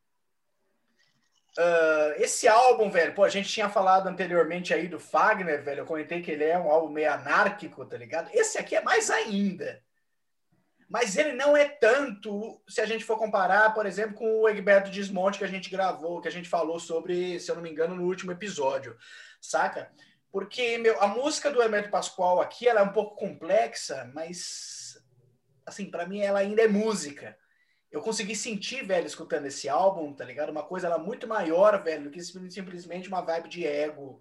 Uh, esse álbum, velho, pô, a gente tinha falado anteriormente aí do Fagner, velho. Eu comentei que ele é um álbum meio anárquico, tá ligado? Esse aqui é mais ainda. Mas ele não é tanto se a gente for comparar, por exemplo, com o Egberto Desmonte que a gente gravou, que a gente falou sobre, se eu não me engano, no último episódio, saca? Porque meu, a música do Hermeto Pascoal aqui ela é um pouco complexa, mas assim, para mim ela ainda é música eu consegui sentir, velho, escutando esse álbum, tá ligado? Uma coisa ela muito maior, velho, do que simplesmente uma vibe de ego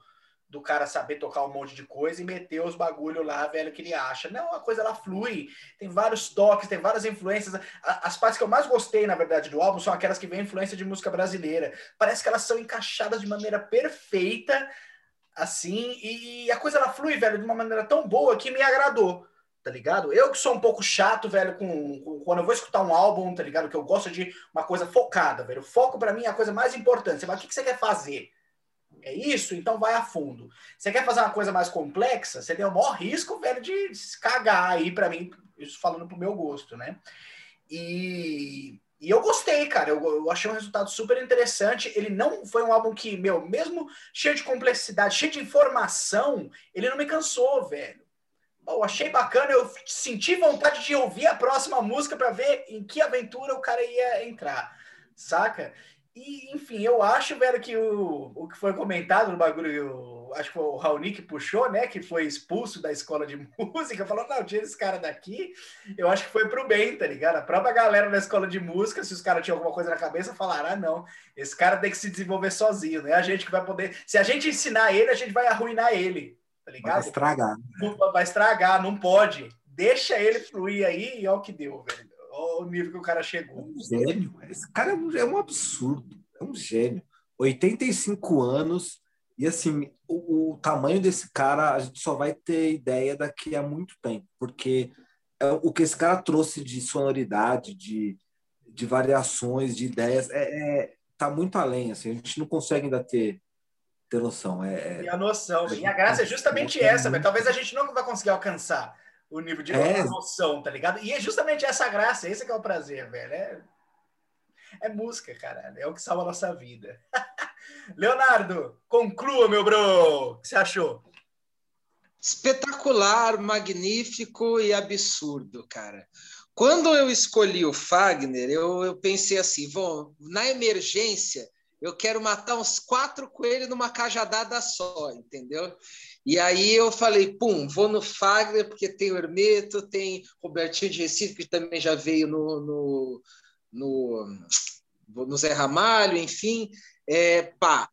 do cara saber tocar um monte de coisa e meter os bagulho lá, velho, que ele acha. Não, a coisa ela flui, tem vários toques, tem várias influências. As partes que eu mais gostei, na verdade, do álbum são aquelas que vêm influência de música brasileira. Parece que elas são encaixadas de maneira perfeita, assim, e a coisa ela flui, velho, de uma maneira tão boa que me agradou tá ligado? Eu que sou um pouco chato, velho, com, com, quando eu vou escutar um álbum, tá ligado? Que eu gosto de uma coisa focada, velho. O foco para mim é a coisa mais importante. Você fala, o que, que você quer fazer? É isso? Então vai a fundo. Você quer fazer uma coisa mais complexa? Você tem o maior risco, velho, de se cagar aí para mim, isso falando pro meu gosto, né? E, e eu gostei, cara. Eu, eu, achei um resultado super interessante. Ele não foi um álbum que, meu, mesmo cheio de complexidade, cheio de informação, ele não me cansou, velho. Eu achei bacana, eu senti vontade de ouvir a próxima música para ver em que aventura o cara ia entrar, saca? E, enfim, eu acho, velho, que o, o que foi comentado no bagulho, acho que foi o Raoni que puxou, né? Que foi expulso da escola de música, falou: não, tira esse cara daqui. Eu acho que foi pro bem, tá ligado? A própria galera da escola de música, se os caras tinham alguma coisa na cabeça, falaram: ah, não, esse cara tem que se desenvolver sozinho, né? A gente que vai poder. Se a gente ensinar ele, a gente vai arruinar ele tá ligado? Vai estragar. Vai estragar, não pode. Deixa ele fluir aí e olha o que deu, velho. Olha o nível que o cara chegou. É um gênio. Esse cara é um, é um absurdo. É um gênio. 85 anos. E assim, o, o, tamanho desse cara a gente só vai ter ideia daqui a muito tempo, porque é, o que esse cara trouxe de sonoridade, de, de variações, de ideias, é, é, tá muito além. Assim, a gente não consegue ainda ter ter noção. É, é, e a noção. E a graça é justamente é essa, mas talvez a gente não vai conseguir alcançar o nível de é. noção, tá ligado? E é justamente essa graça, esse que é o prazer, velho. É, é música, cara. É o que salva a nossa vida. Leonardo, conclua, meu bro. O que você achou? Espetacular, magnífico e absurdo, cara. Quando eu escolhi o Fagner, eu, eu pensei assim, bom, na emergência, eu quero matar uns quatro coelhos numa cajadada só, entendeu? E aí eu falei, pum, vou no Fagner, porque tem o Hermeto, tem Robertinho de Recife, que também já veio no, no, no, no Zé Ramalho, enfim, é, pá.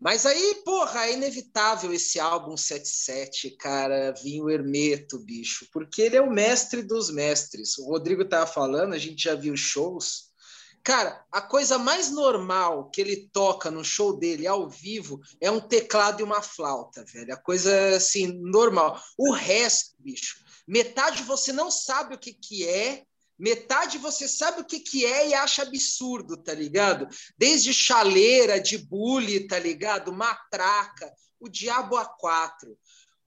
Mas aí, porra, é inevitável esse álbum 77, cara, vir o Hermeto, bicho, porque ele é o mestre dos mestres. O Rodrigo tava falando, a gente já viu shows, Cara, a coisa mais normal que ele toca no show dele ao vivo é um teclado e uma flauta, velho. A coisa assim, normal. O resto, bicho, metade você não sabe o que, que é, metade você sabe o que, que é e acha absurdo, tá ligado? Desde chaleira, de bully, tá ligado? Matraca, o diabo a quatro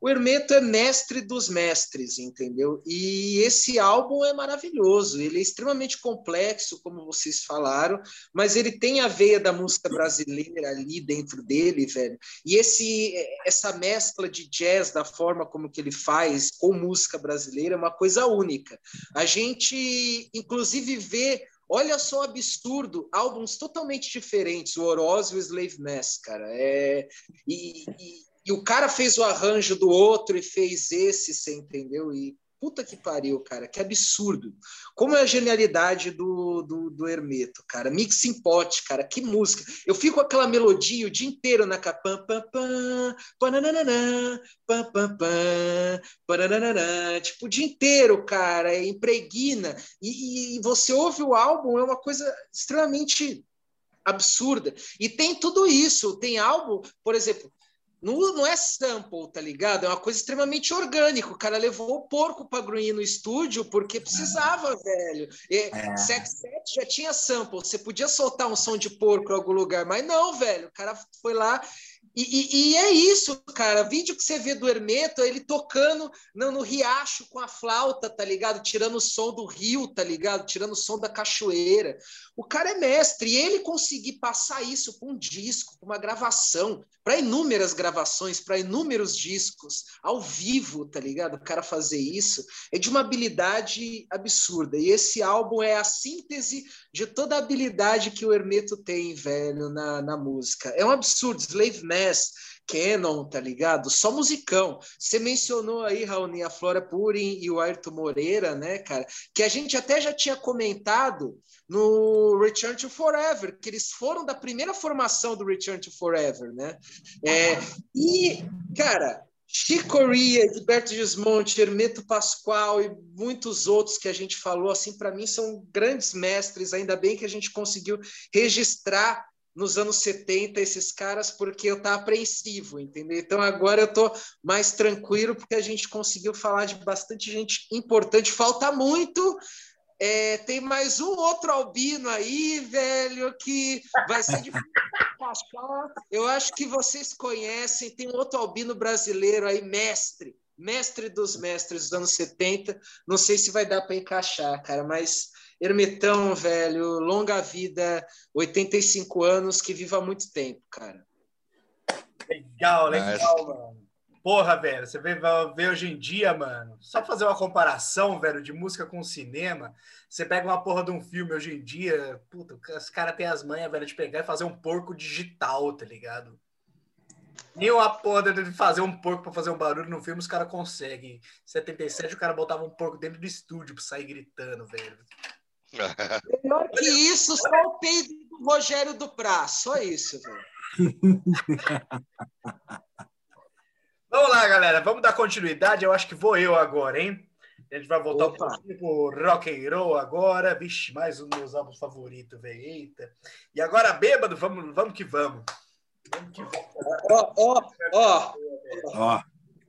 o Hermeto é mestre dos mestres, entendeu? E esse álbum é maravilhoso, ele é extremamente complexo, como vocês falaram, mas ele tem a veia da música brasileira ali dentro dele, velho. E esse essa mescla de jazz da forma como que ele faz com música brasileira é uma coisa única. A gente inclusive vê Olha só absurdo, álbuns totalmente diferentes, o Oroz e o Slave Mass, cara. É, e, e, e o cara fez o arranjo do outro e fez esse, você entendeu? E puta que pariu, cara, que absurdo. Como é a genialidade do, do, do Hermeto, cara. Mix em pote, cara, que música. Eu fico com aquela melodia o dia inteiro na capa. Tipo, o dia inteiro, cara, é impregna. E, e você ouve o álbum, é uma coisa extremamente absurda. E tem tudo isso. Tem álbum, por exemplo, não, não é sample, tá ligado? É uma coisa extremamente orgânica. O cara levou o porco para grunhir no estúdio porque precisava, velho. E, É. Sex Set já tinha sample. Você podia soltar um som de porco em algum lugar, mas não, velho. O cara foi lá. E, e- e é isso, cara. Vídeo que você vê do Hermeto, ele tocando no, no riacho com a flauta, tá ligado? Tirando o som do rio, tá ligado? Tirando o som da cachoeira. O cara é mestre. E ele conseguir passar isso para um disco, para uma gravação, para inúmeras gravações, para inúmeros discos, ao vivo, tá ligado? O cara fazer isso é de uma habilidade absurda. E esse álbum é a síntese de toda a habilidade que o Hermeto tem, velho, na, na música. É um absurdo. Slave Mass, Canon, tá ligado? Só musicão. Você mencionou aí, Raoni, a Flora Purim e o Ayrton Moreira, né, cara? Que a gente até já tinha comentado no Return to Forever, que eles foram da primeira formação do Return to Forever, né? É, e, cara, Chico Corea, Gilberto Gismonte, Hermeto Pascoal e muitos outros que a gente falou, assim, para mim são grandes mestres. Ainda bem que a gente conseguiu registrar nos anos 70 esses caras, porque eu estava apreensivo, entendeu? Então agora eu estou mais tranquilo, porque a gente conseguiu falar de bastante gente importante. Falta muito. É, tem mais um outro albino aí, velho, que vai ser difícil. Eu acho que vocês conhecem. Tem um outro albino brasileiro aí, mestre, mestre dos mestres dos anos 70. Não sei se vai dar para encaixar, cara, mas Hermetão, velho, longa vida, 85 anos, que viva muito tempo, cara. Legal, legal, mano. Porra, velho, você vê, vê hoje em dia, mano, só fazer uma comparação, velho, de música com cinema, você pega uma porra de um filme hoje em dia, puta, os caras têm as manhas, velho, de pegar e fazer um porco digital, tá ligado? Nem uma porra de fazer um porco pra fazer um barulho no filme, os caras conseguem. Em 77, o cara botava um porco dentro do estúdio pra sair gritando, velho. Melhor que isso, só o peido do Rogério Duprá, só isso, velho. Vamos lá, galera, vamos dar continuidade. Eu acho que vou eu agora, hein? A gente vai voltar Opa. um pouquinho pro rock and roll agora. Vixe, mais um dos meus álbuns favoritos, velho. Eita. E agora, bêbado, vamos, vamos que vamos. Vamos que vamos. Ó, ó, ó. Ó,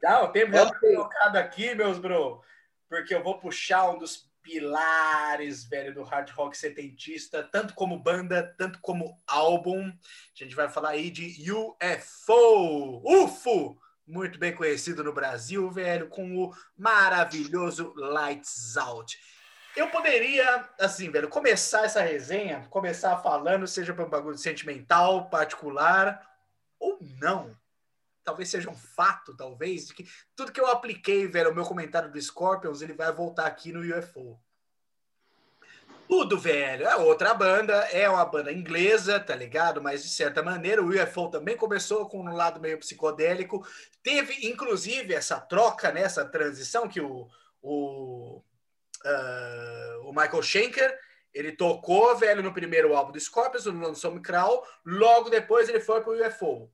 Já, o tempo já tá colocado aqui, meus bro. Porque eu vou puxar um dos pilares, velho, do hard rock setentista, tanto como banda, tanto como álbum. A gente vai falar aí de UFO, UFO, muito bem conhecido no Brasil, velho, com o maravilhoso Lights Out. Eu poderia, assim, velho, começar essa resenha, começar falando, seja para um bagulho sentimental, particular, ou não. Talvez seja um fato, talvez, de que tudo que eu apliquei, velho, o meu comentário do Scorpions, ele vai voltar aqui no UFO. Tudo, velho. É outra banda, é uma banda inglesa, tá ligado? Mas de certa maneira, o UFO também começou com um lado meio psicodélico. Teve, inclusive, essa troca, né, essa transição que o, o, ah, o Michael Schenker ele tocou, velho, no primeiro álbum do Scorpions, no lançou Crow, logo depois ele foi pro UFO.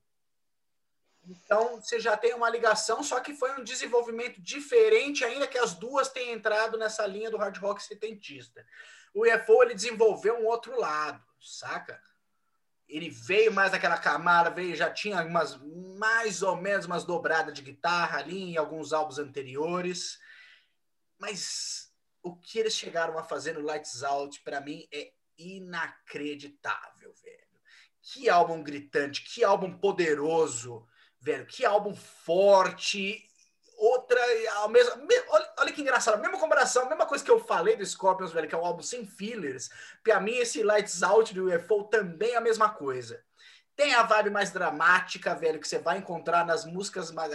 Então, você já tem uma ligação, só que foi um desenvolvimento diferente, ainda que as duas tenham entrado nessa linha do hard rock setentista. O UFO, ele desenvolveu um outro lado, saca? Ele veio mais daquela camada, veio, já tinha umas, mais ou menos umas dobradas de guitarra ali em alguns álbuns anteriores. Mas o que eles chegaram a fazer no Lights Out, para mim, é inacreditável, velho. Que álbum gritante, que álbum poderoso, velho. Que álbum forte. Outra, ao mesmo, me- olha, olha que engraçado, a mesma comparação, a mesma coisa que eu falei do Scorpions, velho, que é um álbum sem fillers. Pra mim, esse Lights Out do UFO também é a mesma coisa. Tem a vibe mais dramática, velho, que você vai encontrar nas músicas mais,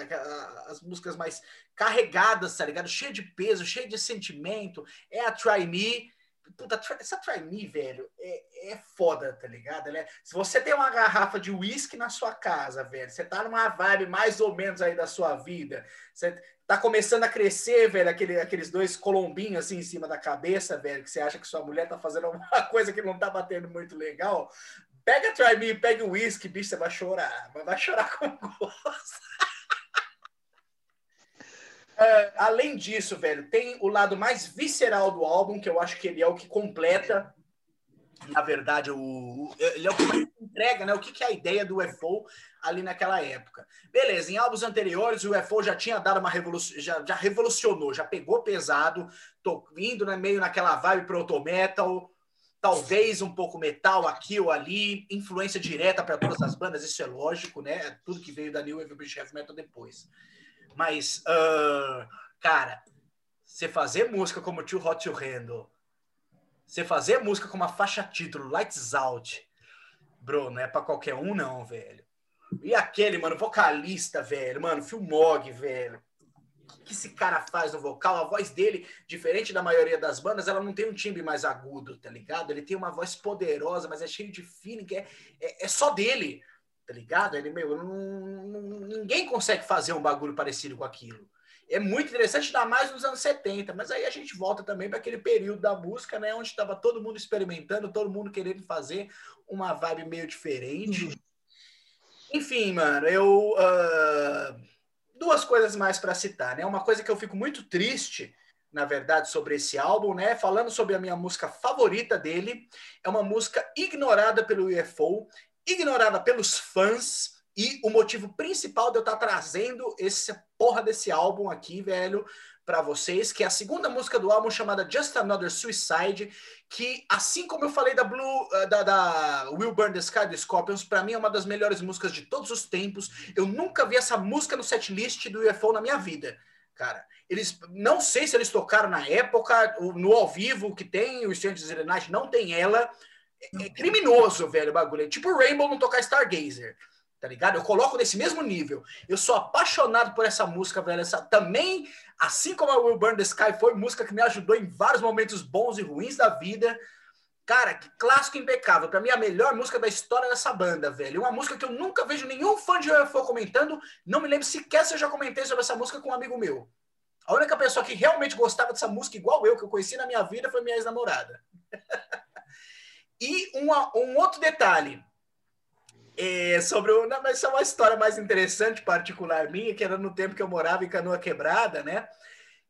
as músicas mais carregadas, tá ligado? Cheio de peso, cheio de sentimento. É a Try Me. Puta, essa Try Me, velho, é, é foda, tá ligado? Ela é- se você tem uma garrafa de uísque na sua casa, velho, você tá numa vibe mais ou menos aí da sua vida, você tá começando a crescer, velho, aquele, aqueles dois colombinhos assim em cima da cabeça, velho, que você acha que sua mulher tá fazendo alguma coisa que não tá batendo muito legal, pega Try Me, pega o uísque, bicho, você vai chorar, vai chorar com gosto. É, além disso, velho, tem o lado mais visceral do álbum, que eu acho que ele é o que completa na verdade, o, o- ele é o que mais entrega, né? O que, que é a ideia do UFO ali naquela época. Beleza, em álbuns anteriores, o UFO já tinha dado uma revolução, já, já revolucionou, já pegou pesado, tô indo né, meio naquela vibe proto metal, talvez um pouco metal aqui ou ali, influência direta para todas as bandas, isso é lógico, né? Tudo que veio da New Wave British Heavy Metal depois. Mas, ah, cara, você fazer música como Too Hot to Handle, você fazer música com uma faixa título, Lights Out, bro, não é pra qualquer um, não, velho. E aquele, mano, vocalista, velho, mano, Phil Mogg, velho. O que esse cara faz no vocal? A voz dele, diferente da maioria das bandas, ela não tem um timbre mais agudo, tá ligado? Ele tem uma voz poderosa, mas é cheio de feeling, que é, é, é só dele, tá ligado? Ele, meu, não- ninguém consegue fazer um bagulho parecido com aquilo é muito interessante, ainda mais nos anos 70, mas aí a gente volta também para aquele período da música, né, onde estava todo mundo experimentando, todo mundo querendo fazer uma vibe meio diferente. Enfim, mano, eu ah, duas coisas mais para citar, né? Uma coisa que eu fico muito triste, na verdade, sobre esse álbum, né? Falando sobre a minha música favorita dele, é uma música ignorada pelo UFO, ignorada pelos fãs e o motivo principal de eu estar trazendo essa porra desse álbum aqui, velho, para vocês, que é a segunda música do álbum chamada Just Another Suicide, que assim como eu falei da Blue eh, da, da Will Burn the Sky do Scorpions, para mim é uma das melhores músicas de todos os tempos. Eu nunca vi essa música no setlist do UFO na minha vida, cara. Eles não sei se eles tocaram na época, no ao vivo que tem, o the Night não tem ela. É, é criminoso, velho, o bagulho. É tipo o Rainbow não tocar Stargazer tá ligado? Eu coloco nesse mesmo nível. Eu sou apaixonado por essa música, velho. Essa também, assim como a Will Burn the Sky, foi música que me ajudou em vários momentos bons e ruins da vida. Cara, que clássico impecável. Pra mim, a melhor música da história dessa banda, velho. Uma música que eu nunca vejo nenhum fã de UFO comentando. Não me lembro sequer se eu já comentei sobre essa música com um amigo meu. A única pessoa que realmente gostava dessa música, igual eu, que eu conheci na minha vida, foi minha ex-namorada. e uma- um outro detalhe. É, sobre o. Não, mas é uma história mais interessante, particular minha, que era no tempo que eu morava em Canoa Quebrada, né?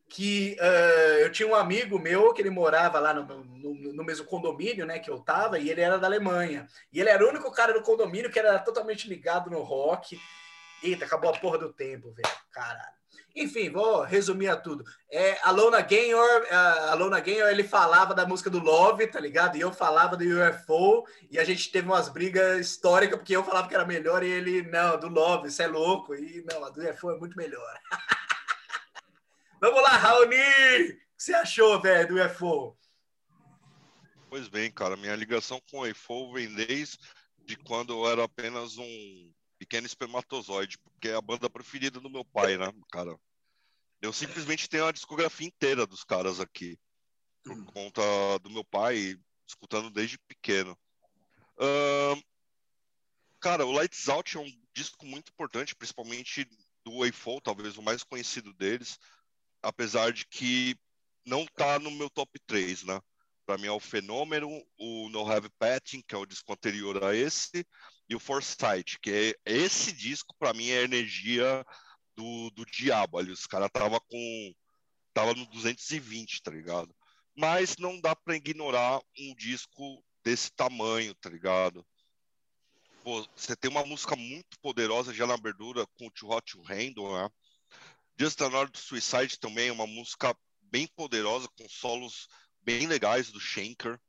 Que ah, eu tinha um amigo meu que ele morava lá no, no- no mesmo condomínio, né? Que eu tava, e ele era da Alemanha. E ele era o único cara do condomínio que era totalmente ligado no rock. Eita, acabou a porra do tempo, velho. Caralho. Enfim, vou resumir a tudo. É, Alona Gaynor, uh, Alona Gaynor, ele falava da música do Love, tá ligado? E eu falava do UFO, e a gente teve umas brigas históricas, porque eu falava que era melhor, e ele, não, do Love, isso é louco, e não, a do UFO é muito melhor. Vamos lá, Raoni! O que você achou, velho, do UFO? Pois bem, cara, minha ligação com o UFO vem desde de quando eu era apenas um pequeno espermatozoide, porque é a banda preferida do meu pai, né, cara? Eu simplesmente tenho a discografia inteira dos caras aqui, por conta do meu pai, escutando desde pequeno. Ahn, cara, o Lights Out é um disco muito importante, principalmente do Wayfall, talvez o mais conhecido deles, apesar de que não tá no meu top 3, né? Para mim é o Fenômeno, o No Have Patting, que é o disco anterior a esse, e o Foresight, que é esse disco para mim é a energia do, do diabo. Ali os caras tava com tava no 220, tá ligado? Mas não dá para ignorar um disco desse tamanho, tá ligado? Pô, você tem uma música muito poderosa já na abertura com o Too Hot to Handle, né? Just Another Suicide também é uma música bem poderosa, com solos bem legais do Schenker.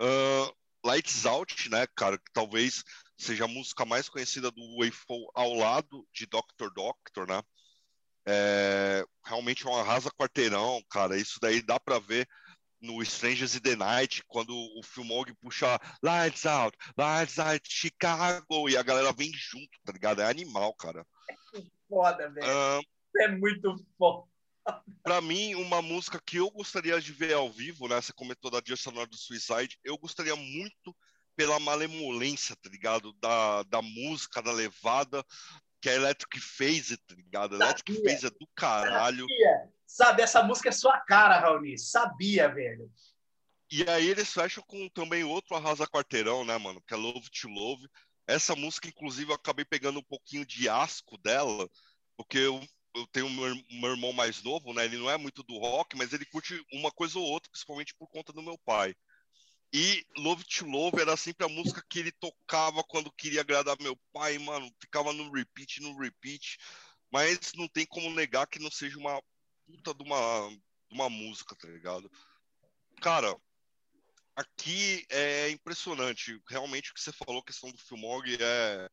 Uh, Lights Out, né, cara, que talvez seja a música mais conhecida do Wayfall ao lado de Doctor Doctor, né? É, realmente é um arrasa quarteirão, cara. Isso daí dá pra ver no Strangers in the Night, quando o Filmog puxa Lights Out, Lights Out, Chicago, e a galera vem junto, tá ligado? É animal, cara. Foda, velho. Uh, É muito foda. Pra mim, uma música que eu gostaria de ver ao vivo, né? Você comentou da Just Another Suicide, eu gostaria muito pela malemolência, tá ligado? Da, da música, da levada, que a Electric Phase, tá ligado? A Electric Sabia. Phase é do caralho. Sabia. Sabe, essa música é sua cara, Raoni. Sabia, velho. E aí eles fecham com também outro arrasa quarteirão, né, mano? Que é Love to Love. Essa música, inclusive, eu acabei pegando um pouquinho de asco dela, porque eu, eu tenho meu, meu irmão mais novo, né? Ele não é muito do rock, mas ele curte uma coisa ou outra, principalmente por conta do meu pai. E Love to Love era sempre a música que ele tocava quando queria agradar meu pai, mano. Ficava no repeat, no repeat. Mas não tem como negar que não seja uma puta de uma, de uma música, tá ligado? Cara, aqui é impressionante. Realmente o que você falou, questão do Filmog é,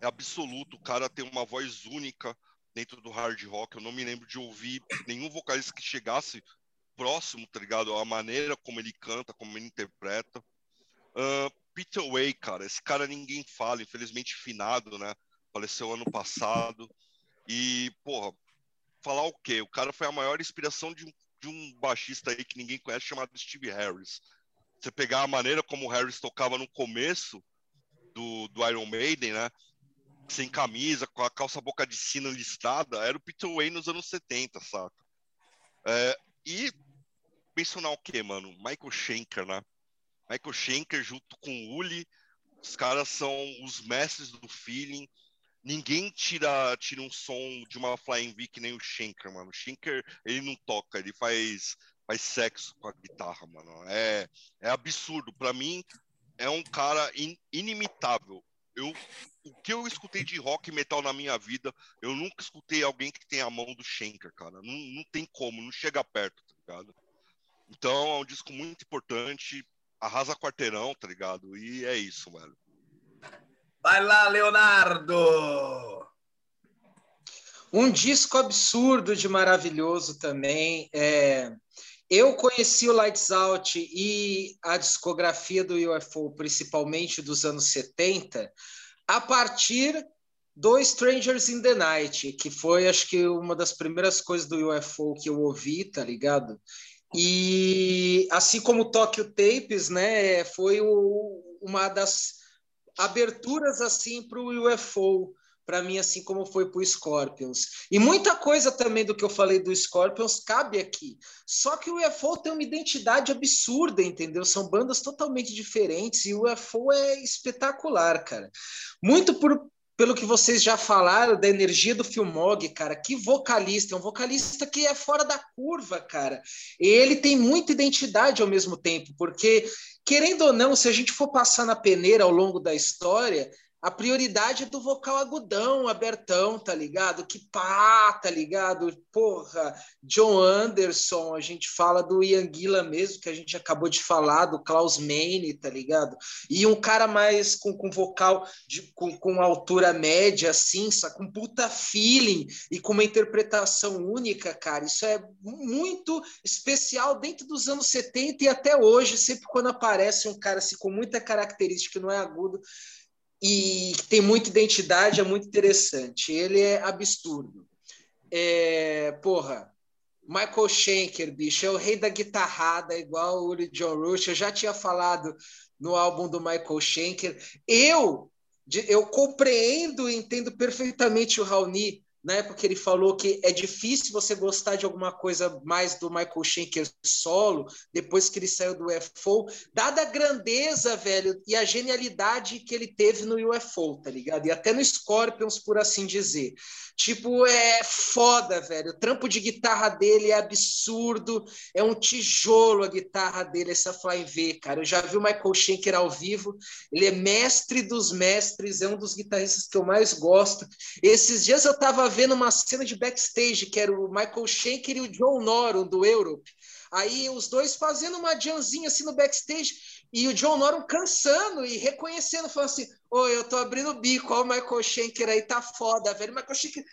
é absoluto. O cara tem uma voz única dentro do hard rock. Eu não me lembro de ouvir nenhum vocalista que chegasse próximo, tá ligado? A maneira como ele canta, como ele interpreta. Uh, Peter Way, cara, esse cara ninguém fala, infelizmente finado, né? Faleceu ano passado. E, porra, falar o quê? O cara foi a maior inspiração de um, de um baixista aí que ninguém conhece, chamado Steve Harris. Você pegar a maneira como o Harris tocava no começo do, do Iron Maiden, né? Sem camisa, com a calça boca de sino listada, era o Peter Way nos anos 70, saca? É, e mencionar o quê, mano? Michael Schenker, né? Michael Schenker junto com o Uli, os caras são os mestres do feeling. Ninguém tira, tira um som de uma Flying V que nem o Schenker, mano. O Schenker, ele não toca, ele faz, faz sexo com a guitarra, mano. É, é absurdo. Para mim, é um cara in, inimitável. Eu, o que eu escutei de rock e metal na minha vida, eu nunca escutei alguém que tem a mão do Schenker, cara. Não, não tem como, não chega perto, tá ligado? Então é um disco muito importante, arrasa quarteirão, tá ligado? E é isso, velho. Vai lá, Leonardo! Um disco absurdo de maravilhoso também. É... Eu conheci o Lights Out e a discografia do UFO, principalmente dos anos 70, a partir do Strangers in the Night, que foi, acho que, uma das primeiras coisas do UFO que eu ouvi, tá ligado? E assim como Tokyo Tapes, né, foi o, uma das aberturas assim para o UFO, para mim, assim como foi para o Scorpions. E muita coisa também do que eu falei do Scorpions cabe aqui. Só que o UFO tem uma identidade absurda, entendeu? São bandas totalmente diferentes e o UFO é espetacular, cara. Muito por, pelo que vocês já falaram da energia do Filmog, cara, que vocalista, é um vocalista que é fora da curva, cara. Ele tem muita identidade ao mesmo tempo, porque querendo ou não, se a gente for passar na peneira ao longo da história, a prioridade é do vocal agudão, abertão, tá ligado? Que pá, tá ligado? Porra, John Anderson, a gente fala do Ian Gillan mesmo, que a gente acabou de falar, do Klaus Meine, tá ligado? E um cara mais com, com vocal de, com, com altura média, assim, com puta feeling e com uma interpretação única, cara. Isso é muito especial dentro dos anos 70 e até hoje, sempre quando aparece um cara assim, com muita característica não é agudo, e tem muita identidade, é muito interessante. Ele é absurdo. É, porra, Michael Schenker, bicho, é o rei da guitarrada, igual o John Rush. Eu já tinha falado no álbum do Michael Schenker. Eu, eu compreendo e entendo perfeitamente o Raoni época ele falou que é difícil você gostar de alguma coisa mais do Michael Schenker solo, depois que ele saiu do UFO, dada a grandeza, velho, e a genialidade que ele teve no UFO, tá ligado? E até no Scorpions, por assim dizer. Tipo, é foda, velho. O trampo de guitarra dele é absurdo, é um tijolo a guitarra dele, essa Fly V, cara. Eu já vi o Michael Schenker ao vivo, ele é mestre dos mestres, é um dos guitarristas que eu mais gosto. Esses dias eu tava vendo uma cena de backstage que era o Michael Schenker e o John Norum do Europe. Aí os dois fazendo uma jamzinha assim no backstage e o John Norum cansando e reconhecendo, falando assim: Oi, eu tô abrindo o bico, ó, o Michael Schenker aí tá foda, velho. O Michael Schenker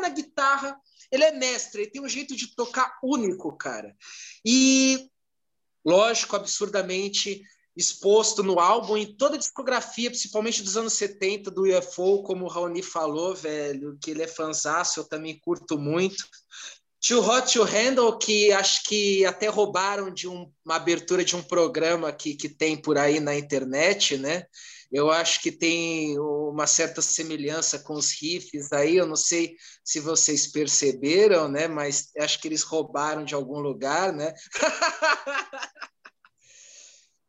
na guitarra. Ele é mestre, ele tem um jeito de tocar único, cara. E, lógico, absurdamente exposto no álbum, em toda a discografia, principalmente dos anos 70 do UFO, como o Raoni falou, velho, que ele é fanzaço, eu também curto muito. Too Hot to Handle, que acho que até roubaram de um, uma abertura de um programa que, que tem por aí na internet, né? Eu acho que tem uma certa semelhança com os riffs aí, eu não sei se vocês perceberam, né? Mas acho que eles roubaram de algum lugar, né?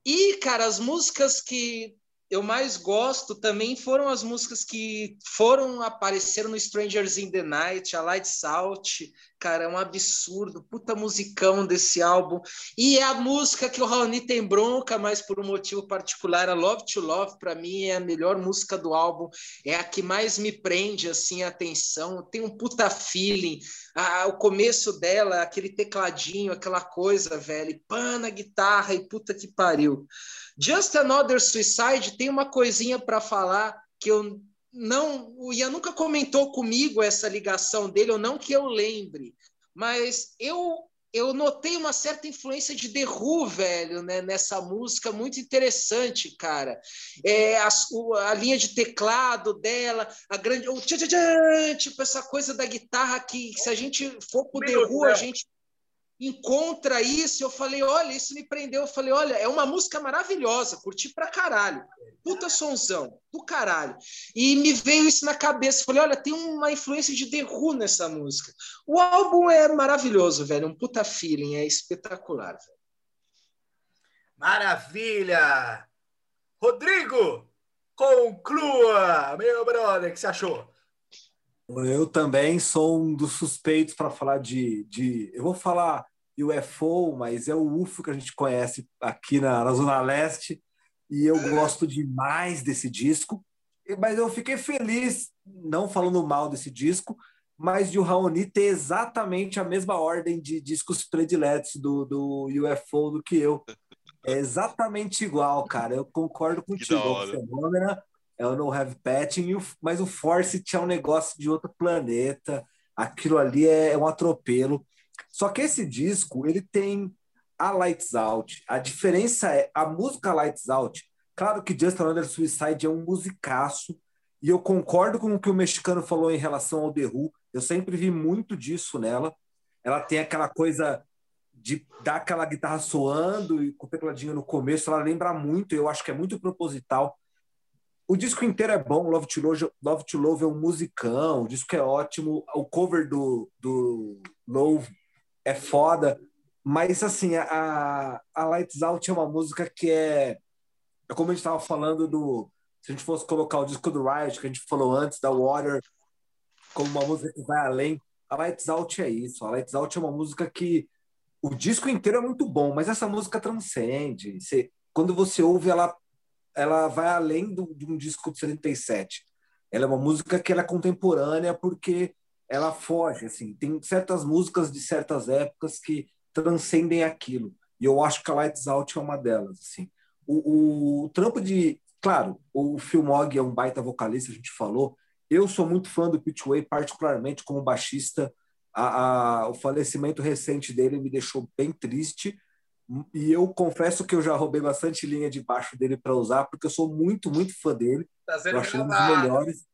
E, cara, as músicas que eu mais gosto também foram as músicas que foram aparecer no Strangers in the Night, a Lights Out, cara, é um absurdo, puta musicão desse álbum. E é a música que o Raoni tem bronca, mas por um motivo particular, a Love to Love, para mim é a melhor música do álbum, é a que mais me prende assim a atenção, tem um puta feeling. Ah, o começo dela, aquele tecladinho, aquela coisa, velho, e pã na guitarra e puta que pariu. Just Another Suicide tem uma coisinha para falar que eu não. O Ian nunca comentou comigo essa ligação dele, ou não que eu lembre, mas eu. Eu notei uma certa influência de The Who, velho, né, nessa música, muito interessante, cara. É, a, a linha de teclado dela, a grande. O tchan, tchan, tchan, tipo, essa coisa da guitarra que, se a gente for pro The Who, a gente encontra isso. Eu falei, olha, isso me prendeu. Eu falei, olha, é uma música maravilhosa, curti pra caralho. Puta sonzão, do caralho. E me veio isso na cabeça. Eu falei, olha, tem uma influência de The Who nessa música. O álbum é maravilhoso, velho. Um puta feeling, é espetacular. Velho. Maravilha! Rodrigo, conclua, meu brother, o que você achou? Eu também sou um dos suspeitos para falar de, de. Eu vou falar UFO, mas é o UFO que a gente conhece aqui na, na Zona Leste, e eu gosto demais desse disco. Mas eu fiquei feliz, não falando mal desse disco, mas de o Raoni ter exatamente a mesma ordem de discos prediletos do, do UFO do que eu. É exatamente igual, cara. Eu concordo contigo. O Fenômena é o No Have Patching, mas o Force é um negócio de outro planeta. Aquilo ali é, é um atropelo. Só que esse disco, ele tem a Lights Out. A diferença é a música Lights Out. Claro que Just Another Suicide é um musicaço, e eu concordo com o que o mexicano falou em relação ao The Who. Eu sempre vi muito disso nela. Ela tem aquela coisa de dar aquela guitarra soando e com o tecladinho no começo. Ela lembra muito, eu acho que é muito proposital. O disco inteiro é bom, Love to Love, Love, to Love é um musicão, o disco é ótimo, o cover do, do Love é foda, mas assim, a, a Lights Out é uma música que é, é como a gente estava falando do. Se a gente fosse colocar o disco do Riot, que a gente falou antes, da Water, como uma música que vai além, a Lights Out é isso. A Lights Out é uma música que o disco inteiro é muito bom, mas essa música transcende. Você, quando você ouve, ela, ela vai além do, de um disco de 77. Ela é uma música que é contemporânea porque ela foge, assim, tem certas músicas de certas épocas que transcendem aquilo. E eu acho que a Lights Out é uma delas, assim. O, o, o trampo de, claro, o Phil Mogg é um baita vocalista, a gente falou. Eu sou muito fã do Pitch Way, particularmente como baixista. A, a, o falecimento recente dele me deixou bem triste. E eu confesso que eu já roubei bastante linha de baixo dele para usar, porque eu sou muito, muito fã dele. Tá eu acho um dos melhores.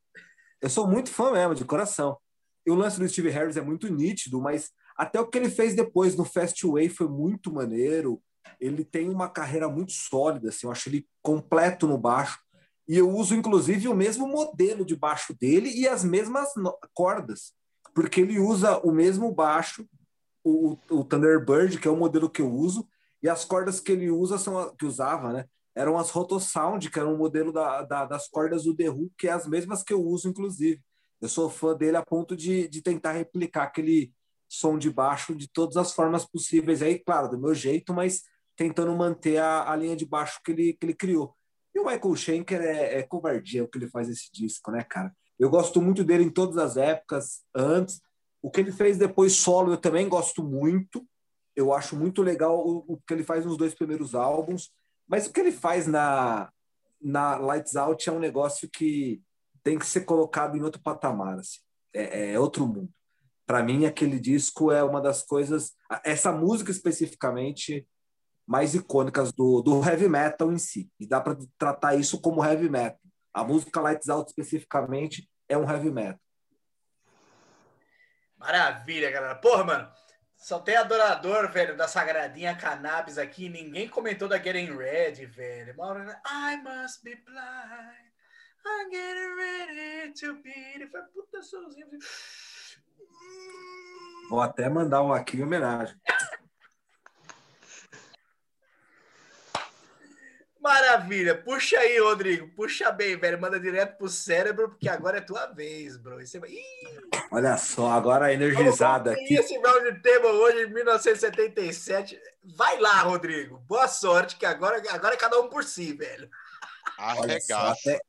Eu sou muito fã mesmo, de coração. E o lance do Steve Harris é muito nítido, mas até o que ele fez depois no Fastway foi muito maneiro. Ele tem uma carreira muito sólida, assim, eu acho ele completo no baixo. E eu uso, inclusive, o mesmo modelo de baixo dele e as mesmas cordas, porque ele usa o mesmo baixo, o, o Thunderbird, que é o modelo que eu uso, e as cordas que ele usa são que usava, né? Eram as Rotosound, que era um modelo da, da, das cordas do The Who, que é as mesmas que eu uso, inclusive. Eu sou fã dele a ponto de, de tentar replicar aquele som de baixo de todas as formas possíveis. Aí, claro, do meu jeito, mas tentando manter a, a linha de baixo que ele, que ele criou. E o Michael Schenker é, é covardia o que ele faz esse disco, né, cara? Eu gosto muito dele em todas as épocas, antes. O que ele fez depois solo eu também gosto muito. Eu acho muito legal o, o que ele faz nos dois primeiros álbuns. Mas o que ele faz na, na Lights Out é um negócio que tem que ser colocado em outro patamar, assim. é, é outro mundo. Para mim, aquele disco é uma das coisas, essa música especificamente, mais icônicas do, do heavy metal em si. E dá para tratar isso como heavy metal. A música Lights Out especificamente é um heavy metal. Maravilha, galera. Porra, mano, só tem adorador, velho, da Sagradinha Cannabis aqui. Ninguém comentou da Getting Ready, velho. I must be blind. I'm getting ready to be. Foi puta sozinho. Vou até mandar um aqui em homenagem. Maravilha. Puxa aí, Rodrigo. Puxa bem, velho. Manda direto pro cérebro, porque agora é tua vez, bro. Você vai... Olha só, agora energizada aqui. Esse de tema hoje, em 1977. Vai lá, Rodrigo. Boa sorte, que agora, agora é cada um por si, velho. Só, até,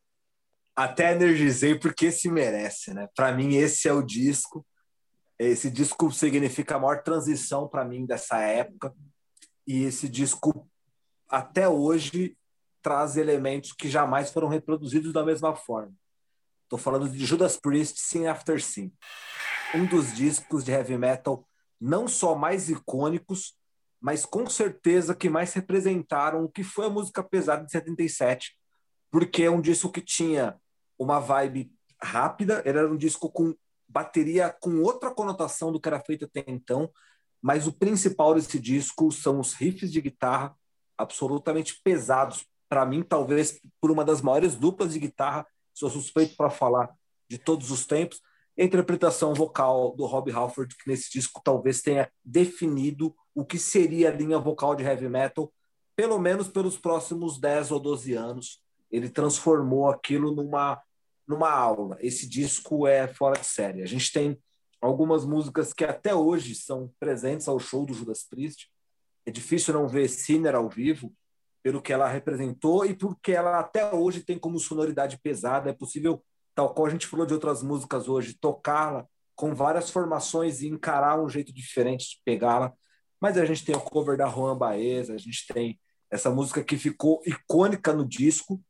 até energizei porque se merece, né? Para mim, esse é o disco. Esse disco significa a maior transição para mim dessa época. E esse disco, até hoje, traz elementos que jamais foram reproduzidos da mesma forma. Estou falando de Judas Priest, Sim After Sim. Um dos discos de heavy metal não só mais icônicos, mas com certeza que mais representaram o que foi a música pesada de 77, porque é um disco que tinha uma vibe rápida, era um disco com bateria com outra conotação do que era feito até então, mas o principal desse disco são os riffs de guitarra absolutamente pesados, para mim, talvez por uma das maiores duplas de guitarra, sou suspeito para falar de todos os tempos, a interpretação vocal do Rob Halford, que nesse disco talvez tenha definido o que seria a linha vocal de heavy metal, pelo menos pelos próximos 10 ou 12 anos. Ele transformou aquilo numa, numa aula. Esse disco é fora de série. A gente tem algumas músicas que até hoje são presentes ao show do Judas Priest. É difícil não ver Sinner ao vivo, pelo que ela representou e porque ela até hoje tem como sonoridade pesada. É possível, tal qual a gente falou de outras músicas hoje, tocá-la com várias formações e encarar um jeito diferente de pegá-la. Mas a gente tem o cover da Juan Baez, a gente tem essa música que ficou icônica no disco,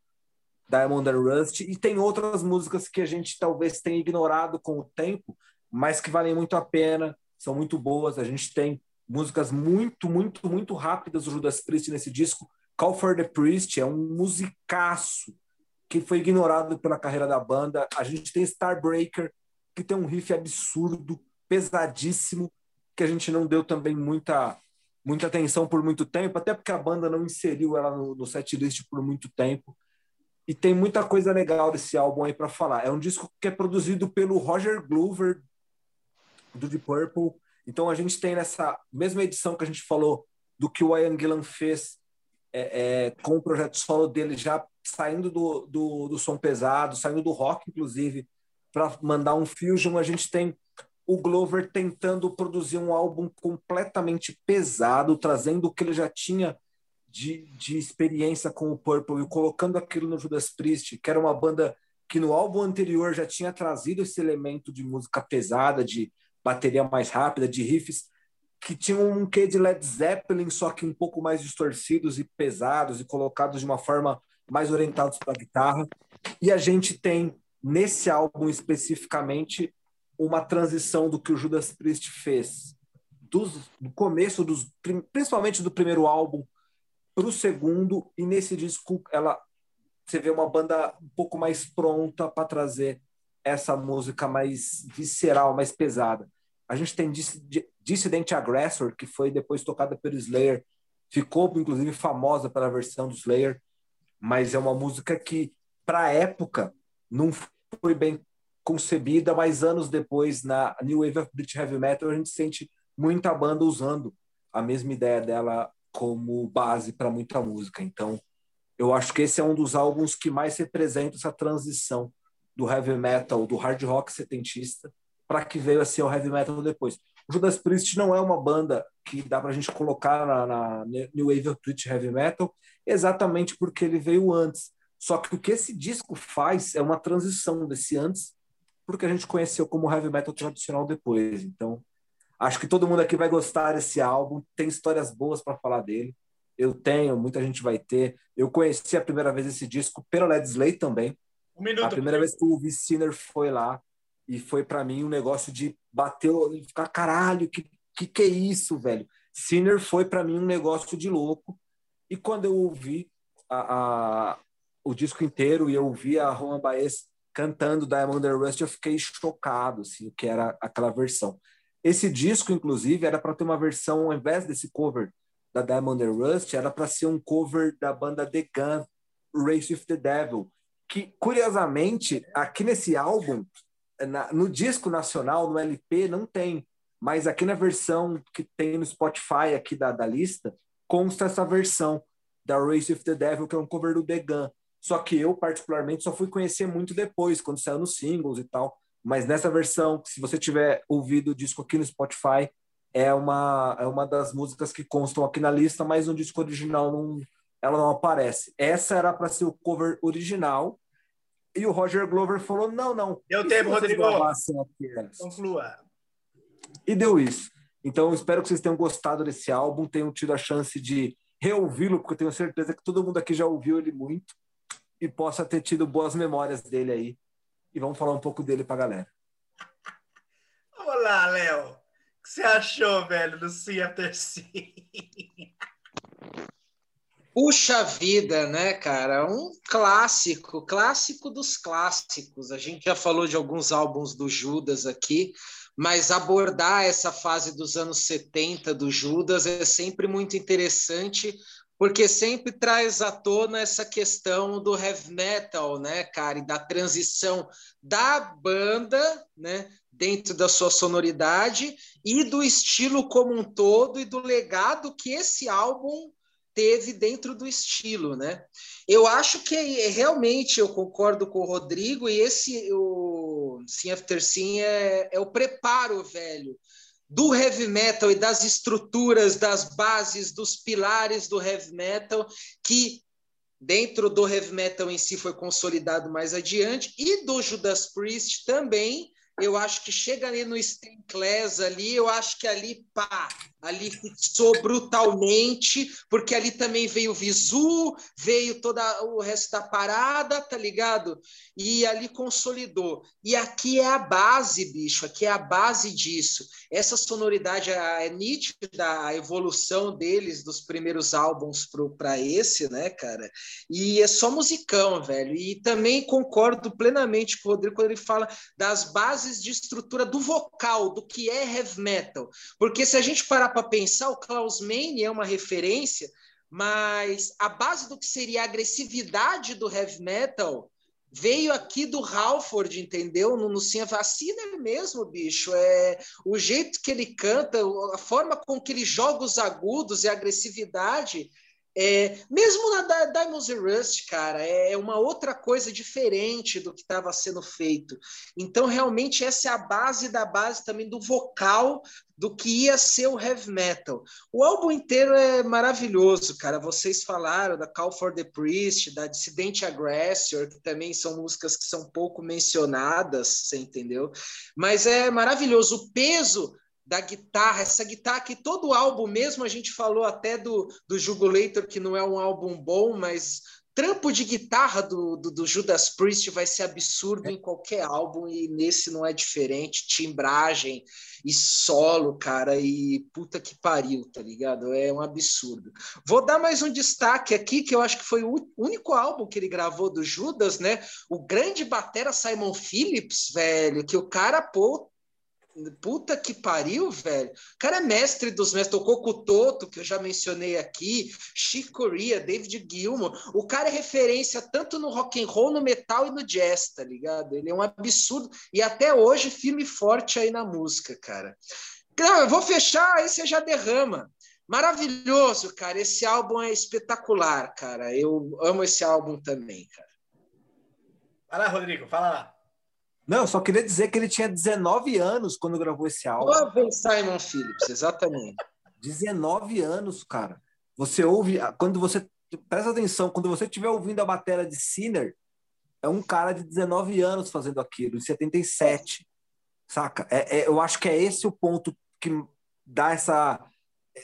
Diamond and Rust, e tem outras músicas que a gente talvez tenha ignorado com o tempo, mas que valem muito a pena, são muito boas. A gente tem músicas muito, muito, muito rápidas do Judas Priest nesse disco, Call for the Priest é um musicaço que foi ignorado pela carreira da banda. A gente tem Starbreaker, que tem um riff absurdo, pesadíssimo, que a gente não deu também muita muita atenção por muito tempo, até porque a banda não inseriu ela no, no setlist por muito tempo. E tem muita coisa legal desse álbum aí para falar. É um disco que é produzido pelo Roger Glover, do Deep Purple. Então a gente tem nessa mesma edição que a gente falou do que o Ian Gillan fez é, é, com o projeto solo dele já saindo do, do, do som pesado, saindo do rock, inclusive, para mandar um fusion, a gente tem o Glover tentando produzir um álbum completamente pesado, trazendo o que ele já tinha de, de experiência com o Purple e colocando aquilo no Judas Priest, que era uma banda que no álbum anterior já tinha trazido esse elemento de música pesada, de bateria mais rápida, de riffs que tinham um quê de Led Zeppelin, só que um pouco mais distorcidos e pesados e colocados de uma forma mais orientados para a guitarra. E a gente tem, nesse álbum especificamente, uma transição do que o Judas Priest fez dos, do começo, dos, principalmente do primeiro álbum, para o segundo, e nesse disco ela você vê uma banda um pouco mais pronta para trazer essa música mais visceral, mais pesada. A gente tem Dissident Aggressor, que foi depois tocada pelo Slayer, ficou inclusive famosa pela versão do Slayer, mas é uma música que, para a época, não foi bem concebida, mas anos depois, na New Wave of British Heavy Metal, a gente sente muita banda usando a mesma ideia dela como base para muita música. Então, eu acho que esse é um dos álbuns que mais representa essa transição do heavy metal, do hard rock setentista, para que veio a ser o heavy metal depois. O Judas Priest não é uma banda que dá para a gente colocar na, na, New Wave of British Heavy Metal, exatamente porque ele veio antes. Só que o que esse disco faz é uma transição desse antes, porque a gente conheceu como heavy metal tradicional depois. Então, acho que todo mundo aqui vai gostar desse álbum, tem histórias boas para falar dele. Eu tenho, muita gente vai ter. Eu conheci a primeira vez esse disco pelo Led Slay também. Um minuto, a primeira vez que eu ouvi Sinner foi lá e foi para mim um negócio de bater, ficar caralho, que, que que é isso, velho? Sinner foi para mim um negócio de louco. E quando eu ouvi a, a, o disco inteiro e eu ouvi a Juan Baez cantando Diamond and Rust, eu fiquei chocado, assim, o que era aquela versão. Esse disco, inclusive, era para ter uma versão, ao invés desse cover da Diamond and Rust, era para ser um cover da banda The Gun, Race with the Devil, que, curiosamente, aqui nesse álbum, na, no disco nacional, no LP, não tem. Mas aqui na versão que tem no Spotify aqui da, da lista, consta essa versão da Race with the Devil, que é um cover do The Gun. Só que eu, particularmente, só fui conhecer muito depois, quando saiu nos singles e tal. Mas nessa versão, se você tiver ouvido o disco aqui no Spotify, é uma, é uma das músicas que constam aqui na lista, mas no disco original não, ela não aparece. Essa era para ser o cover original. E o Roger Glover falou: não, não. Deu tempo, Rodrigo. Conclua. E deu isso. Então, espero que vocês tenham gostado desse álbum, tenham tido a chance de reouvi-lo, porque eu tenho certeza que todo mundo aqui já ouviu ele muito e possa ter tido boas memórias dele aí. E vamos falar um pouco dele para a galera. Olá, Léo. O que você achou, velho, do Sea After Sea? Puxa vida, né, cara? Um clássico, clássico dos clássicos. A gente já falou de alguns álbuns do Judas aqui, mas abordar essa fase dos anos 70 do Judas é sempre muito interessante, porque sempre traz à tona essa questão do heavy metal, né, cara, e da transição da banda, né, dentro da sua sonoridade e do estilo como um todo e do legado que esse álbum teve dentro do estilo, né? Eu acho que realmente eu concordo com o Rodrigo e esse o Sim After Sim é, é o preparo velho do heavy metal e das estruturas, das bases, dos pilares do heavy metal que dentro do heavy metal em si foi consolidado mais adiante e do Judas Priest também eu acho que chega ali no Class ali, eu acho que ali, pá, ali fixou brutalmente, porque ali também veio o Visu, veio todo o resto da parada, tá ligado? E ali consolidou. E aqui é a base, bicho, aqui é a base disso. Essa sonoridade é nítida, a evolução deles, dos primeiros álbuns para esse, né, cara? E é só musicão, velho. E também concordo plenamente com o Rodrigo quando ele fala das bases de estrutura do vocal, do que é heavy metal. Porque se a gente parar para pensar, o Klaus Meine é uma referência, mas a base do que seria a agressividade do heavy metal veio aqui do Halford, entendeu? No, no Sim Vacina é mesmo, bicho. É o jeito que ele canta, a forma com que ele joga os agudos e a agressividade é, mesmo na Diamonds Rust, cara, é uma outra coisa diferente do que estava sendo feito. Então, realmente, essa é a base da base também do vocal do que ia ser o heavy metal. O álbum inteiro é maravilhoso, cara. Vocês falaram da Call for the Priest, da Dissident Aggressor, que também são músicas que são pouco mencionadas, você entendeu? Mas é maravilhoso. O peso da guitarra, essa guitarra que todo álbum, mesmo a gente falou até do, do Jugulator, que não é um álbum bom, mas trampo de guitarra do, do, do, Judas Priest vai ser absurdo em qualquer álbum e nesse não é diferente. Timbragem e solo, cara, e puta que pariu, tá ligado? É um absurdo. Vou dar mais um destaque aqui, que eu acho que foi o único álbum que ele gravou do Judas, né? O grande batera Simon Phillips, velho, que o cara, pô, Puta que pariu, velho. O cara é mestre dos mestres. Tocou com o Toto, que eu já mencionei aqui, Chick Corea, David Gilmour. O cara é referência tanto no rock and roll, no metal e no jazz, tá ligado? Ele é um absurdo. E até hoje, firme e forte aí na música, cara. Não, eu vou fechar, aí você já derrama. Maravilhoso, cara. Esse álbum é espetacular, cara. Eu amo esse álbum também, cara. Vai lá, Rodrigo, fala lá. Não, eu só queria dizer que ele tinha 19 anos quando gravou esse álbum. Jovem Simon Phillips, exatamente. 19 anos, cara. Você ouve, quando você presta atenção, quando você estiver ouvindo a bateria de Sinner, é um cara de 19 anos fazendo aquilo, em 77. Saca? É, é, eu acho que é esse o ponto que dá essa,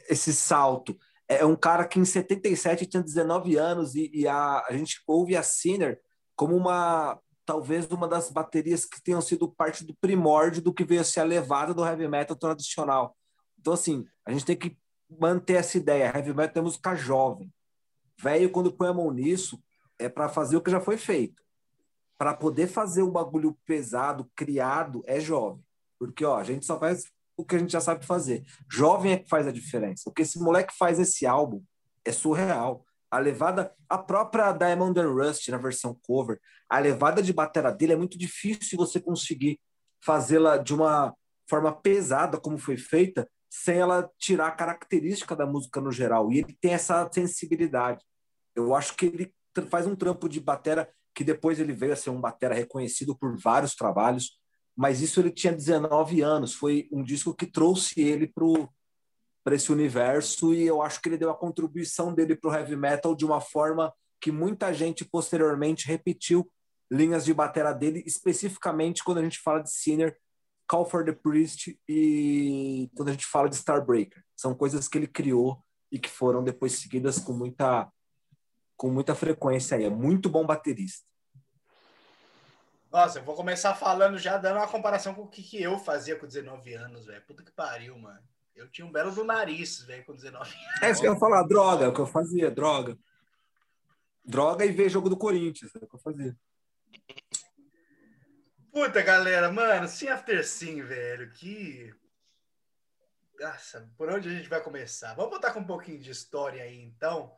esse salto. É um cara que em 77 tinha 19 anos e, e a, a gente ouve a Sinner como uma talvez uma das baterias que tenham sido parte do primórdio do que veio a ser a levada do heavy metal tradicional. Então, assim, a gente tem que manter essa ideia. Heavy metal é música jovem. Velho, quando põe a mão nisso, é para fazer o que já foi feito. Para poder fazer um bagulho pesado, criado, é jovem. Porque, ó, a gente só faz o que a gente já sabe fazer. Jovem é que faz a diferença. O que esse moleque faz esse álbum é surreal. A levada, a própria Diamond and Rust na versão cover, a levada de bateria dele é muito difícil você conseguir fazê-la de uma forma pesada, como foi feita, sem ela tirar a característica da música no geral. E ele tem essa sensibilidade. Eu acho que ele faz um trampo de batera que depois ele veio a ser um batera reconhecido por vários trabalhos, mas isso ele tinha 19 anos, foi um disco que trouxe ele para esse universo e eu acho que ele deu a contribuição dele para o heavy metal de uma forma que muita gente posteriormente repetiu linhas de batera dele, especificamente quando a gente fala de Sinner, Call for the Priest e quando a gente fala de Starbreaker. São coisas que ele criou e que foram depois seguidas com muita com muita frequência aí. É muito bom baterista. Nossa, eu vou começar falando já, dando uma comparação com o que, que eu fazia com 19 anos, velho. Puta que pariu, mano. Eu tinha um belo do nariz, velho, com 19 anos. É isso que eu ia falar, droga, é o que eu fazia, droga. Droga e ver jogo do Corinthians, é o que eu fazia. Puta, galera, mano, Sim After Sim, velho, que... Nossa, por onde a gente vai começar? Vamos botar com um pouquinho de história aí, então,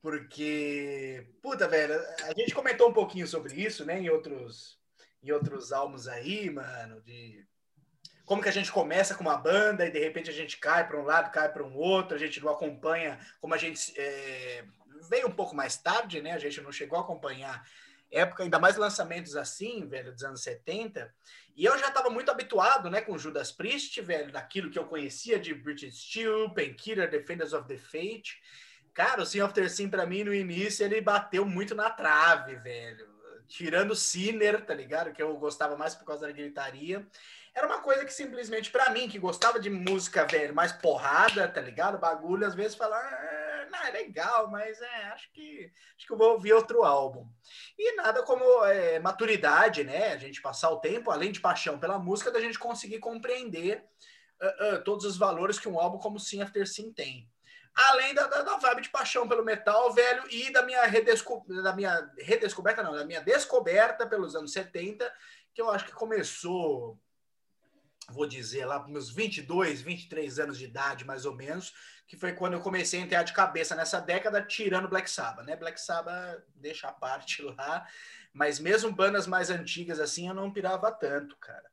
porque, puta, velho, a gente comentou um pouquinho sobre isso, né, em outros, em outros álbuns aí, mano, de como que a gente começa com uma banda e de repente a gente cai para um lado, cai para um outro, a gente não acompanha como a gente é, veio um pouco mais tarde, né? A gente não chegou a acompanhar época, ainda mais lançamentos assim, velho, dos anos 70. E eu já estava muito habituado, né, com Judas Priest, velho, daquilo que eu conhecia de British Steel, Painkiller, Defenders of the Fate. Cara, o Sin of Sim, pra mim, no início, ele bateu muito na trave, velho. Tirando Sinner, tá ligado? Que eu gostava mais por causa da gritaria. Era uma coisa que simplesmente, para mim, que gostava de música, velho, mais porrada, tá ligado? Bagulho, às vezes falar, ah, não, é legal, mas é, acho que acho que eu vou ouvir outro álbum. E nada como é, maturidade, né? A gente passar o tempo, além de paixão pela música, da gente conseguir compreender uh, uh, todos os valores que um álbum como Sim After Sim tem além da, da, da, vibe de paixão pelo metal, velho, e da minha, redesco, da minha redescoberta, não, da minha descoberta pelos anos 70, que eu acho que começou, vou dizer, lá para meus 22, 23 anos de idade, mais ou menos, que foi quando eu comecei a entrar de cabeça nessa década, tirando Black Sabbath, né? Black Sabbath deixa a parte lá, mas mesmo bandas mais antigas assim, eu não pirava tanto, cara.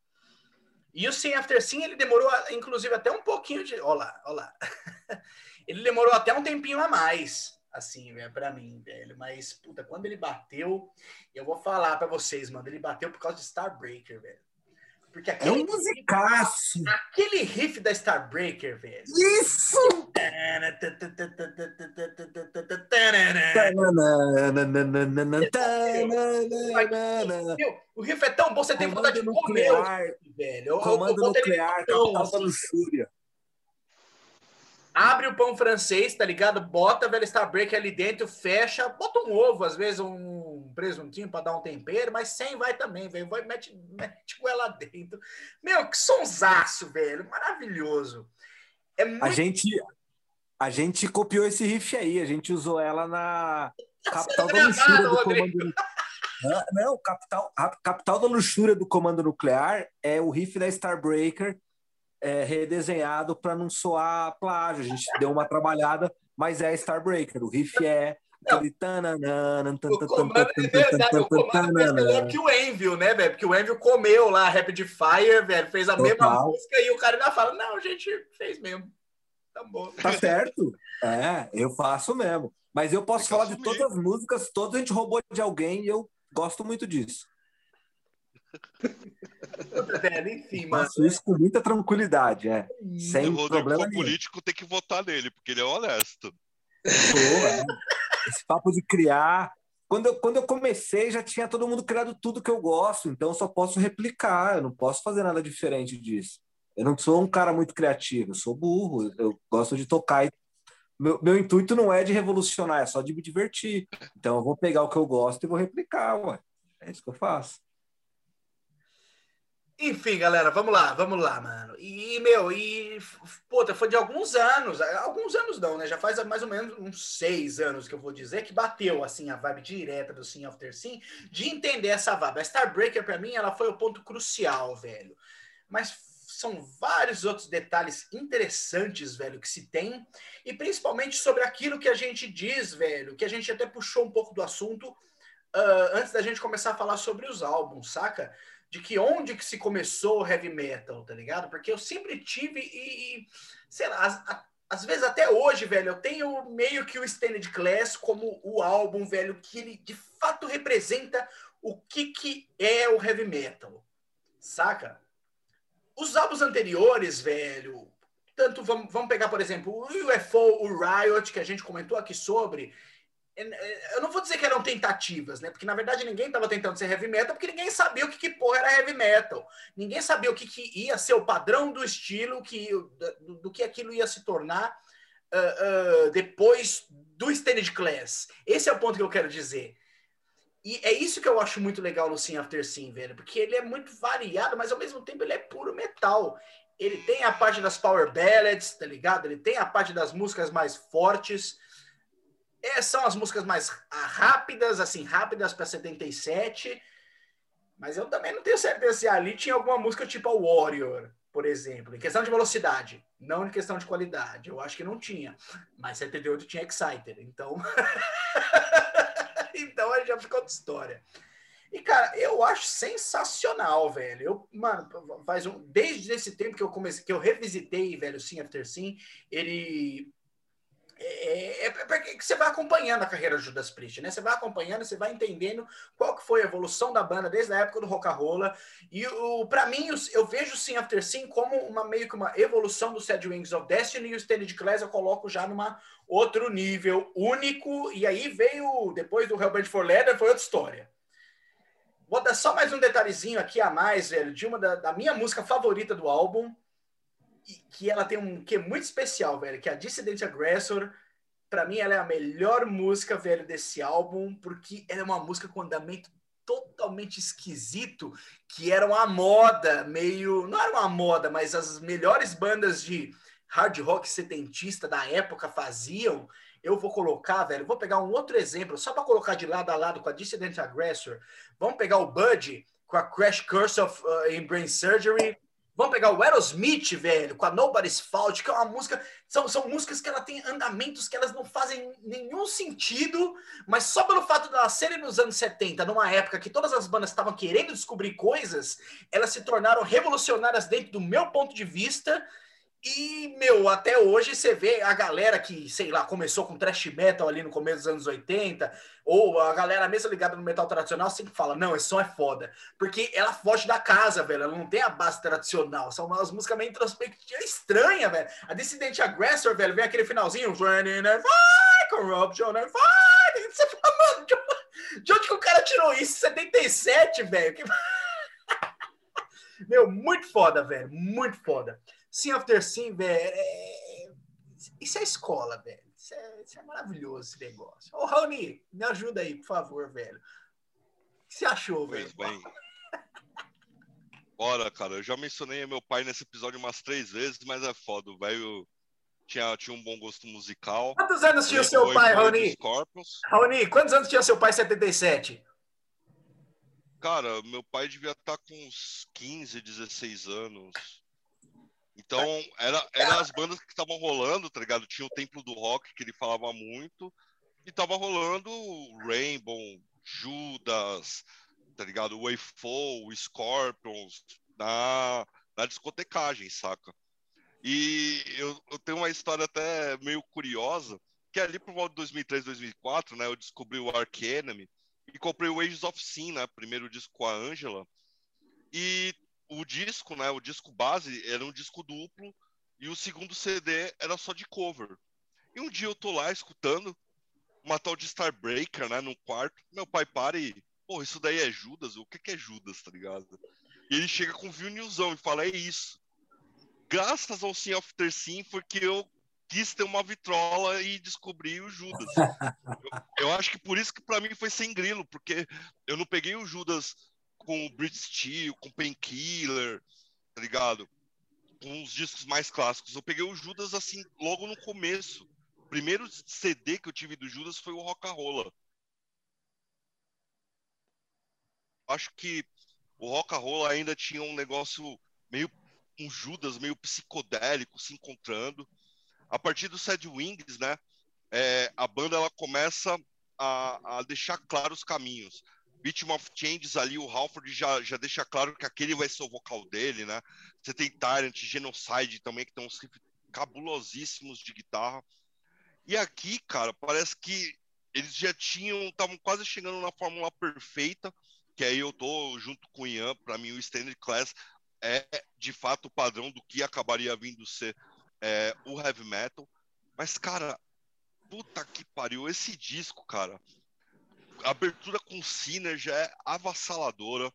E o Sim After Sim, ele demorou, inclusive, até um pouquinho de... Olá, olá. Ele demorou até um tempinho a mais, assim, velho, pra mim, velho. Mas, puta, quando ele bateu, eu vou falar para vocês, mano, ele bateu por causa de Starbreaker, velho. Porque aquele, é um musicaço. Aquele riff da Starbreaker, velho. Isso! o riff é tão bom, você tem vontade de comer, velho. Comando nuclear, capital da luxúria abre o pão francês, tá ligado? Bota velho Starbreaker ali dentro, fecha, bota um ovo, às vezes um presuntinho para dar um tempero, mas sem vai também, velho. Vai, mete, mete com ela dentro. Meu, que sonsaço, velho. Maravilhoso. É muito... A gente a gente copiou esse riff aí, a gente usou ela na capital da luxúria do comando Não, capital, capital da luxúria do comando nuclear é o riff da Starbreaker é, redesenhado para não soar plágio. A gente deu uma trabalhada, mas é Starbreaker. O riff é. Aquele o comando é verdade, o comando é melhor que o Envil, né, velho? Porque o Envil comeu lá Rapid Fire, velho, fez a Total. mesma música e o cara ainda fala: não, a gente fez mesmo. Tá bom. Tá certo. É, eu faço mesmo. Mas eu posso falar de todas as músicas, todas a gente roubou de alguém e eu gosto muito disso. Enfim, mano. Faço isso com muita tranquilidade, é. Sem o problema nenhum. político tem que votar nele, porque ele é honesto. Sou, é. Esse papo de criar. Quando eu, quando eu comecei, já tinha todo mundo criado tudo que eu gosto, então eu só posso replicar, eu não posso fazer nada diferente disso. Eu não sou um cara muito criativo, eu sou burro, eu gosto de tocar e meu, meu intuito não é de revolucionar, é só de me divertir. Então eu vou pegar o que eu gosto e vou replicar, ué. É isso que eu faço. Enfim, galera, vamos lá, vamos lá, mano. E, meu, e, puta, foi de alguns anos, alguns anos não, né? Já faz mais ou menos uns seis anos que eu vou dizer que bateu, assim, a vibe direta do Sim After Sim, de entender essa vibe. A Starbreaker, pra mim, ela foi o ponto crucial, velho. Mas são vários outros detalhes interessantes, velho, que se tem, e principalmente sobre aquilo que a gente diz, velho, que a gente até puxou um pouco do assunto uh, antes da gente começar a falar sobre os álbuns, saca? De que onde que se começou o heavy metal, tá ligado? Porque eu sempre tive e, sei lá, às vezes até hoje, velho, eu tenho meio que o Standard Class como o álbum, velho, que ele de fato representa o que, que é o heavy metal. Saca? Os álbuns anteriores, velho, tanto vamos, vamos pegar, por exemplo, o UFO, o Riot, que a gente comentou aqui sobre. Eu não vou dizer que eram tentativas, né? Porque na verdade ninguém estava tentando ser heavy metal, porque ninguém sabia o que, que porra era heavy metal. Ninguém sabia o que, que ia ser o padrão do estilo, que, do, do que aquilo ia se tornar uh, uh, depois do Standard Class. Esse é o ponto que eu quero dizer. E é isso que eu acho muito legal no Sim After Sim, velho, porque ele é muito variado, mas ao mesmo tempo ele é puro metal. Ele tem a parte das power ballads, tá ligado? Ele tem a parte das músicas mais fortes. É, são as músicas mais rápidas, assim, rápidas para 77. Mas eu também não tenho certeza se ali tinha alguma música tipo a Warrior, por exemplo, em questão de velocidade, não em questão de qualidade. Eu acho que não tinha. Mas 78 tinha Exciter, então. então aí já ficou outra história. E, cara, eu acho sensacional, velho. Eu, mano, faz um, desde esse tempo que eu comecei, que eu revisitei, velho, Sim After Sim, ele. É, é, é porque você vai acompanhando a carreira do Judas Priest, né? Você vai acompanhando, você vai entendendo qual que foi a evolução da banda desde a época do rock and roll. E o para mim, eu vejo Sim After Sim como uma meio que uma evolução do Sad Wings of Destiny e o Standard Class eu coloco já numa outro nível único. E aí veio depois do Hellbent for Leather foi outra história. Vou dar só mais um detalhezinho aqui a mais, velho, de uma da, da minha música favorita do álbum, que ela tem um que é muito especial, velho, que é a Dissident Aggressor. Para mim, ela é a melhor música, velho, desse álbum, porque ela é uma música com andamento totalmente esquisito, que era uma moda, meio. Não era uma moda, mas as melhores bandas de hard rock setentista da época faziam eu vou colocar, velho, vou pegar um outro exemplo, só para colocar de lado a lado com a Dissident Aggressor. Vamos pegar o Bud com a Crash Curse of uh, in Brain Surgery. Vamos pegar o Aerosmith, velho, com a Nobody's Fault, que é uma música. São, são músicas que ela tem andamentos que elas não fazem nenhum sentido, mas só pelo fato de elas serem nos anos 70, numa época que todas as bandas estavam querendo descobrir coisas, elas se tornaram revolucionárias dentro do meu ponto de vista e, meu, até hoje você vê a galera que, sei lá, começou com thrash metal ali no começo dos anos 80, ou a galera mesmo ligada no metal tradicional sempre fala, não, esse som é foda. Porque ela foge da casa, velho, ela não tem a base tradicional, são umas músicas meio introspectivas, estranha, velho. A Dissident Aggressor, velho, vem aquele finalzinho, Fight, Corruption você fala, mano, de, de onde que o cara tirou isso? 77, velho? Meu, muito foda, velho, muito foda. Sim After Sim, velho, é, é... isso é escola, velho. Isso é, isso é, maravilhoso esse negócio. Ô, Raoni, me ajuda aí, por favor, velho. O que você achou, pois velho? Bem. Bora, cara. Eu já mencionei meu pai nesse episódio umas três vezes, mas é foda. O velho tinha, tinha um bom gosto musical. Quantos anos tinha o seu pai, Raoni? Raoni, quantos anos tinha seu pai em 77? Cara, meu pai devia estar tá com uns 15, 16 anos. Então, era, era as bandas que estavam rolando, tá ligado? Tinha o Templo do Rock, que ele falava muito, e tava rolando Rainbow, Judas, tá ligado? Wayfall, Scorpions, na, na discotecagem, saca? E eu, eu tenho uma história até meio curiosa, que ali por volta de 2003, 2004, né, eu descobri o Ark Enemy e comprei o Ages of Sin, né, primeiro disco com a Angela, e o disco, né, o disco base era um disco duplo e o segundo CD era só de cover. E um dia eu tô lá escutando uma tal de Starbreaker, né, no quarto. Meu pai para e, pô, isso daí é Judas? O que que é Judas, tá ligado? E ele chega com vinilzão e fala, é isso. Graças ao Sim After Sim foi que eu quis ter uma vitrola e descobri o Judas. eu, eu acho que por isso que para mim foi sem grilo, porque eu não peguei o Judas com Brit Steel, com Painkiller, tá ligado? Com os discos mais clássicos. Eu peguei o Judas assim logo no começo. O primeiro CD que eu tive do Judas foi o Rock-a-Rolla. Acho que o Rock-a-Rolla ainda tinha um negócio meio um Judas meio psicodélico se encontrando. A partir do Sad Wings, né? É, a banda ela começa a, a deixar claros os caminhos. Victim of Changes ali, o Halford já, já deixa claro que aquele vai ser o vocal dele, né? Você tem Tyrant, Genocide também, que tem uns riffs cabulosíssimos de guitarra. E aqui, cara, parece que eles já tinham, estavam quase chegando na fórmula perfeita, que aí eu tô junto com o Ian, para mim o Standard Class é de fato o padrão do que acabaria vindo ser é, o heavy metal. Mas, cara, puta que pariu, esse disco, cara, a abertura com Sinner já é avassaladora.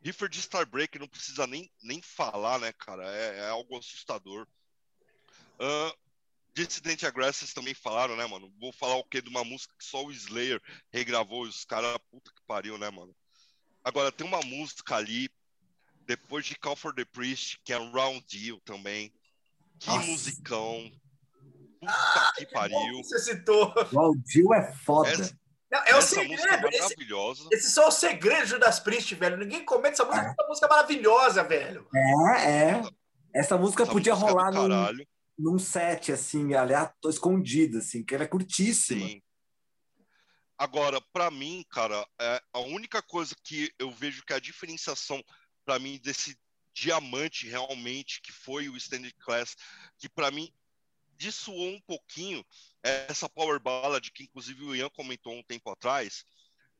Riffer de Starbreak não precisa nem, nem falar, né, cara? É, é algo assustador. Uh, Dissident Aggressors também falaram, né, mano? Vou falar o quê? De uma música que só o Slayer regravou e os caras, puta que pariu, né, mano? Agora, tem uma música ali, depois de Call for the Priest, que é um Round Deal também. Que Nossa. musicão. Puta ah, que, que pariu. Você citou. Round Deal é foda. Essa, não, é o segredo. É maravilhosa. Esse, esse só é o segredo de Judas Priest, velho. Ninguém comenta essa música, é. essa música é maravilhosa, velho. É, é. Essa música essa podia música rolar num, num set, assim, aleatório, escondido, assim, que ela é curtíssima. Sim. Agora, para mim, cara, é a única coisa que eu vejo que é a diferenciação para mim desse diamante realmente que foi o Standard Class, que para mim dissuou um pouquinho essa power ballad que inclusive o Ian comentou um tempo atrás,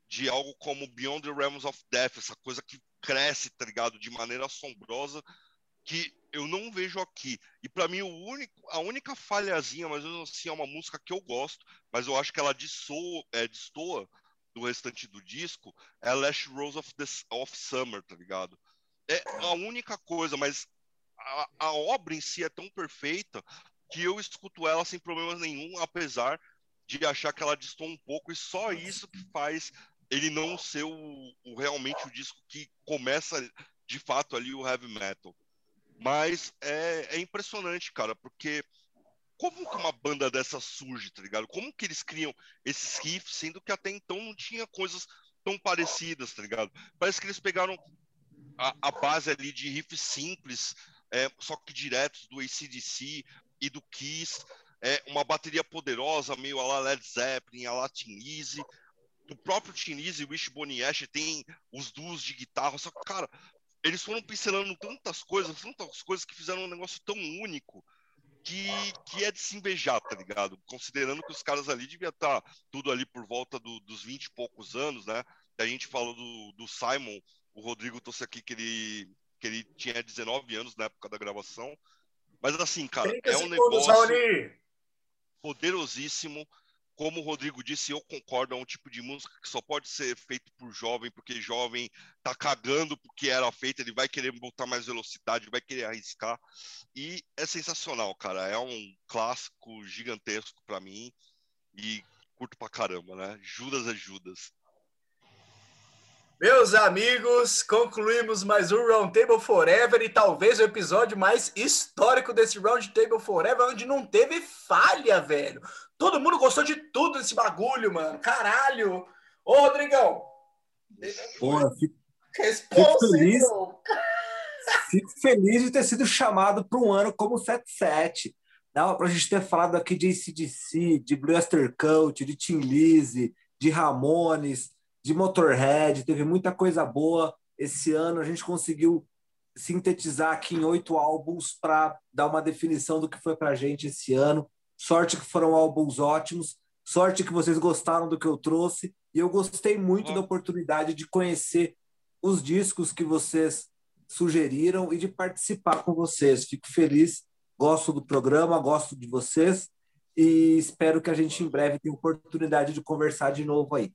de algo como Beyond the Realms of Death, essa coisa que cresce, tá ligado, de maneira assombrosa, que eu não vejo aqui. E para mim o único, a única falhazinha, mas assim é uma música que eu gosto, mas eu acho que ela dissoa, é, destoa do restante do disco, é Last Rose of, the, of Summer, tá ligado? É a única coisa, mas a, a obra em si é tão perfeita que eu escuto ela sem problemas nenhum, apesar de achar que ela distou um pouco, e só isso que faz ele não ser o, o, realmente o disco que começa de fato ali o heavy metal. Mas é, é impressionante, cara, porque como que uma banda dessa surge, tá ligado? Como que eles criam esses riffs, sendo que até então não tinha coisas tão parecidas, tá ligado? Parece que eles pegaram a, a base ali de riffs simples, é, só que diretos do ACDC, e do Kiss, é, uma bateria poderosa, meio a la Led Zeppelin, a la Tinise. O próprio Tinise e o Wishbone Ash tem os duos de guitarra, só que, cara, eles foram pincelando tantas coisas, tantas coisas que fizeram um negócio tão único que, que é de se invejar, tá ligado? Considerando que os caras ali devia estar tá tudo ali por volta do, dos 20 e poucos anos, né? A gente falou do, do Simon, o Rodrigo trouxe aqui que ele, que ele tinha 19 anos na época da gravação. Mas assim, cara, é um negócio Raoni. poderosíssimo. Como o Rodrigo disse, eu concordo, é um tipo de música que só pode ser feito por jovem, porque jovem tá cagando porque era feito, ele vai querer botar mais velocidade, vai querer arriscar. E é sensacional, cara. É um clássico gigantesco para mim e curto pra caramba, né? Judas é Judas. Meus amigos, concluímos mais um Roundtable Forever e talvez o episódio mais histórico desse Roundtable Forever, onde não teve falha, velho. Todo mundo gostou de tudo desse bagulho, mano. Caralho. Ô, Rodrigão. Porra, fico, fico feliz. Fico feliz de ter sido chamado para um ano como 77. Dava para a gente ter falado aqui de ACDC, de Blue Oyster Cult, de Tim Lizzy, de Ramones, de Motorhead, teve muita coisa boa. Esse ano a gente conseguiu sintetizar aqui em oito álbuns para dar uma definição do que foi para a gente esse ano. Sorte que foram álbuns ótimos, sorte que vocês gostaram do que eu trouxe e eu gostei muito da oportunidade de conhecer os discos que vocês sugeriram e de participar com vocês. Fico feliz, gosto do programa, gosto de vocês e espero que a gente em breve tenha oportunidade de conversar de novo aí.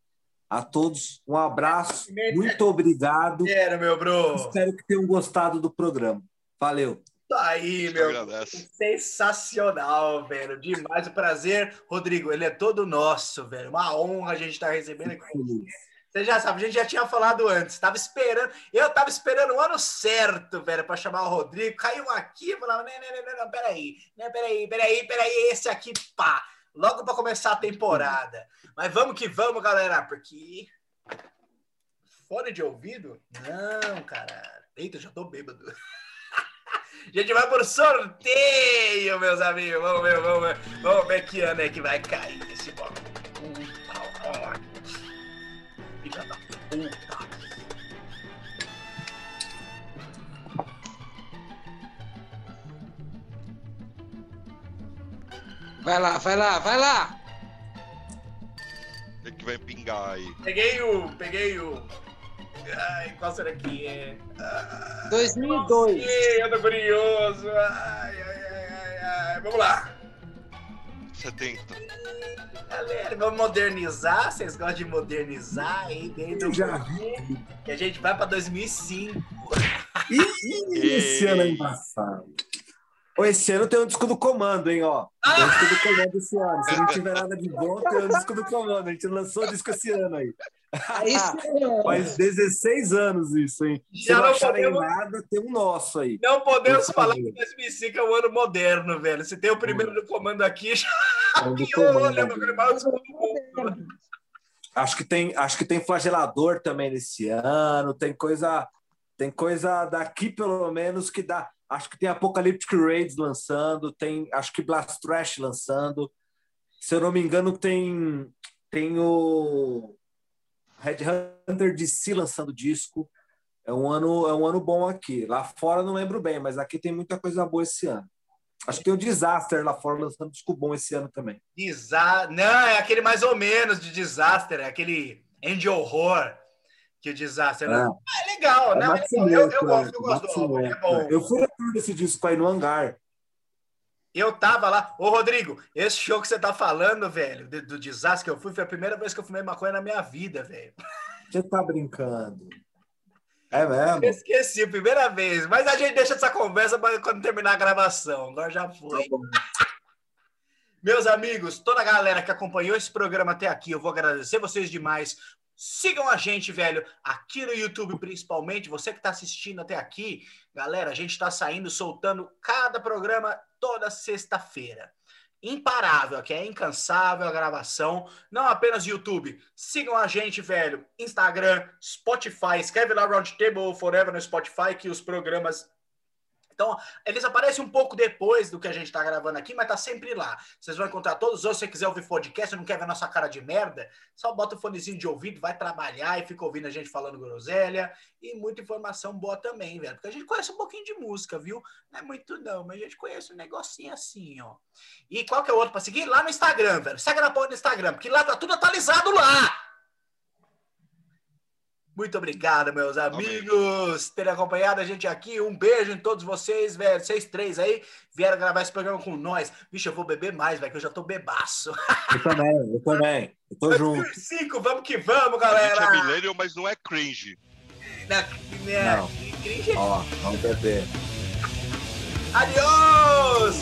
A todos, um abraço, muito obrigado. Era, meu bro. Espero que tenham gostado do programa. Valeu. Tá aí, meu. Sensacional, velho. Demais o prazer. Rodrigo, ele é todo nosso, velho. Uma honra a gente estar tá recebendo aqui. Você já sabe, a gente já tinha falado antes. Tava esperando, eu tava esperando o ano certo, velho, para chamar o Rodrigo. Caiu aqui e falava: não, não, não, não, peraí, não, peraí, peraí, peraí, esse aqui, pá logo para começar a temporada. Mas vamos que vamos, galera, porque fone de ouvido? Não, cara. Eita, já tô bêbado. A gente vai por sorteio, meus amigos. Vamos ver, vamos ver. Vamos ver que ano é que vai cair esse bloco. Filha da puta. Vai lá, vai lá, vai lá! O que, que vai pingar aí? Peguei o. Peguei o. Ai, qual será que é? Ah, 2002. Ih, eu tô curioso. Ai, ai, ai, ai, ai. Vamos lá. 70. Galera, vamos modernizar. Vocês gostam de modernizar aí dentro do Já porquê? E a gente vai pra 2005. Ih, esse ano é embaçado. Esse ano tem um disco do comando, hein, ó. Tem um disco do comando esse ano. Se não tiver nada de bom, tem um disco do comando. A gente lançou o disco esse ano aí. É. Faz 16 anos isso, hein? Se Já não não acharem podemos- nada, tem um nosso aí. Não podemos falar que 2005 é um ano moderno, velho. Se tem o primeiro do comando aqui, já É piorou, né? Meu maior disco do mundo. Acho que tem, acho que tem flagelador também nesse ano, tem coisa, tem coisa daqui pelo menos que dá. Acho que tem Apocalyptic Raids lançando, tem, acho que Blast Trash lançando. Se eu não me engano, tem tem o Red Hunter DC lançando disco. É um ano, é um ano bom aqui. Lá fora não lembro bem, mas aqui tem muita coisa boa esse ano. Acho que tem o Disaster lá fora lançando disco bom esse ano também. Desa... Não, é aquele mais ou menos de Disaster, é aquele Angel Horror que o Disaster. É. É, legal, É né? Eu, eu, Simento, gosto, eu gosto do é bom. Eu fui na tour desse disco aí no hangar. Eu tava lá. Ô, Rodrigo, esse show que você tá falando, velho, do, do desastre que eu fui, foi a primeira vez que eu fumei maconha na minha vida, velho. Você tá brincando. É Eu mesmo? esqueci, primeira vez. Mas a gente deixa essa conversa pra quando terminar a gravação. Agora já foi. Meus amigos, toda a galera que acompanhou esse programa até aqui, eu vou agradecer vocês demais. Sigam a gente, velho, aqui no YouTube principalmente. Você que está assistindo até aqui, galera, a gente está saindo, soltando cada programa toda sexta-feira. Imparável, aqui é incansável a gravação. Não apenas YouTube. Sigam a gente, velho. Instagram, Spotify. Escreve lá Roundtable Forever no Spotify que os programas então, eles aparecem um pouco depois do que a gente tá gravando aqui, mas tá sempre lá. Vocês vão encontrar todos os outros. Se você quiser ouvir podcast, não quer ver nossa cara de merda, só bota o fonezinho de ouvido, vai trabalhar e fica ouvindo a gente falando groselha. E muita informação boa também, velho. Porque a gente conhece um pouquinho de música, viu? Não é muito não, mas a gente conhece um negocinho assim, ó. E qual que é o outro pra seguir? Lá no Instagram, velho. Segue na porra do Instagram, porque lá tá tudo atualizado lá. Muito obrigado, meus amigos, terem acompanhado a gente aqui. Um beijo em todos vocês, velho. Vocês três aí vieram gravar esse programa com nós. Vixe, eu vou beber mais, velho, que eu já tô bebaço. Eu também, eu também. Eu tô junto. 5, vamos que vamos, A gente é galera. millennial, mas não é cringe. Na- né, Não. cringe. Ó, vamos beber. Adiós!